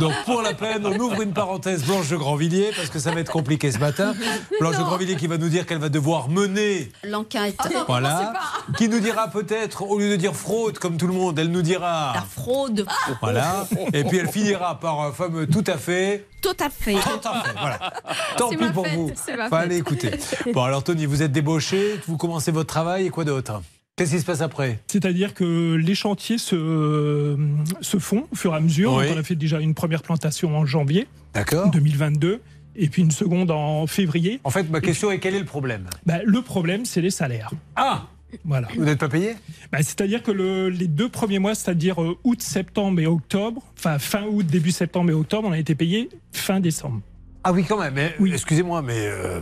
donc pour la peine, on ouvre une parenthèse Blanche de Grandvilliers parce que ça va être compliqué ce matin. Blanche de Grandvilliers qui va nous dire qu'elle va devoir mener L'enquête. voilà. Qui nous dira peut-être, au lieu de dire fraude comme tout le monde, elle nous dira. La fraude. Voilà. Et puis elle finira par un fameux tout à fait. Tout à fait. Tout à fait, voilà. Tant pis pour fête, vous. Fallait fête. écouter. Bon, alors Tony, vous êtes débauché, vous commencez votre travail et quoi d'autre? Qu'est-ce qui se passe après? C'est-à-dire que les chantiers se, se font au fur et à mesure. Oui. Donc on a fait déjà une première plantation en janvier D'accord. 2022 et puis une seconde en février. En fait, ma question est quel est le problème? Bah, Le problème, c'est les salaires. Ah Voilà. Vous n'êtes pas payé? Bah, C'est-à-dire que le- les deux premiers mois, c'est-à-dire euh, août, septembre et octobre, enfin fin août, début septembre et octobre, on a été payé fin décembre. Ah oui, quand même. Mais, Excusez-moi, mais euh,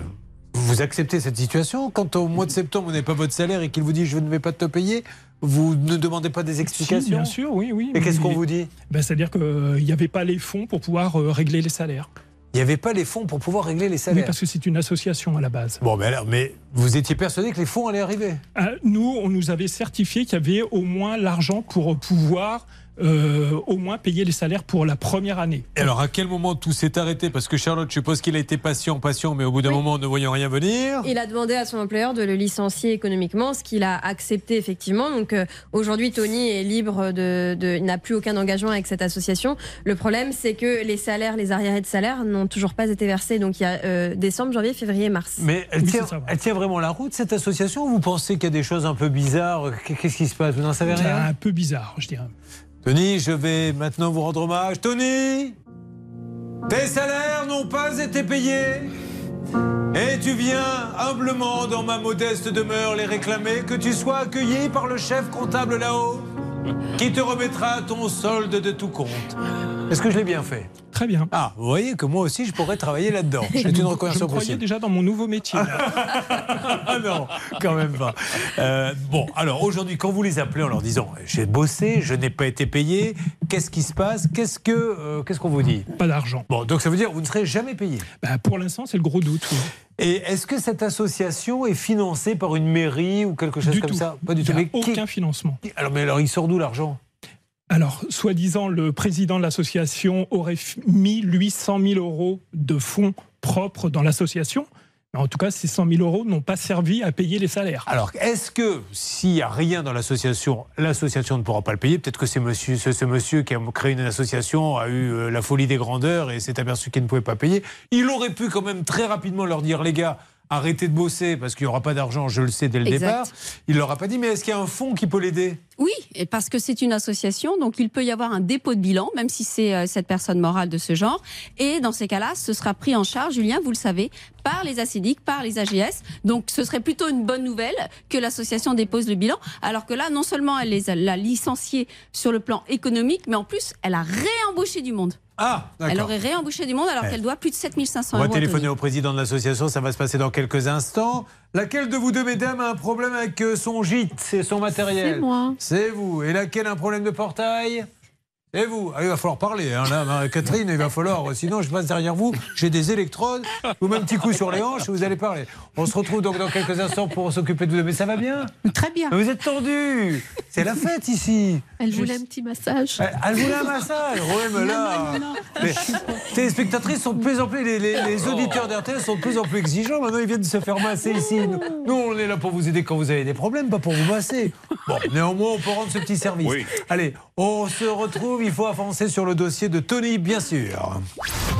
vous acceptez cette situation Quand au mois de septembre, vous n'avez pas votre salaire et qu'il vous dit je ne vais pas te payer, vous ne demandez pas des explications Si, bien sûr, oui, oui. Et qu'est-ce qu'on vous dit bah, C'est-à-dire qu'il n'y avait pas les fonds pour pouvoir euh, régler les salaires. Il n'y avait pas les fonds pour pouvoir régler les Oui, salaires. parce que c'est une association à la base. Bon, mais alors, mais vous étiez persuadé que les fonds allaient arriver Euh, nous, on nous avait certifié qu'il y avait au moins l'argent pour pouvoir euh, au moins payer les salaires pour la première année. Et alors, à quel moment tout s'est arrêté? Parce que Charlotte, je suppose qu'il a été patient, patient, mais au bout d'un moment, ne voyant rien venir. Il a demandé à son employeur de le licencier économiquement, ce qu'il a accepté effectivement. Donc euh, aujourd'hui, Tony est libre de, de- il n'a plus aucun engagement avec cette association. Le problème, c'est que les salaires, les arriérés de salaire n'ont toujours pas été versés. Donc il y a euh, décembre, janvier, février, mars. Mais elle, tient, elle tient vraiment la route, cette association ou Vous pensez qu'il y a des choses un peu bizarres? Qu'est-ce qui se passe? Vous n'en savez C'est rien? un peu bizarre, je dirais. Tony, je vais maintenant vous rendre hommage. Tony Tes salaires n'ont pas été payés et tu viens humblement dans ma modeste demeure les réclamer, que tu sois accueilli par le chef comptable là-haut, qui te remettra ton solde de tout compte. Est-ce que je l'ai bien fait? Très bien. Ah, vous voyez que moi aussi je pourrais travailler là-dedans. Je C'est une reconversion je me possible. déjà dans mon nouveau métier. Ah non, quand même pas. Euh, bon, alors aujourd'hui, quand vous les appelez en leur disant j'ai bossé, je n'ai pas été payé, qu'est-ce qui se passe? Qu'est-ce que euh, qu'est-ce qu'on vous dit? Pas d'argent. Bon, donc ça veut dire que vous ne serez jamais payé. Bah, pour l'instant, c'est le gros doute. oui. Et est-ce que cette association est financée par une mairie ou quelque chose Du comme tout. ça? Pas du Il tout. a Mais qui- aucun financement. Alors, mais alors, il sort d'où l'argent? Alors, soi-disant, le président de l'association aurait mis, lui, 100 000 euros de fonds propres dans l'association. En tout cas, ces 100 000 euros n'ont pas servi à payer les salaires. Alors, est-ce que s'il n'y a rien dans l'association, l'association ne pourra pas le payer Peut-être que c'est monsieur, ce, ce monsieur qui a créé une association a eu euh, la folie des grandeurs et s'est aperçu qu'il ne pouvait pas payer. Il aurait pu quand même très rapidement leur dire, les gars, arrêtez de bosser parce qu'il n'y aura pas d'argent, je le sais dès le Exact. départ. Il leur a pas dit, mais est-ce qu'il y a un fonds qui peut l'aider? Oui, et parce que c'est une association, donc il peut y avoir un dépôt de bilan, même si c'est euh, cette personne morale de ce genre. Et dans ces cas-là, ce sera pris en charge, Julien, vous le savez, par les ACIDIC, par les AGS. Donc ce serait plutôt une bonne nouvelle que l'association dépose le bilan. Alors que là, non seulement elle les a l'a licencié sur le plan économique, mais en plus, elle a réembauché du monde. Ah, Elle d'accord. aurait réembauché du monde alors Ouais. qu'elle doit plus de 7500 On va euros. téléphoner au président de l'association, ça va se passer dans quelques instants. Laquelle de vous deux, mesdames, a un problème avec euh, son gîte et son matériel? C'est moi. C'est vous. Et laquelle a un problème de portail? C'est vous. Ah, il va falloir parler, hein, là, Catherine, il va falloir, euh, sinon je passe derrière vous, j'ai des électrodes, vous mettez un petit coup sur les hanches et vous allez parler. On se retrouve donc dans quelques instants pour s'occuper de vous deux. Mais ça va bien Très bien. Vous êtes tendus C'est la fête ici Elle voulait un petit massage. Elle elle voulait un massage Oui, mais là... Non, non, non. Les téléspectatrices sont de plus en plus... Les, les- les auditeurs d'RTL sont de plus en plus exigeants. Maintenant, ils viennent de se faire masser ici. Nous, nous, on est là pour vous aider quand vous avez des problèmes, pas pour vous masser. Bon, néanmoins, on peut rendre ce petit service. Allez, on se retrouve. Il faut avancer sur le dossier de Tony, bien sûr.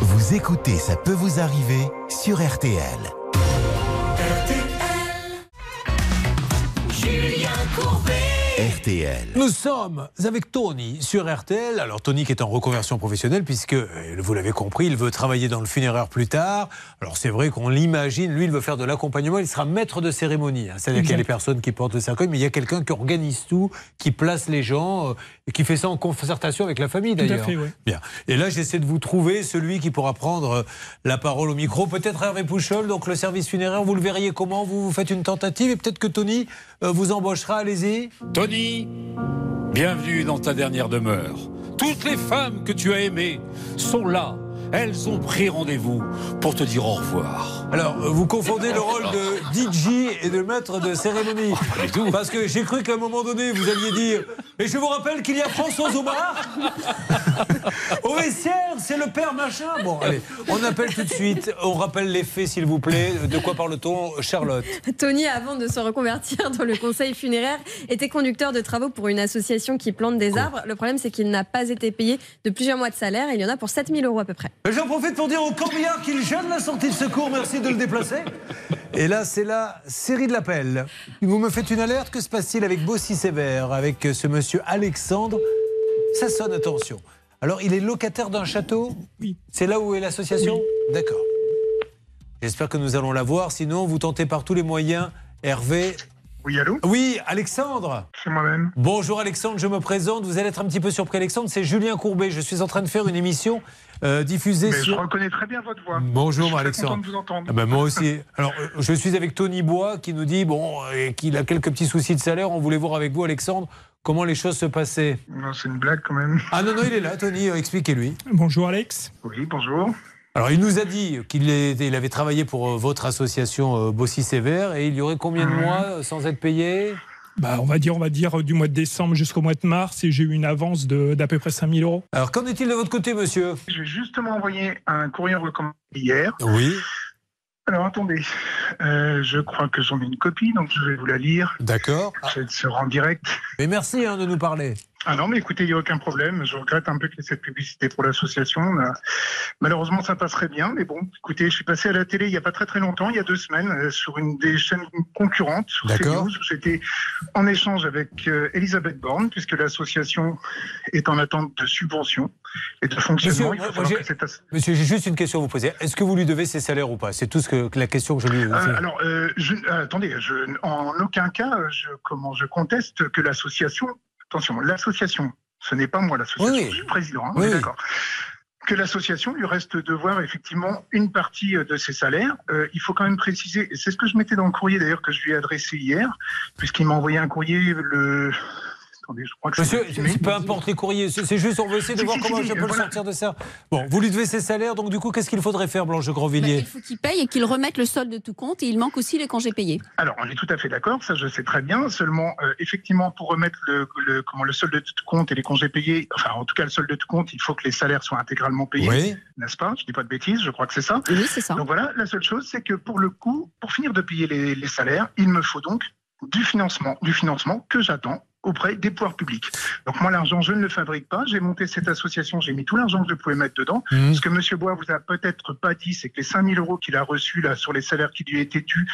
Vous écoutez Ça peut vous arriver sur RTL. Julien Courbet. RTL. Nous sommes avec Tony sur RTL. Alors Tony qui est en reconversion professionnelle puisque, euh, vous l'avez compris, il veut travailler dans le funéraire plus tard. Alors c'est vrai qu'on l'imagine, lui il veut faire de l'accompagnement, il sera maître de cérémonie. hein. C'est-à-dire qu'il y a les personnes qui portent le cercueil, mais il y a quelqu'un qui organise tout, qui place les gens euh, et qui fait ça en concertation avec la famille d'ailleurs. oui. Bien. Et là j'essaie de vous trouver celui qui pourra prendre euh, la parole au micro. Peut-être Hervé Pouchol, donc le service funéraire, vous le verriez comment? Vous, vous faites une tentative et peut-être que Tony euh, vous embauchera, allez-y. Tony, bienvenue dans ta dernière demeure. Toutes les femmes que tu as aimées sont là. Elles ont pris rendez-vous pour te dire au revoir. Alors, vous confondez le rôle de DJ et de maître de cérémonie. Parce que j'ai cru qu'à un moment donné, vous alliez dire Et je vous rappelle qu'il y a François Omar au vestiaire, c'est le père machin. Bon, allez, on appelle tout de suite. On rappelle les faits, s'il vous plaît. De quoi parle-t-on, Charlotte? Tony, avant de se reconvertir dans le conseil funéraire, était conducteur de travaux pour une association qui plante des arbres. Le problème, c'est qu'il n'a pas été payé de plusieurs mois de salaire. Il y en a pour 7000 euros à peu près. J'en profite pour dire au corbillard qu'il gêne la sortie de secours. Merci de le déplacer. Et là, c'est la série de l'appel. Vous me faites une alerte. Que se passe-t-il avec Bossy Sévère, avec ce monsieur Alexandre? Ça sonne, attention. Alors, il est locataire d'un château? Oui. C'est là où est l'association? D'accord. J'espère que nous allons la voir. Sinon, vous tentez par tous les moyens. Hervé. Oui, allô? Oui, Alexandre. C'est moi-même. Bonjour Alexandre, je me présente. Vous allez être un petit peu surpris, Alexandre. C'est Julien Courbet. Je suis en train de faire une émission euh, diffusée Mais je sur. reconnais très bien votre voix. Bonjour Je suis très Alexandre. content de vous entendre. Ah ben, moi aussi. Alors, euh, je suis avec Tony Bois qui nous dit bon, euh, qu'il a quelques petits soucis de salaire. On voulait voir avec vous, Alexandre, comment les choses se passaient. Non, c'est une blague quand même. Ah non, non, il est là, Tony, euh, expliquez-lui. Bonjour Alex. Oui, bonjour. Alors, il nous a dit qu'il était- il avait travaillé pour votre association Bossy Sévère et il y aurait combien de mois euh, sans être payé? Bah, on va dire, on va dire du mois de décembre jusqu'au mois de mars et j'ai eu une avance de- d'à peu près 5000 euros. Alors, qu'en est-il de votre côté, monsieur? J'ai justement envoyé un courrier recommandé hier. Oui. Alors attendez, Euh, je crois que j'en ai une copie, donc je vais vous la lire. D'accord. Je se rend direct. Mais merci hein, de nous parler. Ah non, mais écoutez, il n'y a aucun problème. Je regrette un peu qu'il y ait cette publicité pour l'association. Malheureusement, ça passerait bien, mais bon, écoutez, je suis passé à la télé il n'y a pas très très longtemps, il y a deux semaines, euh, sur une des chaînes concurrentes, sur. CNews, où j'étais en échange avec euh, Elisabeth Borne, puisque l'association est en attente de subventions et de fonctionnement. Monsieur, j'ai- que cette juste une question à vous poser. Est-ce que vous lui devez ses salaires ou pas? C'est tout ce que la question que je lui ai Euh, alors, euh, je, euh, attendez, je, en aucun cas, je, comment je conteste que l'association, attention, l'association, ce n'est pas moi l'association, Oui, je suis président, hein, Oui, d'accord. Que l'association lui reste devoir effectivement une partie euh, de ses salaires. Euh, il faut quand même préciser, et c'est ce que je mettais dans le courrier d'ailleurs que je lui ai adressé hier, puisqu'il m'a envoyé un courrier le. Attendez, je crois que Monsieur, c'est. peu importe les courriers, c'est c'est juste, on veut essayer de Si, voir si, comment si, je peux le sortir de ça. Bon, vous lui devez ses salaires, donc du coup, qu'est-ce qu'il faudrait faire, Blanche Grandvilliers Il faut qu'il paye et qu'il remette le solde de tout compte et il manque aussi les congés payés. Alors, on est tout à fait d'accord, ça je sais très bien. Seulement, euh, effectivement, pour remettre le, le- comment, le solde de tout compte et les congés payés, enfin en tout cas le solde de tout compte, il faut que les salaires soient intégralement payés, Oui. n'est-ce pas? Je dis pas de bêtises, je crois que c'est ça. Oui, c'est ça. Donc voilà, la seule chose, c'est que pour le coup, pour finir de payer les, les salaires, il me faut donc du financement, du financement que j'attends auprès des pouvoirs publics. Donc moi, l'argent, je ne le fabrique pas. J'ai monté cette association, j'ai mis tout l'argent que je pouvais mettre dedans. Mhm. Ce que Monsieur Bois vous a peut-être pas dit, c'est que les 5000 euros qu'il a reçus là sur les salaires qui lui étaient dus,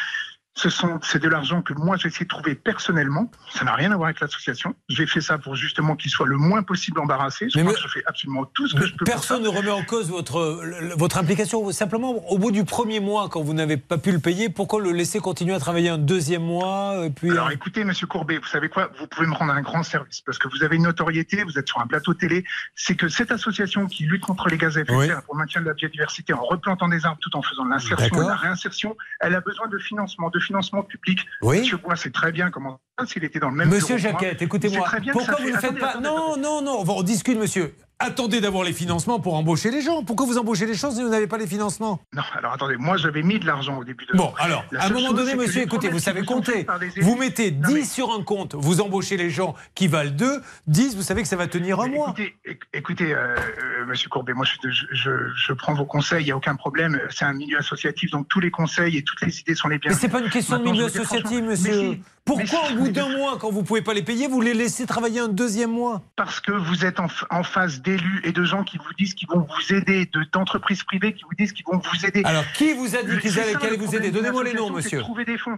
ce sont, c'est de l'argent que moi j'ai essayé de trouver personnellement. Ça n'a rien à voir avec l'association. J'ai fait ça pour justement qu'il soit le moins possible embarrassé. Je Mais crois me- que je fais absolument tout ce que je peux. Personne ne remet en cause votre, votre implication. Simplement, au bout du premier mois, quand vous n'avez pas pu le payer, pourquoi le laisser continuer à travailler un deuxième mois et puis... Alors écoutez, Monsieur Courbet, vous savez quoi? Vous pouvez me rendre un grand service parce que vous avez une notoriété, vous êtes sur un plateau télé. C'est que cette association qui lutte contre les gaz à effet de Oui. serre pour le maintien de la biodiversité en replantant des arbres tout en faisant l'insertion et la réinsertion, elle a besoin de financement, de financement public. Oui. Monsieur Bois sait très bien comment s'il était dans le même Monsieur il écoutez-moi. Pourquoi vous ne faites Attendez, pas... attendez, Non, non, non, on va- on discute, monsieur. Attendez d'avoir les financements pour embaucher les gens. Pourquoi vous embauchez les gens si vous n'avez pas les financements? Non, alors attendez, moi j'avais mis de l'argent au début de. Bon, alors, La à un moment donné, monsieur, écoutez, vous savez compter. Vous mettez Non, 10 mais- sur un compte, vous embauchez les gens qui valent 2, 10, vous savez que ça va tenir un Mais mois. Écoutez, éc- écoutez euh, euh, Monsieur Courbet, moi je, je, je- je prends vos conseils, il n'y a aucun problème. C'est un milieu associatif, donc tous les conseils et toutes les idées sont les Mais bienvenus. c'est pas une question de milieu associatif, monsieur. Pourquoi au bout d'un de- mois, quand vous pouvez pas les payer, vous les laissez travailler un deuxième mois? Parce que vous êtes en, face d'élus et de gens qui vous disent qu'ils vont vous aider, de- d'entreprises privées qui vous disent qu'ils vont vous aider. Alors, qui vous a dit qu'ils allaient vous aider? Donnez-moi les noms, monsieur.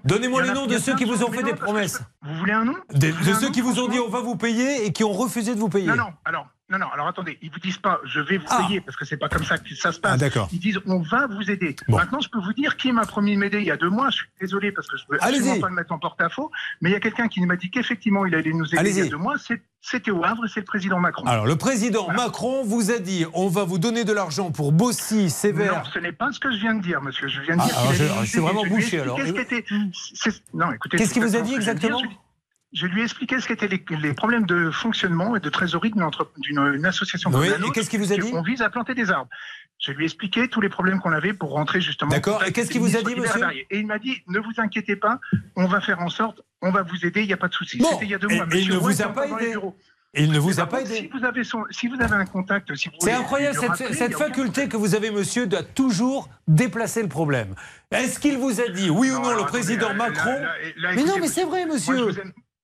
Donnez-moi les noms de ceux qui vous ont fait des promesses. Vous voulez un nom de ceux qui vous ont dit on va vous payer et qui ont refusé de vous payer. Non, non, alors, non, non, alors attendez, ils vous disent pas je vais vous Ah. payer parce que c'est pas comme ça que ça se passe. Ah, d'accord. Ils disent on va vous aider. Bon. Maintenant, je peux vous dire qui m'a promis de m'aider il y a deux mois. Je suis désolé parce que je veux Allez-y. absolument pas le mettre en porte-à-faux, mais il y a quelqu'un qui m'a dit qu'effectivement il allait nous aider il y a deux mois. C'est- C'était au Havre c'est le président Macron. Alors, le président Macron vous a dit on va vous donner de l'argent pour Bossy, non, Sévère. ce n'est pas ce que je viens de dire, monsieur. Je viens de Ah, dire alors qu'il je- allait alors je suis vraiment bouché, alors. ce qu'était- c'est- Non, écoutez. Qu'est-ce qu'il vous a dit exactement je lui ai expliqué ce qu'étaient les, les problèmes de fonctionnement et de trésorerie d'une association comme Oui, la et nôtre, qu'est-ce qu'il vous a dit On vise à planter des arbres. Je lui ai expliqué tous les problèmes qu'on avait pour rentrer justement. D'accord. Et qu'est-ce qu'il vous a dit, monsieur. Et il m'a dit ne vous inquiétez pas, on va faire en sorte, on va vous aider, il n'y a pas de souci. Bon. C'était il y a deux Et- mois. et il Monsieur ne vous a pas aidé. Et il ne vous a pas aidé. Si vous avez, son, si vous avez un contact, si vous C'est incroyable cette, rappeler, faculté que vous avez, monsieur, de toujours déplacer le problème. Est-ce qu'il vous a dit, oui ou non, le président là, Macron là, là, là, Mais non, mais c'est vrai, monsieur.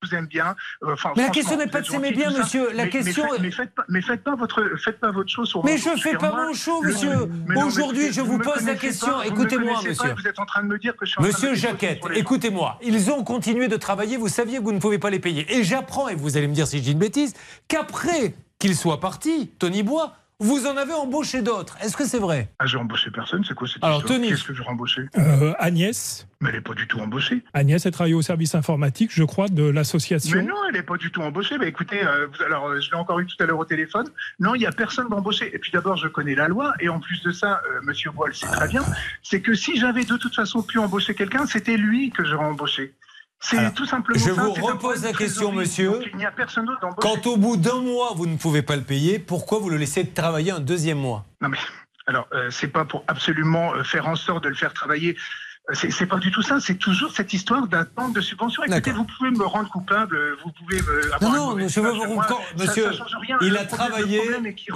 Vous aime- je bien. euh, Mais la question n'est pas de s'aimer bien, monsieur. La Mais- question mais, faites- mais faites pas, mais faites pas votre, faites pas votre show sur. Mais je fais pas moi, mon show, monsieur. Aujourd'hui, je vous pose la question. Écoutez-moi, pas, monsieur. Vous êtes en train de me dire que je suis en train de Monsieur Jaquette, écoutez-moi, ils ont continué de travailler, vous saviez que vous ne pouvez pas les payer. Et j'apprends, et vous allez me dire si j'ai une bêtise, qu'après qu'il soit parti, Tony Bois, vous en avez embauché d'autres. Est-ce que c'est vrai? Ah, j'ai embauché personne, c'est quoi cette Alors, histoire? Tony. Qu'est-ce que j'ai embauché Euh, Agnès. Mais elle n'est pas du tout embauchée. Agnès, elle travaille au service informatique, je crois, de Mais l'association. non, elle n'est pas du tout embauchée. Bah, écoutez, euh, alors euh, je l'ai encore eu tout à l'heure au téléphone. Non, il n'y a personne d'embauché. Et puis d'abord, je connais la loi. Et en plus de ça, euh, Monsieur Bois le sait très bien, c'est que si j'avais de toute façon pu embaucher quelqu'un, c'était lui que j'aurais embauché. C'est tout simplement je ça, vous repose la question, monsieur. Donc, il n'y a personne d'autre d'embauché. Quand au bout d'un mois, vous ne pouvez pas le payer, pourquoi vous le laissez travailler un deuxième mois? Non mais alors euh, c'est pas pour absolument euh, faire en sorte de le faire travailler. Euh, C'est pas du tout ça. C'est toujours cette histoire d'attente de subvention. Écoutez, vous pouvez me rendre coupable. euh, Vous pouvez me. avoir Non, non, monsieur, image vous- Ça- monsieur, ça change rien. il a problème- travaillé,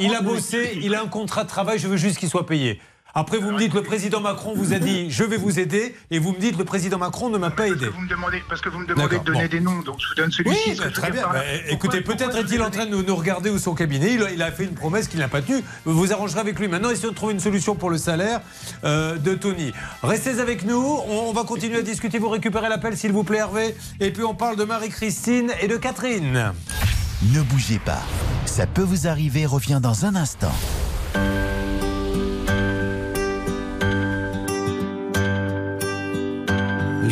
il a bossé, il a un contrat de travail, je veux juste qu'il soit payé. Après, vous me dites, le président Macron vous a dit, je vais vous aider, et vous me dites, le président Macron ne m'a pas aidé. Vous me demandez parce que vous me demandez de donner bon. des noms, donc je vous donne celui-ci. Oui, bah, très bien. Bah, pourquoi- écoutez, peut-être est-il en train de nous, regarder ou son cabinet. Il a, il a fait une promesse qu'il n'a pas tenue. Vous arrangerez avec lui. Maintenant, essayons de trouver une solution pour le salaire euh, de Tony. Restez avec nous. On, on va continuer à discuter. Vous récupérez l'appel, s'il vous plaît, Hervé. Et puis, on parle de Marie-Christine et de Catherine. Ne bougez pas. Ça peut vous arriver revient dans un instant.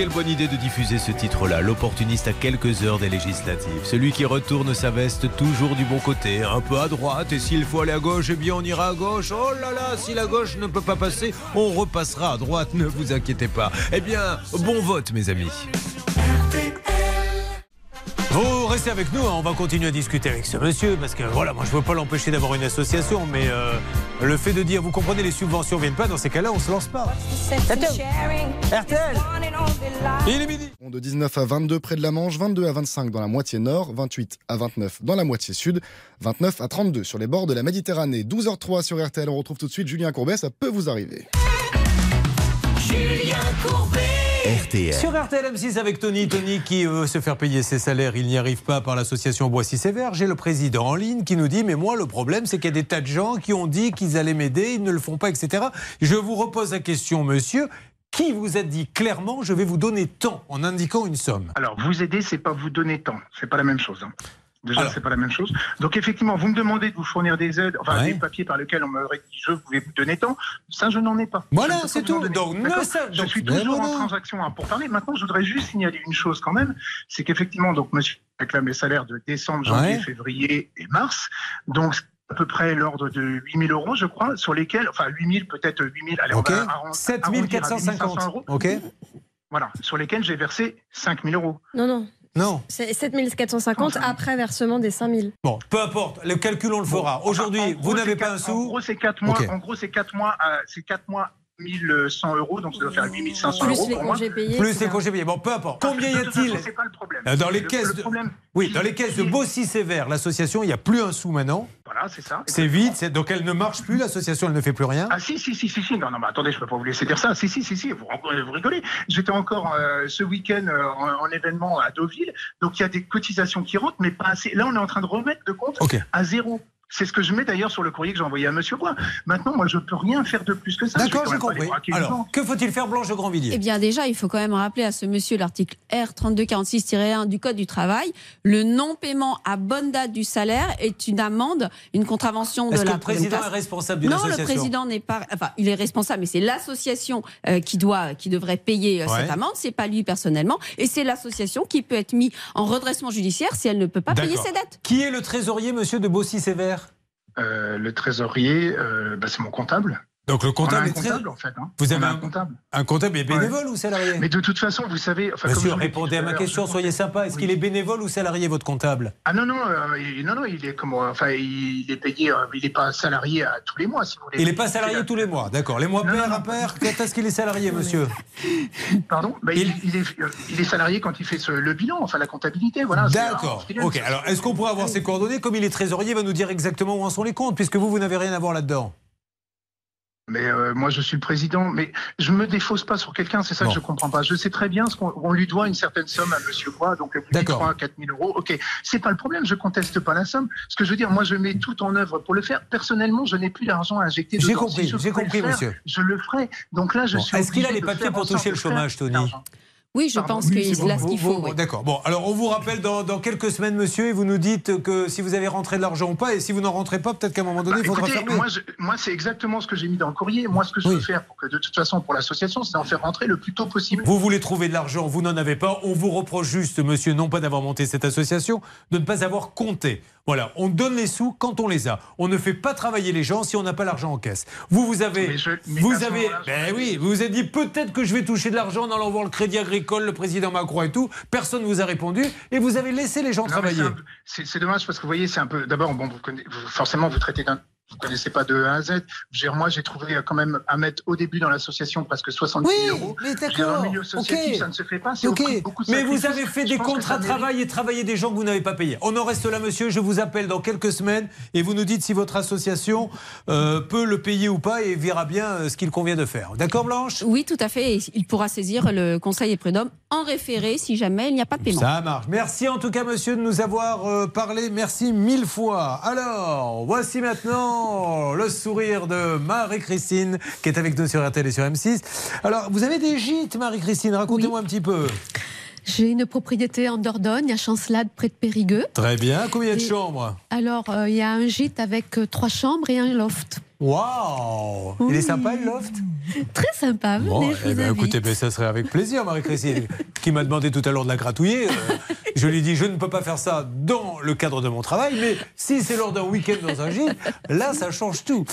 quelle bonne idée de diffuser ce titre-là, l'opportuniste à quelques heures des législatives. Celui qui retourne sa veste toujours du bon côté, un peu à droite, et s'il faut aller à gauche, eh bien on ira à gauche. Oh là là, si la gauche ne peut pas passer, on repassera à droite, ne vous inquiétez pas. Eh bien, bon vote mes amis. Restez avec nous, hein, on va continuer à discuter avec ce monsieur, parce que voilà, moi je veux pas l'empêcher d'avoir une association, mais euh, le fait de dire, vous comprenez, les subventions viennent pas, dans ces cas-là, on se lance pas. RTL Il est midi De 19 à 22 près de la Manche, 22 à 25 dans la moitié nord, 28 à 29 dans la moitié sud, 29 à 32 sur les bords de la Méditerranée. 12h03 sur RTL, on retrouve tout de suite Julien Courbet, ça peut vous arriver. Julien Courbet. RTL. Sur RTL M6 avec Tony, Tony qui veut se faire payer ses salaires, il n'y arrive pas par l'association Boissy Sévère. J'ai le président en ligne qui nous dit mais moi le problème c'est qu'il y a des tas de gens qui ont dit qu'ils allaient m'aider, ils ne le font pas, etc. Je vous repose la question, monsieur. Qui vous a dit clairement je vais vous donner tant en indiquant une somme? Alors, vous aider, c'est pas vous donner tant. C'est pas la même chose. hein. Déjà, c'est pas la même chose. Donc, effectivement, vous me demandez de vous fournir des aides, enfin, Ouais. des papiers par lesquels on m'aurait dit je pouvais vous donner tant. Ça, je n'en ai pas. Voilà, c'est tout. Donc, ne ça- je suis toujours voilà. en transaction hein, pour parler. Maintenant, je voudrais juste signaler une chose quand même, c'est qu'effectivement, donc, monsieur réclame les salaires de décembre, janvier, Ouais. février et mars. Donc, c'est à peu près l'ordre de 8 000 euros, je crois, sur lesquels, enfin 8 000, peut-être 8 000, allez, Ok. on va arron- 7 arrondir à 450. 500 euros. Ok. Voilà, sur lesquels j'ai versé 5 000 euros. Non, non. Non. C'est 7450 après versement des 5000. Bon, peu importe, le calcul on le fera. Aujourd'hui, vous n'avez pas un sou. En gros, c'est 4 mois. En gros, c'est 4 mois. euh, c'est 4 mois 1100 euros, donc ça doit faire 8500 Plus euros. les pour moi. congés payés. Plus les congés payés. Bon, peu importe. Combien y de a-t-il c'est pas le problème. Euh, Dans les Le- caisses le de... problème- Oui, dans les caisses de Bossy Sévère, l'association, il n'y a plus un sou maintenant. Voilà, c'est ça. C'est vide, donc elle ne marche plus, l'association, elle ne fait plus rien. Ah si, si, si, si, si. Non, non, mais attendez, je peux pas vous laisser dire ça. Si, si, si, si, vous, vous rigolez. J'étais encore euh, ce week-end euh, en, en événement à Deauville, donc il y a des cotisations qui rentrent, mais pas assez. Là, on est en train de remettre de compte à zéro. C'est ce que je mets d'ailleurs sur le courrier que j'ai envoyé à Monsieur Bois. Maintenant, moi, je peux rien faire de plus que ça. D'accord, j'ai compris. Alors, que faut-il faire, Blanche de Grandvilliers? Eh bien, déjà, il faut quand même rappeler à ce monsieur l'article R3246-1 du Code du travail. Le non-paiement à bonne date du salaire est une amende, une contravention de Est-ce que la le président est responsable d'une Non, le président n'est pas. Enfin, il est responsable, mais c'est l'association euh, qui doit, qui devrait payer euh, Ouais. cette amende. C'est pas lui personnellement, et c'est l'association qui peut être mise en redressement judiciaire si elle ne peut pas payer ses dettes. Qui est le trésorier, monsieur de Bossy Sévère Euh, le trésorier, euh, bah, c'est mon comptable. Donc le On a comptable un très... comptable, en fait. hein. Vous On avez a un, un comptable. un comptable est bénévole ou salarié? Mais de toute façon, vous savez. Enfin, comme Monsieur, dit répondez à ma question, soyez sympa. Est-ce qu'il est bénévole ou salarié, votre comptable? Ah non, non, euh, il, non, non, il est comme. Enfin, il est payé, euh, il n'est pas salarié à tous les mois, si vous voulez. Il n'est pas salarié tous les mois, d'accord. Les mois pairs, impairs, quand est-ce qu'il est salarié, monsieur? Pardon? Bah, il... Il, est, il est salarié quand il fait ce- le bilan, enfin la comptabilité, voilà. D'accord. Ok. Alors, est-ce qu'on pourrait avoir ses coordonnées? Comme il est trésorier, il va nous dire exactement où en sont les comptes, puisque vous, vous n'avez rien à voir là-dedans. Mais euh, moi, je suis le président, mais je me défausse pas sur quelqu'un, c'est ça Bon. que je comprends pas. Je sais très bien ce qu'on on lui doit une certaine somme à Monsieur Bois, donc plus de D'accord. 3 4 000 euros. Ok, c'est pas le problème, je conteste pas la somme. Ce que je veux dire, moi, je mets tout en œuvre pour le faire. Personnellement, je n'ai plus d'argent à injecter. J'ai compris, Si j'ai compris, faire, monsieur. Je le ferai. Donc là, je Bon, suis. Est-ce qu'il a les papiers pour toucher le chômage, Tony. Oui, je Pardon. pense Oui, qu'il c'est a ce Vous- qu'il faut. oui. D'accord. Bon, alors on vous rappelle dans, dans quelques semaines, monsieur, et vous nous dites que si vous avez rentré de l'argent ou pas, et si vous n'en rentrez pas, peut-être qu'à un moment donné, Bah, il faudra écoutez, fermer. moi, moi, c'est exactement ce que j'ai mis dans le courrier. Moi, ce que je Oui. veux faire, pour que de toute façon, pour l'association, c'est d'en faire rentrer le plus tôt possible. Vous voulez trouver de l'argent, vous n'en avez pas. On vous reproche juste, monsieur, non pas d'avoir monté cette association, de ne pas avoir compté. Voilà, on donne les sous quand on les a. On ne fait pas travailler les gens si on n'a pas l'argent en caisse. Vous, vous avez, Mais je- mais vous avez, ben oui, vous vous êtes dit peut-être que je vais toucher de l'argent en allant voir le Crédit Agricole, le président Macron et tout. Personne vous a répondu et vous avez laissé les gens Non, travailler. c'est dommage parce que vous voyez, c'est un peu. D'abord, bon, vous connaissez- vous- forcément, vous traitez d'un. Vous connaissez pas de A à Z. Je moi, j'ai trouvé euh, quand même à mettre au début dans l'association presque 70 000 euros. mais Je Dans d'accord, le milieu associatif, ça ne se fait pas. c'est beaucoup de mais vous avez fait Je des contrats de travail et travaillé des gens que vous n'avez pas payés. On en reste là, monsieur. Je vous appelle dans quelques semaines et vous nous dites si votre association euh, peut le payer ou pas et verra bien euh, ce qu'il convient de faire. D'accord, Blanche? Oui, tout à fait. Et il pourra saisir le Conseil et prud'homme en référé si jamais il n'y a pas de paiement. Ça marche. Merci en tout cas, monsieur, de nous avoir parlé. Merci mille fois. Alors, voici maintenant le sourire de Marie-Christine qui est avec nous sur RTL et sur M6. Alors, vous avez des gîtes, Marie-Christine. Racontez-moi un petit peu. J'ai une propriété en Dordogne, à Chancelade, près de Périgueux. Très bien. Combien de chambres Alors, euh, il y a un gîte avec euh, trois chambres et un loft. Waouh Il est sympa le loft? Très sympa, venez, Bon, je eh ben, écoutez, ben, ça serait avec plaisir, Marie-Christine, qui m'a demandé tout à l'heure de la gratouiller. Euh, je lui ai dit, je ne peux pas faire ça dans le cadre de mon travail, mais si c'est lors d'un week-end dans un gîte, là, ça change tout.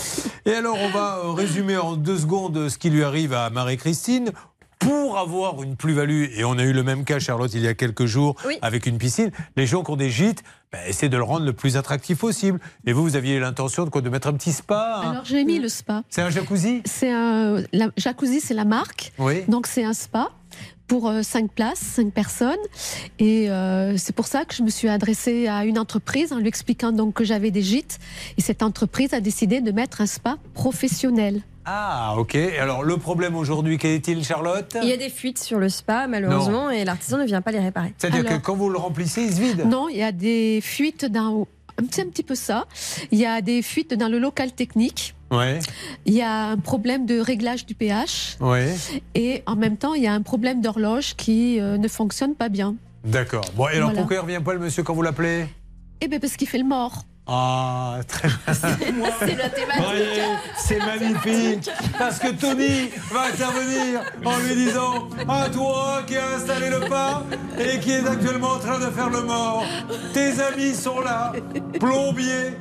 Et alors, on va résumer en deux secondes ce qui lui arrive à Marie-Christine. Pour avoir une plus-value, et on a eu le même cas, Charlotte, il y a quelques jours, Oui. avec une piscine, les gens qui ont des gîtes, ben, essaient de le rendre le plus attractif possible. Et vous, vous aviez l'intention de quoi De mettre un petit spa hein Alors j'ai mis le spa. C'est un jacuzzi C'est un la, jacuzzi, c'est la marque. Oui. Donc c'est un spa pour 5 places, 5 personnes. Et euh, c'est pour ça que je me suis adressée à une entreprise en lui expliquant donc que j'avais des gîtes. Et cette entreprise a décidé de mettre un spa professionnel. Ah, ok. Alors, le problème aujourd'hui, quel est-il, Charlotte Il y a des fuites sur le spa, malheureusement, et l'artisan ne vient pas les réparer. C'est-à-dire que quand vous le remplissez, il se vide Non, il y a des fuites dans c'est un petit peu ça. Il y a des fuites dans le local technique. Ouais, Il y a un problème de réglage du pH. ouais. Et en même temps, il y a un problème d'horloge qui euh, ne fonctionne pas bien. D'accord. Bon, et alors Voilà. pourquoi il revient pas le monsieur quand vous l'appelez? Eh bien, parce qu'il fait le mort. Ah, très bien. C'est la c'est magnifique. Parce que Tony va intervenir en lui disant À toi qui as installé le pas et qui est actuellement en train de faire le mort, tes amis sont là, plombier,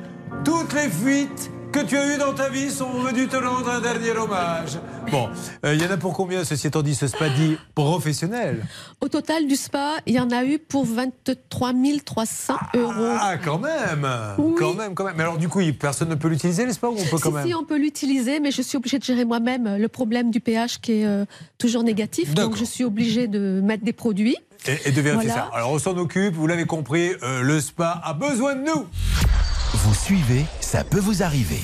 toutes les fuites que tu as eues dans ta vie sont venues te rendre un dernier hommage. Bon, euh, il y en a pour combien, ceci étant dit, ce spa dit professionnel? Au total du spa, il y en a eu pour 23 300 euros. Ah, quand même Quand même, quand même. Mais alors, du coup, personne ne peut l'utiliser, le spa, ou on peut quand si, même? si, on peut l'utiliser, mais je suis obligée de gérer moi-même le problème du pH qui est euh, toujours négatif. Donc, je suis obligée de mettre des produits. Et, et de vérifier Voilà. ça. Alors on s'en occupe, vous l'avez compris, euh, le spa a besoin de nous. Vous suivez, ça peut vous arriver.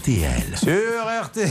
RTL. Sur RTL,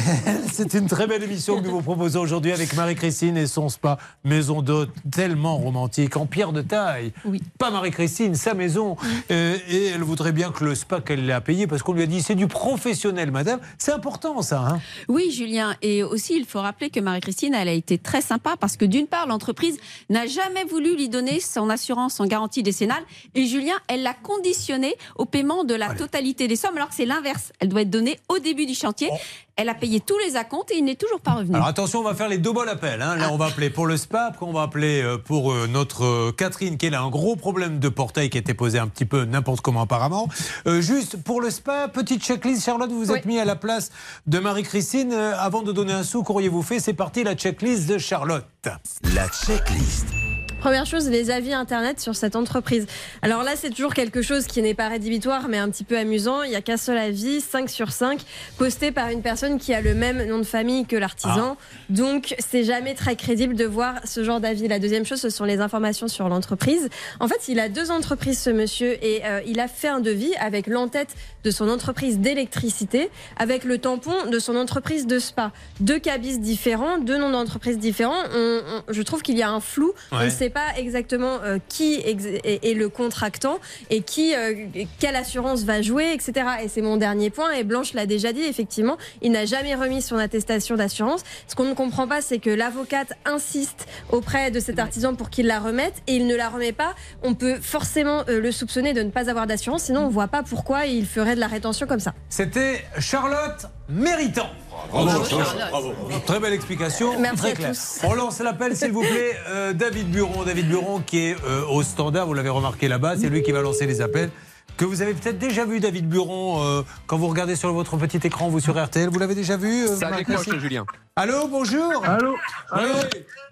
c'est une très belle émission que nous vous proposons aujourd'hui avec Marie-Christine et son spa maison d'hôte tellement romantique, en pierre de taille. Oui. Pas Marie-Christine, sa maison. Euh, et elle voudrait bien que le spa qu'elle l'a payé parce qu'on lui a dit c'est du professionnel, madame. C'est important ça. Hein Oui, Julien. Et aussi, il faut rappeler que Marie-Christine, elle a été très sympa parce que d'une part, l'entreprise n'a jamais voulu lui donner son assurance en garantie décennale. Et Julien, elle l'a conditionné au paiement de la totalité des sommes, alors que c'est l'inverse. Elle doit être donnée au début du chantier. Elle a payé tous les acomptes et il n'est toujours pas revenu. Alors attention, on va faire les deux bons appels. hein. Là, on va appeler pour le spa, après on va appeler euh, pour euh, notre euh, Catherine qui a un gros problème de portail qui a été posé un petit peu n'importe comment apparemment. Euh, juste pour le spa, petite checklist. Charlotte, vous vous êtes mis à la place de Marie-Christine. Euh, avant de donner un sou, qu'auriez-vous fait C'est parti, la checklist de Charlotte. La checklist. Première chose, les avis internet sur cette entreprise. Alors là, c'est toujours quelque chose qui n'est pas rédhibitoire, mais un petit peu amusant. Il n'y a qu'un seul avis, 5 sur 5, posté par une personne qui a le même nom de famille que l'artisan. Donc, c'est jamais très crédible de voir ce genre d'avis. La deuxième chose, ce sont les informations sur l'entreprise. En fait, il a deux entreprises, ce monsieur, et euh, il a fait un devis avec l'entête de son entreprise d'électricité, avec le tampon de son entreprise de spa. Deux cabis différents, deux noms d'entreprises différents. On- on- je trouve qu'il y a un flou. On Ouais. ne sait pas exactement euh, qui ex- est, est le contractant et qui, euh, quelle assurance va jouer, etc. Et c'est mon dernier point. Et Blanche l'a déjà dit, effectivement, il n'a jamais remis son attestation d'assurance. Ce qu'on ne comprend pas, c'est que l'avocate insiste auprès de cet artisan pour qu'il la remette et il ne la remet pas. On peut forcément euh, le soupçonner de ne pas avoir d'assurance, sinon on ne voit pas pourquoi il ferait de la rétention comme ça. C'était Charlotte Méritant. Bravo, bravo. Très belle explication, Merci très claire. On lance l'appel, s'il vous plaît. Euh, David Buron, David Buron qui est euh, au standard, vous l'avez remarqué là-bas, c'est lui qui va lancer les appels. Que vous avez peut-être déjà vu, David Buron, euh, quand vous regardez sur votre petit écran, vous sur RTL. Vous l'avez déjà vu euh, Ça décroche, Julien. Allô, bonjour. Allô Oui,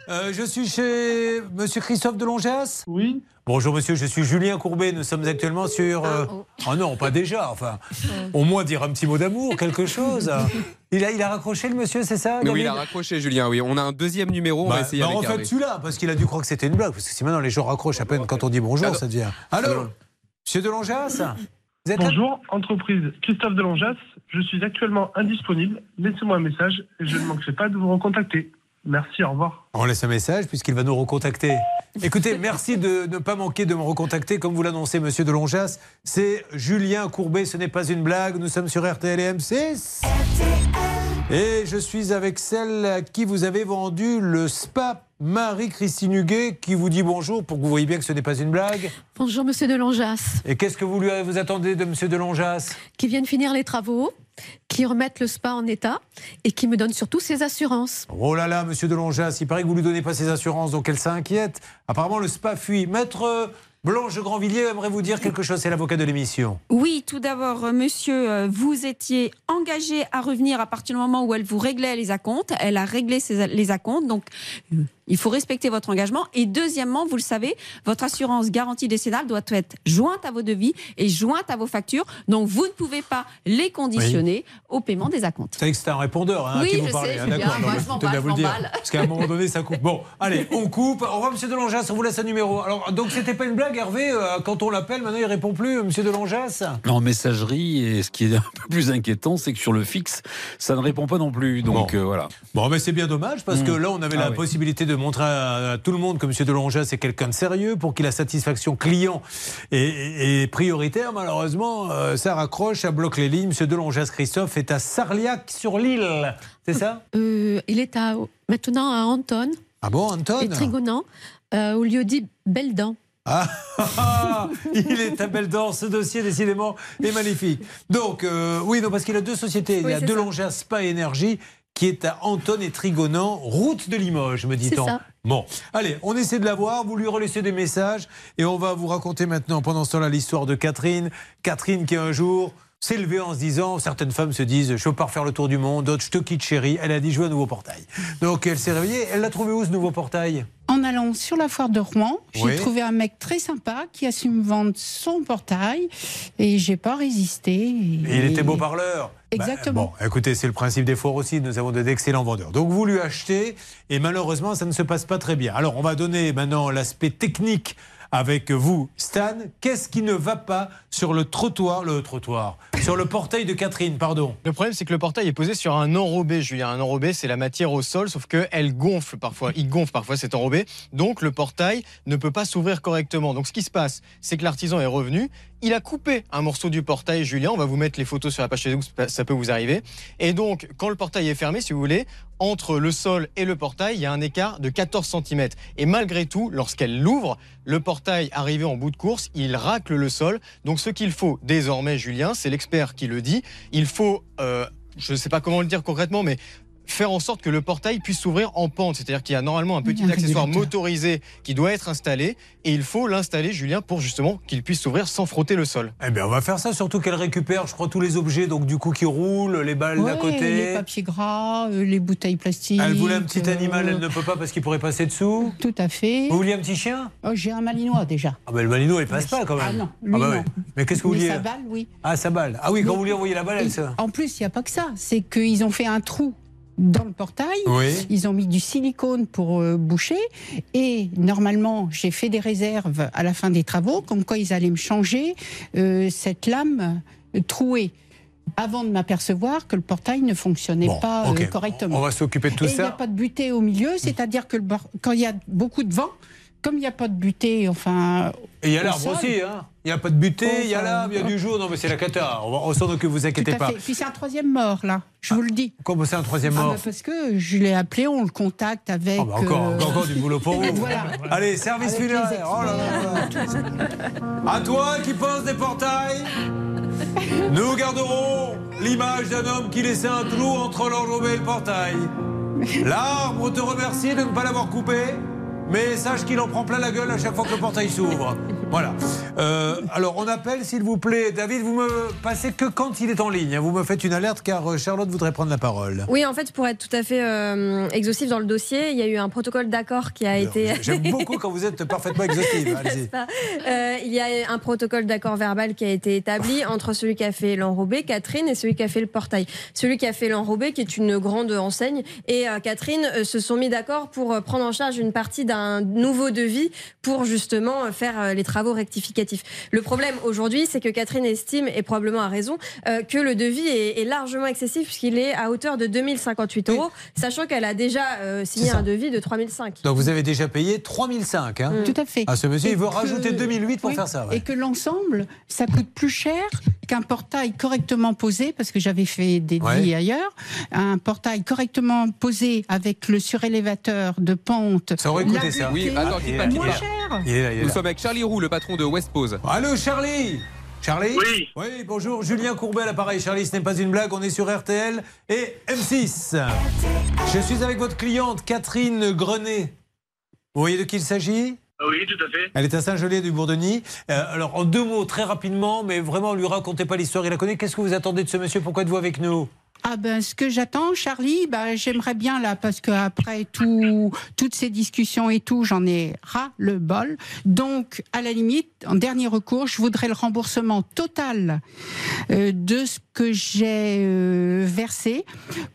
euh, je suis chez Monsieur Christophe Delongeas Oui. Bonjour monsieur, je suis Julien Courbet. Nous sommes actuellement sur. euh, Oh non, pas déjà. Enfin, au moins dire un petit mot d'amour, quelque chose. Il a, il a raccroché le monsieur, c'est ça Mais oui, il a raccroché, Julien. Oui, on a un deuxième numéro. On Bah, va essayer bah, avec refaites Hervé. celui-là, parce qu'il a dû croire que c'était une blague. Parce que si maintenant les gens raccrochent à peine quand on dit bonjour, ça devient. Allô Monsieur Delongeas vous êtes Bonjour, entreprise Christophe Delongeas. Je suis actuellement indisponible. Laissez-moi un message et je ne manquerai pas de vous recontacter. Merci, au revoir. On laisse un message puisqu'il va nous recontacter. Écoutez, merci de ne pas manquer de me recontacter comme vous l'annoncez, monsieur Delongeas. C'est Julien Courbet, ce n'est pas une blague. Nous sommes sur RTL et M6. Et je suis avec celle à qui vous avez vendu le spa Marie-Christine Huguet qui vous dit bonjour pour que vous voyez bien que ce n'est pas une blague. Bonjour, monsieur Delongeas, Et qu'est-ce que vous lui vous attendez de monsieur Delongeas qui vient de finir les travaux, qui remettent le spa en état et qui me donne surtout ses assurances. Oh là là, monsieur Delongeas, il paraît que vous lui donnez pas ses assurances, donc elle s'inquiète. Apparemment, le spa fuit. Maître euh, Blanche Grandvilliers aimerait vous dire quelque chose, c'est l'avocat de l'émission. Oui, tout d'abord, euh, monsieur, euh, vous étiez engagé à revenir à partir du moment où elle vous réglait les acomptes. Elle a réglé ses- les acomptes, donc il faut respecter votre engagement. Et deuxièmement, vous le savez, votre assurance garantie décennale doit être jointe à vos devis et jointe à vos factures. Donc vous ne pouvez pas les conditionner au paiement des acomptes. Savez que c'était un répondeur hein, Oui, à qui vous je parlez. sais, hein, d'accord, moi, je m'en vous dire. Parce qu'à un moment donné, ça coupe. Bon, allez, on coupe. Au revoir, monsieur Delanjas, on vous laisse un numéro. Alors, donc, c'était pas une blague, Hervé euh, Quand on l'appelle, maintenant, il répond plus, monsieur Delanjas En messagerie, et ce qui est un peu plus inquiétant, c'est que sur le fixe, ça ne répond pas non plus. Donc euh, voilà. Bon, mais c'est bien dommage parce que Mm. là, on avait Ah la oui. possibilité de montrer à, à tout le monde que M. Delanjas c'est quelqu'un de sérieux pour qu'il la satisfaction client est, est prioritaire. Malheureusement, euh, ça raccroche, ça bloque les lignes. M. Delanjas Christophe est à Sarliac-sur-l'île. C'est ça? Euh, il est à, maintenant à Anton. Ah bon, Anton Et Trigonan, euh, au lieu dit Beldan. Ah, il est à belle. Ce dossier, décidément, est magnifique. Donc, euh, oui, non, parce qu'il a deux sociétés. Oui, il y a c'est Delongeas Spa Énergie qui est à Anton et Trigonan, route de Limoges, me dit-on. Bon, allez, on essaie de la voir. Vous lui relaissez des messages et on va vous raconter maintenant, pendant ce temps-là, l'histoire de Catherine. Catherine qui un jour levée en se disant, certaines femmes se disent, je veux pas refaire le tour du monde, d'autres, je te quitte chérie. Elle a dit, je veux un nouveau portail. Donc elle s'est réveillée. Elle l'a trouvé où ce nouveau portail? En allant sur la foire de Rouen, j'ai Oui. trouvé un mec très sympa qui a su me vendre son portail et j'ai pas résisté. Et il était beau parleur. Exactement. bon, écoutez, c'est le principe des foires aussi. Nous avons d'excellents vendeurs. Donc vous lui achetez et malheureusement, ça ne se passe pas très bien. Alors on va donner maintenant l'aspect technique avec vous, Stan. Qu'est-ce qui ne va pas sur le trottoir, le trottoir, sur le portail de Catherine, pardon? Le problème, c'est que le portail est posé sur un enrobé, Julien. Un enrobé, c'est la matière au sol, sauf qu'elle gonfle parfois. Il gonfle parfois cet enrobé. Donc, le portail ne peut pas s'ouvrir correctement. Donc, ce qui se passe, c'est que l'artisan est revenu. Il a coupé un morceau du portail, Julien. On va vous mettre les photos sur la page Facebook, ça peut vous arriver. Et donc, quand le portail est fermé, si vous voulez, entre le sol et le portail, il y a un écart de 14 cm. Et malgré tout, lorsqu'elle l'ouvre, le portail arrivé en bout de course, il racle le sol. Donc, ce qu'il faut désormais, Julien, c'est l'expert qui le dit. Il faut, euh, je ne sais pas comment le dire concrètement, mais faire en sorte que le portail puisse s'ouvrir en pente. C'est-à-dire qu'il y a normalement un petit un accessoire motorisé qui doit être installé et il faut l'installer, Julien, pour justement qu'il puisse s'ouvrir sans frotter le sol. Eh bien, on va faire ça, surtout qu'elle récupère, je crois, tous les objets, donc du coup, qui roulent, les balles d'à côté. Les papiers gras, euh, les bouteilles plastiques. Elle voulait un petit euh, animal, elle ne peut pas parce qu'il pourrait passer dessous. Tout à fait. Vous vouliez un petit chien? Oh, J'ai un malinois déjà. Ah ben le malino, il passe pas quand même. Ah non, lui bah non. oui. Mais qu'est-ce que vous vouliez sa balle, oui. Ah, sa balle. Ah oui, quand Mais- vous lui envoyez la balle, elle se... En plus, il n'y a pas que ça. C'est qu'ils ont fait un trou dans le portail. Oui. Ils ont mis du silicone pour euh, boucher. Et normalement, j'ai fait des réserves à la fin des travaux, comme quoi ils allaient me changer euh, cette lame euh, trouée. Avant de m'apercevoir que le portail ne fonctionnait Bon, pas correctement. On va s'occuper de tout Et il n'y a ça. pas de butée au milieu, c'est-à-dire que le quand il y a beaucoup de vent, comme il n'y a pas de butée, enfin. Et il y a l'arbre aussi, hein Il n'y a pas de butée, il y a l'arbre, il y a du jour. Non, mais c'est la cata. On, va- on occupe, vous inquiétez pas. fait. Puis c'est un troisième mort, là, je vous le dis. Comment c'est un troisième Ah mort bah parce que je l'ai appelé, on le contacte avec. Ah bah encore, euh, encore, encore du boulot pour vous. Voilà. Allez, service funéraire. Oh là là là. À toi qui pose des portails, nous garderons l'image d'un homme qui laissait un trou entre l'enjambé et le portail. L'arbre te remercie de ne pas l'avoir coupé, mais sache qu'il en prend plein la gueule à chaque fois que le portail s'ouvre. Voilà. Euh, alors, on appelle, s'il vous plaît. David, vous me passez que quand il est en ligne. hein. Vous me faites une alerte car euh, Charlotte voudrait prendre la parole. Oui, en fait, pour être tout à fait euh, exhaustif dans le dossier, il y a eu un protocole d'accord qui a été. J'aime beaucoup quand vous êtes parfaitement exhaustive. Euh, il y a un protocole d'accord verbal qui a été établi entre celui qui a fait l'enrobé, Catherine, et celui qui a fait le portail. Celui qui a fait l'enrobé, qui est une grande enseigne, et Catherine se sont mis d'accord pour prendre en charge une partie d'un nouveau devis pour justement faire les travaux rectificatifs. Le problème aujourd'hui, c'est que Catherine estime, et probablement a raison, euh, que le devis est, est largement excessif puisqu'il est à hauteur de 2058 euros, sachant qu'elle a déjà euh, signé un devis de 3005. Donc vous avez déjà payé 3005. Hein Tout à fait. Ah, ce monsieur, Et il veut que- rajouter 2008 pour oui, faire ça. ouais. Et que l'ensemble, ça coûte plus cher qu'un portail correctement posé, parce que j'avais fait des Ouais. devis ailleurs, un portail correctement posé avec le surélévateur de pente. Ça aurait coûté ça. Oui, attends, il est pas. là. Il est là, il est Nous sommes avec Charlie Roux, le patron de West Pose. Allô Charlie Charlie Oui. Oui, bonjour. Julien Courbet à l'appareil. Charlie, ce n'est pas une blague. On est sur RTL et M6. Je suis avec votre cliente Catherine Grenet. Vous voyez de qui il s'agit Oui, tout à fait. Elle est à Saint-Gelais du Bourdonny. Euh, alors, en deux mots, très rapidement, mais vraiment, lui racontez pas l'histoire, il la connaît. Qu'est-ce que vous attendez de ce monsieur? Pourquoi êtes-vous avec nous? Ah ben, ce que j'attends, Charlie, ben, j'aimerais bien là, parce qu'après tout, toutes ces discussions et tout, j'en ai ras le bol. Donc, à la limite, en dernier recours, je voudrais le remboursement total euh, de ce que j'ai euh, versé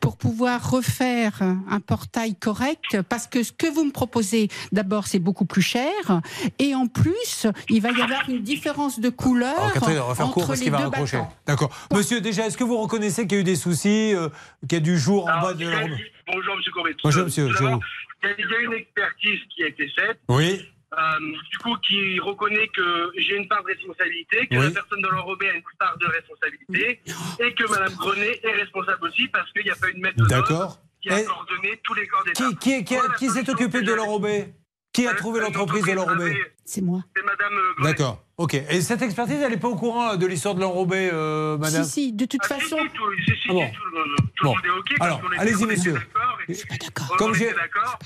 pour pouvoir refaire un portail correct, parce que ce que vous me proposez, d'abord, c'est beaucoup plus cher, et en plus, il va y avoir une différence de couleur Alors, Catherine, on va faire court entre parce les va. D'accord. Monsieur, déjà, est-ce que vous reconnaissez qu'il y a eu des soucis, euh, qu'il y a du jour en bas de Bonjour, monsieur Courbet. Bonjour, monsieur Il y a- une expertise qui a été faite. Oui. euh, du coup, qui reconnaît que j'ai une part de responsabilité, que Oui. la personne de l'enrobé a une part de responsabilité, et que Madame Grenet est responsable aussi parce qu'il n'y a pas une D'accord. qui a coordonné tous les corps d'État. Qui, qui, qui, Voilà, qui s'est occupé de l'enrobé Qui a trouvé l'entreprise de l'enrobé C'est moi. C'est Madame euh, Grenet. D'accord. Ok. Et cette expertise, elle n'est pas au courant de l'histoire de l'enrobé, euh, madame Si, si, de toute Ah, façon. Si, si, tout, si, si, Ah bon. si, tout, le- tout Bon. le monde est OK. parce Alors, allez-y, on était monsieur. d'accord et- on Comme j'ai- d'accord.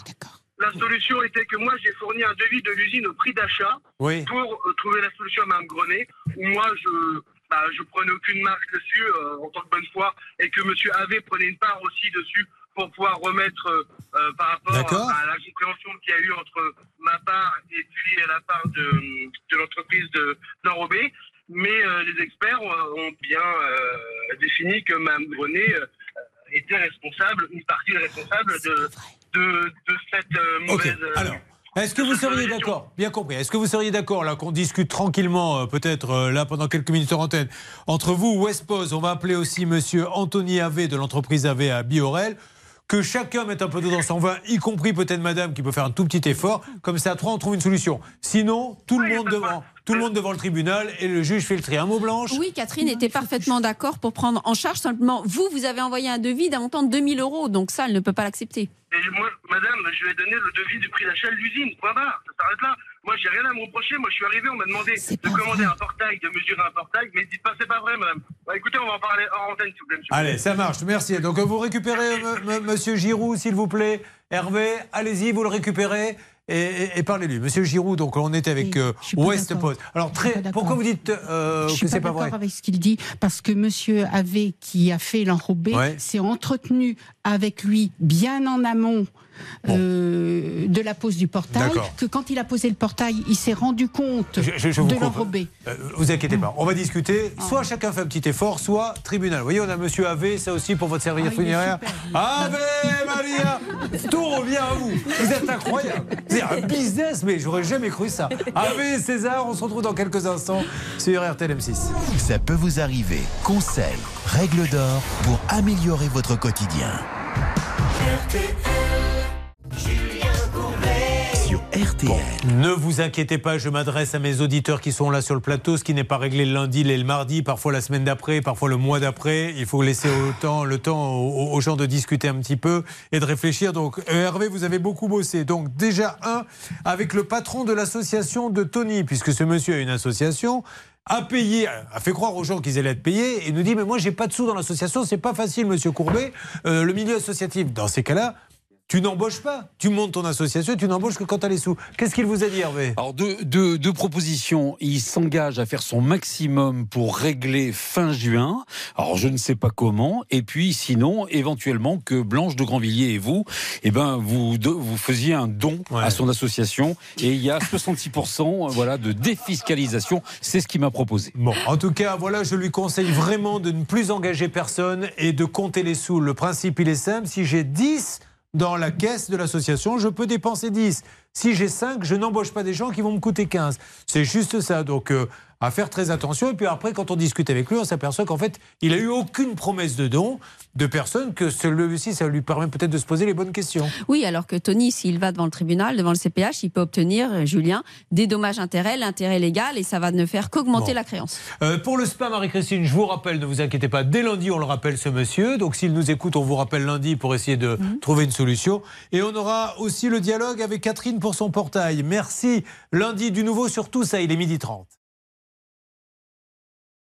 La solution était que moi, j'ai fourni un devis de l'usine au prix d'achat Oui. pour euh, trouver la solution à Mme Grenet, où moi, je bah, je prenais aucune marque dessus euh, en tant que bonne foi, et que M. Ave prenait une part aussi dessus pour pouvoir remettre euh, euh, par rapport à la compréhension qu'il y a eu entre ma part et puis la part de, de l'entreprise de d'Enrobé. Mais euh, les experts ont, bien euh, défini que Mme Grenet était responsable, une partie responsable de, de, de cette mauvaise. Alors. Est-ce que vous seriez d'accord? Bien compris. Est-ce que vous seriez d'accord là qu'on discute tranquillement, euh, peut-être euh, là pendant quelques minutes en antenne, entre vous, Westpose, on va appeler aussi Monsieur Anthony Ave de l'entreprise Ave à Biorel, que chacun mette un peu d'eau dans son vin, y compris peut-être Madame qui peut faire un tout petit effort. Comme ça, à trois, on trouve une solution. Sinon, tout le monde devant, tout le monde devant le tribunal et le juge fait le tri. Un mot blanche. Oui, Catherine était parfaitement d'accord pour prendre en charge. Simplement, vous, vous avez envoyé un devis d'un montant de 2000 euros, donc ça, elle ne peut pas l'accepter. Et moi, madame, je lui ai donné le devis du prix d'achat de l'usine. Point barre. Ça s'arrête là. Moi, j'ai rien à me reprocher. Moi, je suis arrivé, on m'a demandé de commander un portail, de mesurer un portail. Mais dites pas, c'est pas vrai, madame. Bah, écoutez, on va en parler hors antenne, s'il vous plaît, monsieur. Allez, ça marche, merci. Donc vous récupérez m- m- Monsieur Giroud, s'il vous plaît. Hervé, allez-y, vous le récupérez. Et, et- et parlez-lui. Monsieur Giroud, donc on était avec euh, West. Post. Alors, très, pourquoi vous dites euh, Je que suis c'est pas pas vrai? d'accord avec ce qu'il dit parce que Monsieur Ave qui a fait l'enrobé Ouais. s'est entretenu avec lui bien en amont. Euh, de la pose du portail, que quand il a posé le portail, il s'est rendu compte Je- je- je vous de l'enrobé. Euh, vous inquiétez pas, on va discuter. Soit chacun fait un petit effort, soit tribunal. Vous voyez, on a Monsieur Ave, ça aussi pour votre serviette Ah, funéraire. Ave Maria Tout revient à vous. Vous êtes incroyable. C'est un business, mais j'aurais jamais cru ça. Ave César, on se retrouve dans quelques instants sur RTL M6. Ça peut vous arriver. Conseils, règles d'or pour améliorer votre quotidien. RTL. Ne vous inquiétez pas, je m'adresse à mes auditeurs qui sont là sur le plateau. Ce qui n'est pas réglé le lundi, l'est le mardi, parfois la semaine d'après, parfois le mois d'après. Il faut laisser le temps aux, aux gens de discuter un petit peu et de réfléchir. Donc, euh, Hervé, vous avez beaucoup bossé. Donc, déjà, un, avec le patron de l'association de Tony, puisque ce monsieur a une association a payé, a fait croire aux gens qu'ils allaient être payés et nous dit mais moi j'ai pas de sous dans l'association, c'est pas facile monsieur Courbet, Euh, le milieu associatif. Dans ces cas-là, tu n'embauches pas. Tu montes ton association et tu n'embauches que quand tu as les sous. Qu'est-ce qu'il vous a dit, Hervé? Alors, deux, deux- deux propositions. Il s'engage à faire son maximum pour régler fin juin. Alors, je ne sais pas comment. Et puis, sinon, éventuellement, que Blanche de Grandvilliers et vous, eh ben, vous, vous faisiez un don à son association. Et il y a 66% voilà, de défiscalisation. C'est ce qu'il m'a proposé. Bon, en tout cas, voilà, je lui conseille vraiment de ne plus engager personne et de compter les sous. Le principe, il est simple. Si j'ai 10 dans la caisse de l'association, je peux dépenser 10. Si j'ai 5, je n'embauche pas des gens qui vont me coûter 15. C'est juste ça. Donc, euh, à faire très attention. Et puis après, quand on discute avec lui, on s'aperçoit qu'en fait, il a eu aucune promesse de don de personne, que celui-ci, ça lui permet peut-être de se poser les bonnes questions. Oui, alors que Tony, s'il va devant le tribunal, devant le CPH, il peut obtenir, euh, Julien, des dommages-intérêts, l'intérêt légal, et ça va ne faire qu'augmenter Bon. la créance. Euh, pour le spa, Marie-Christine, je vous rappelle, ne vous inquiétez pas, dès lundi, on le rappelle ce monsieur. Donc s'il nous écoute, on vous rappelle lundi pour essayer de trouver une solution. Et on aura aussi le dialogue avec Catherine pour son portail. Merci. Lundi, du nouveau sur tout ça, il est midi 30.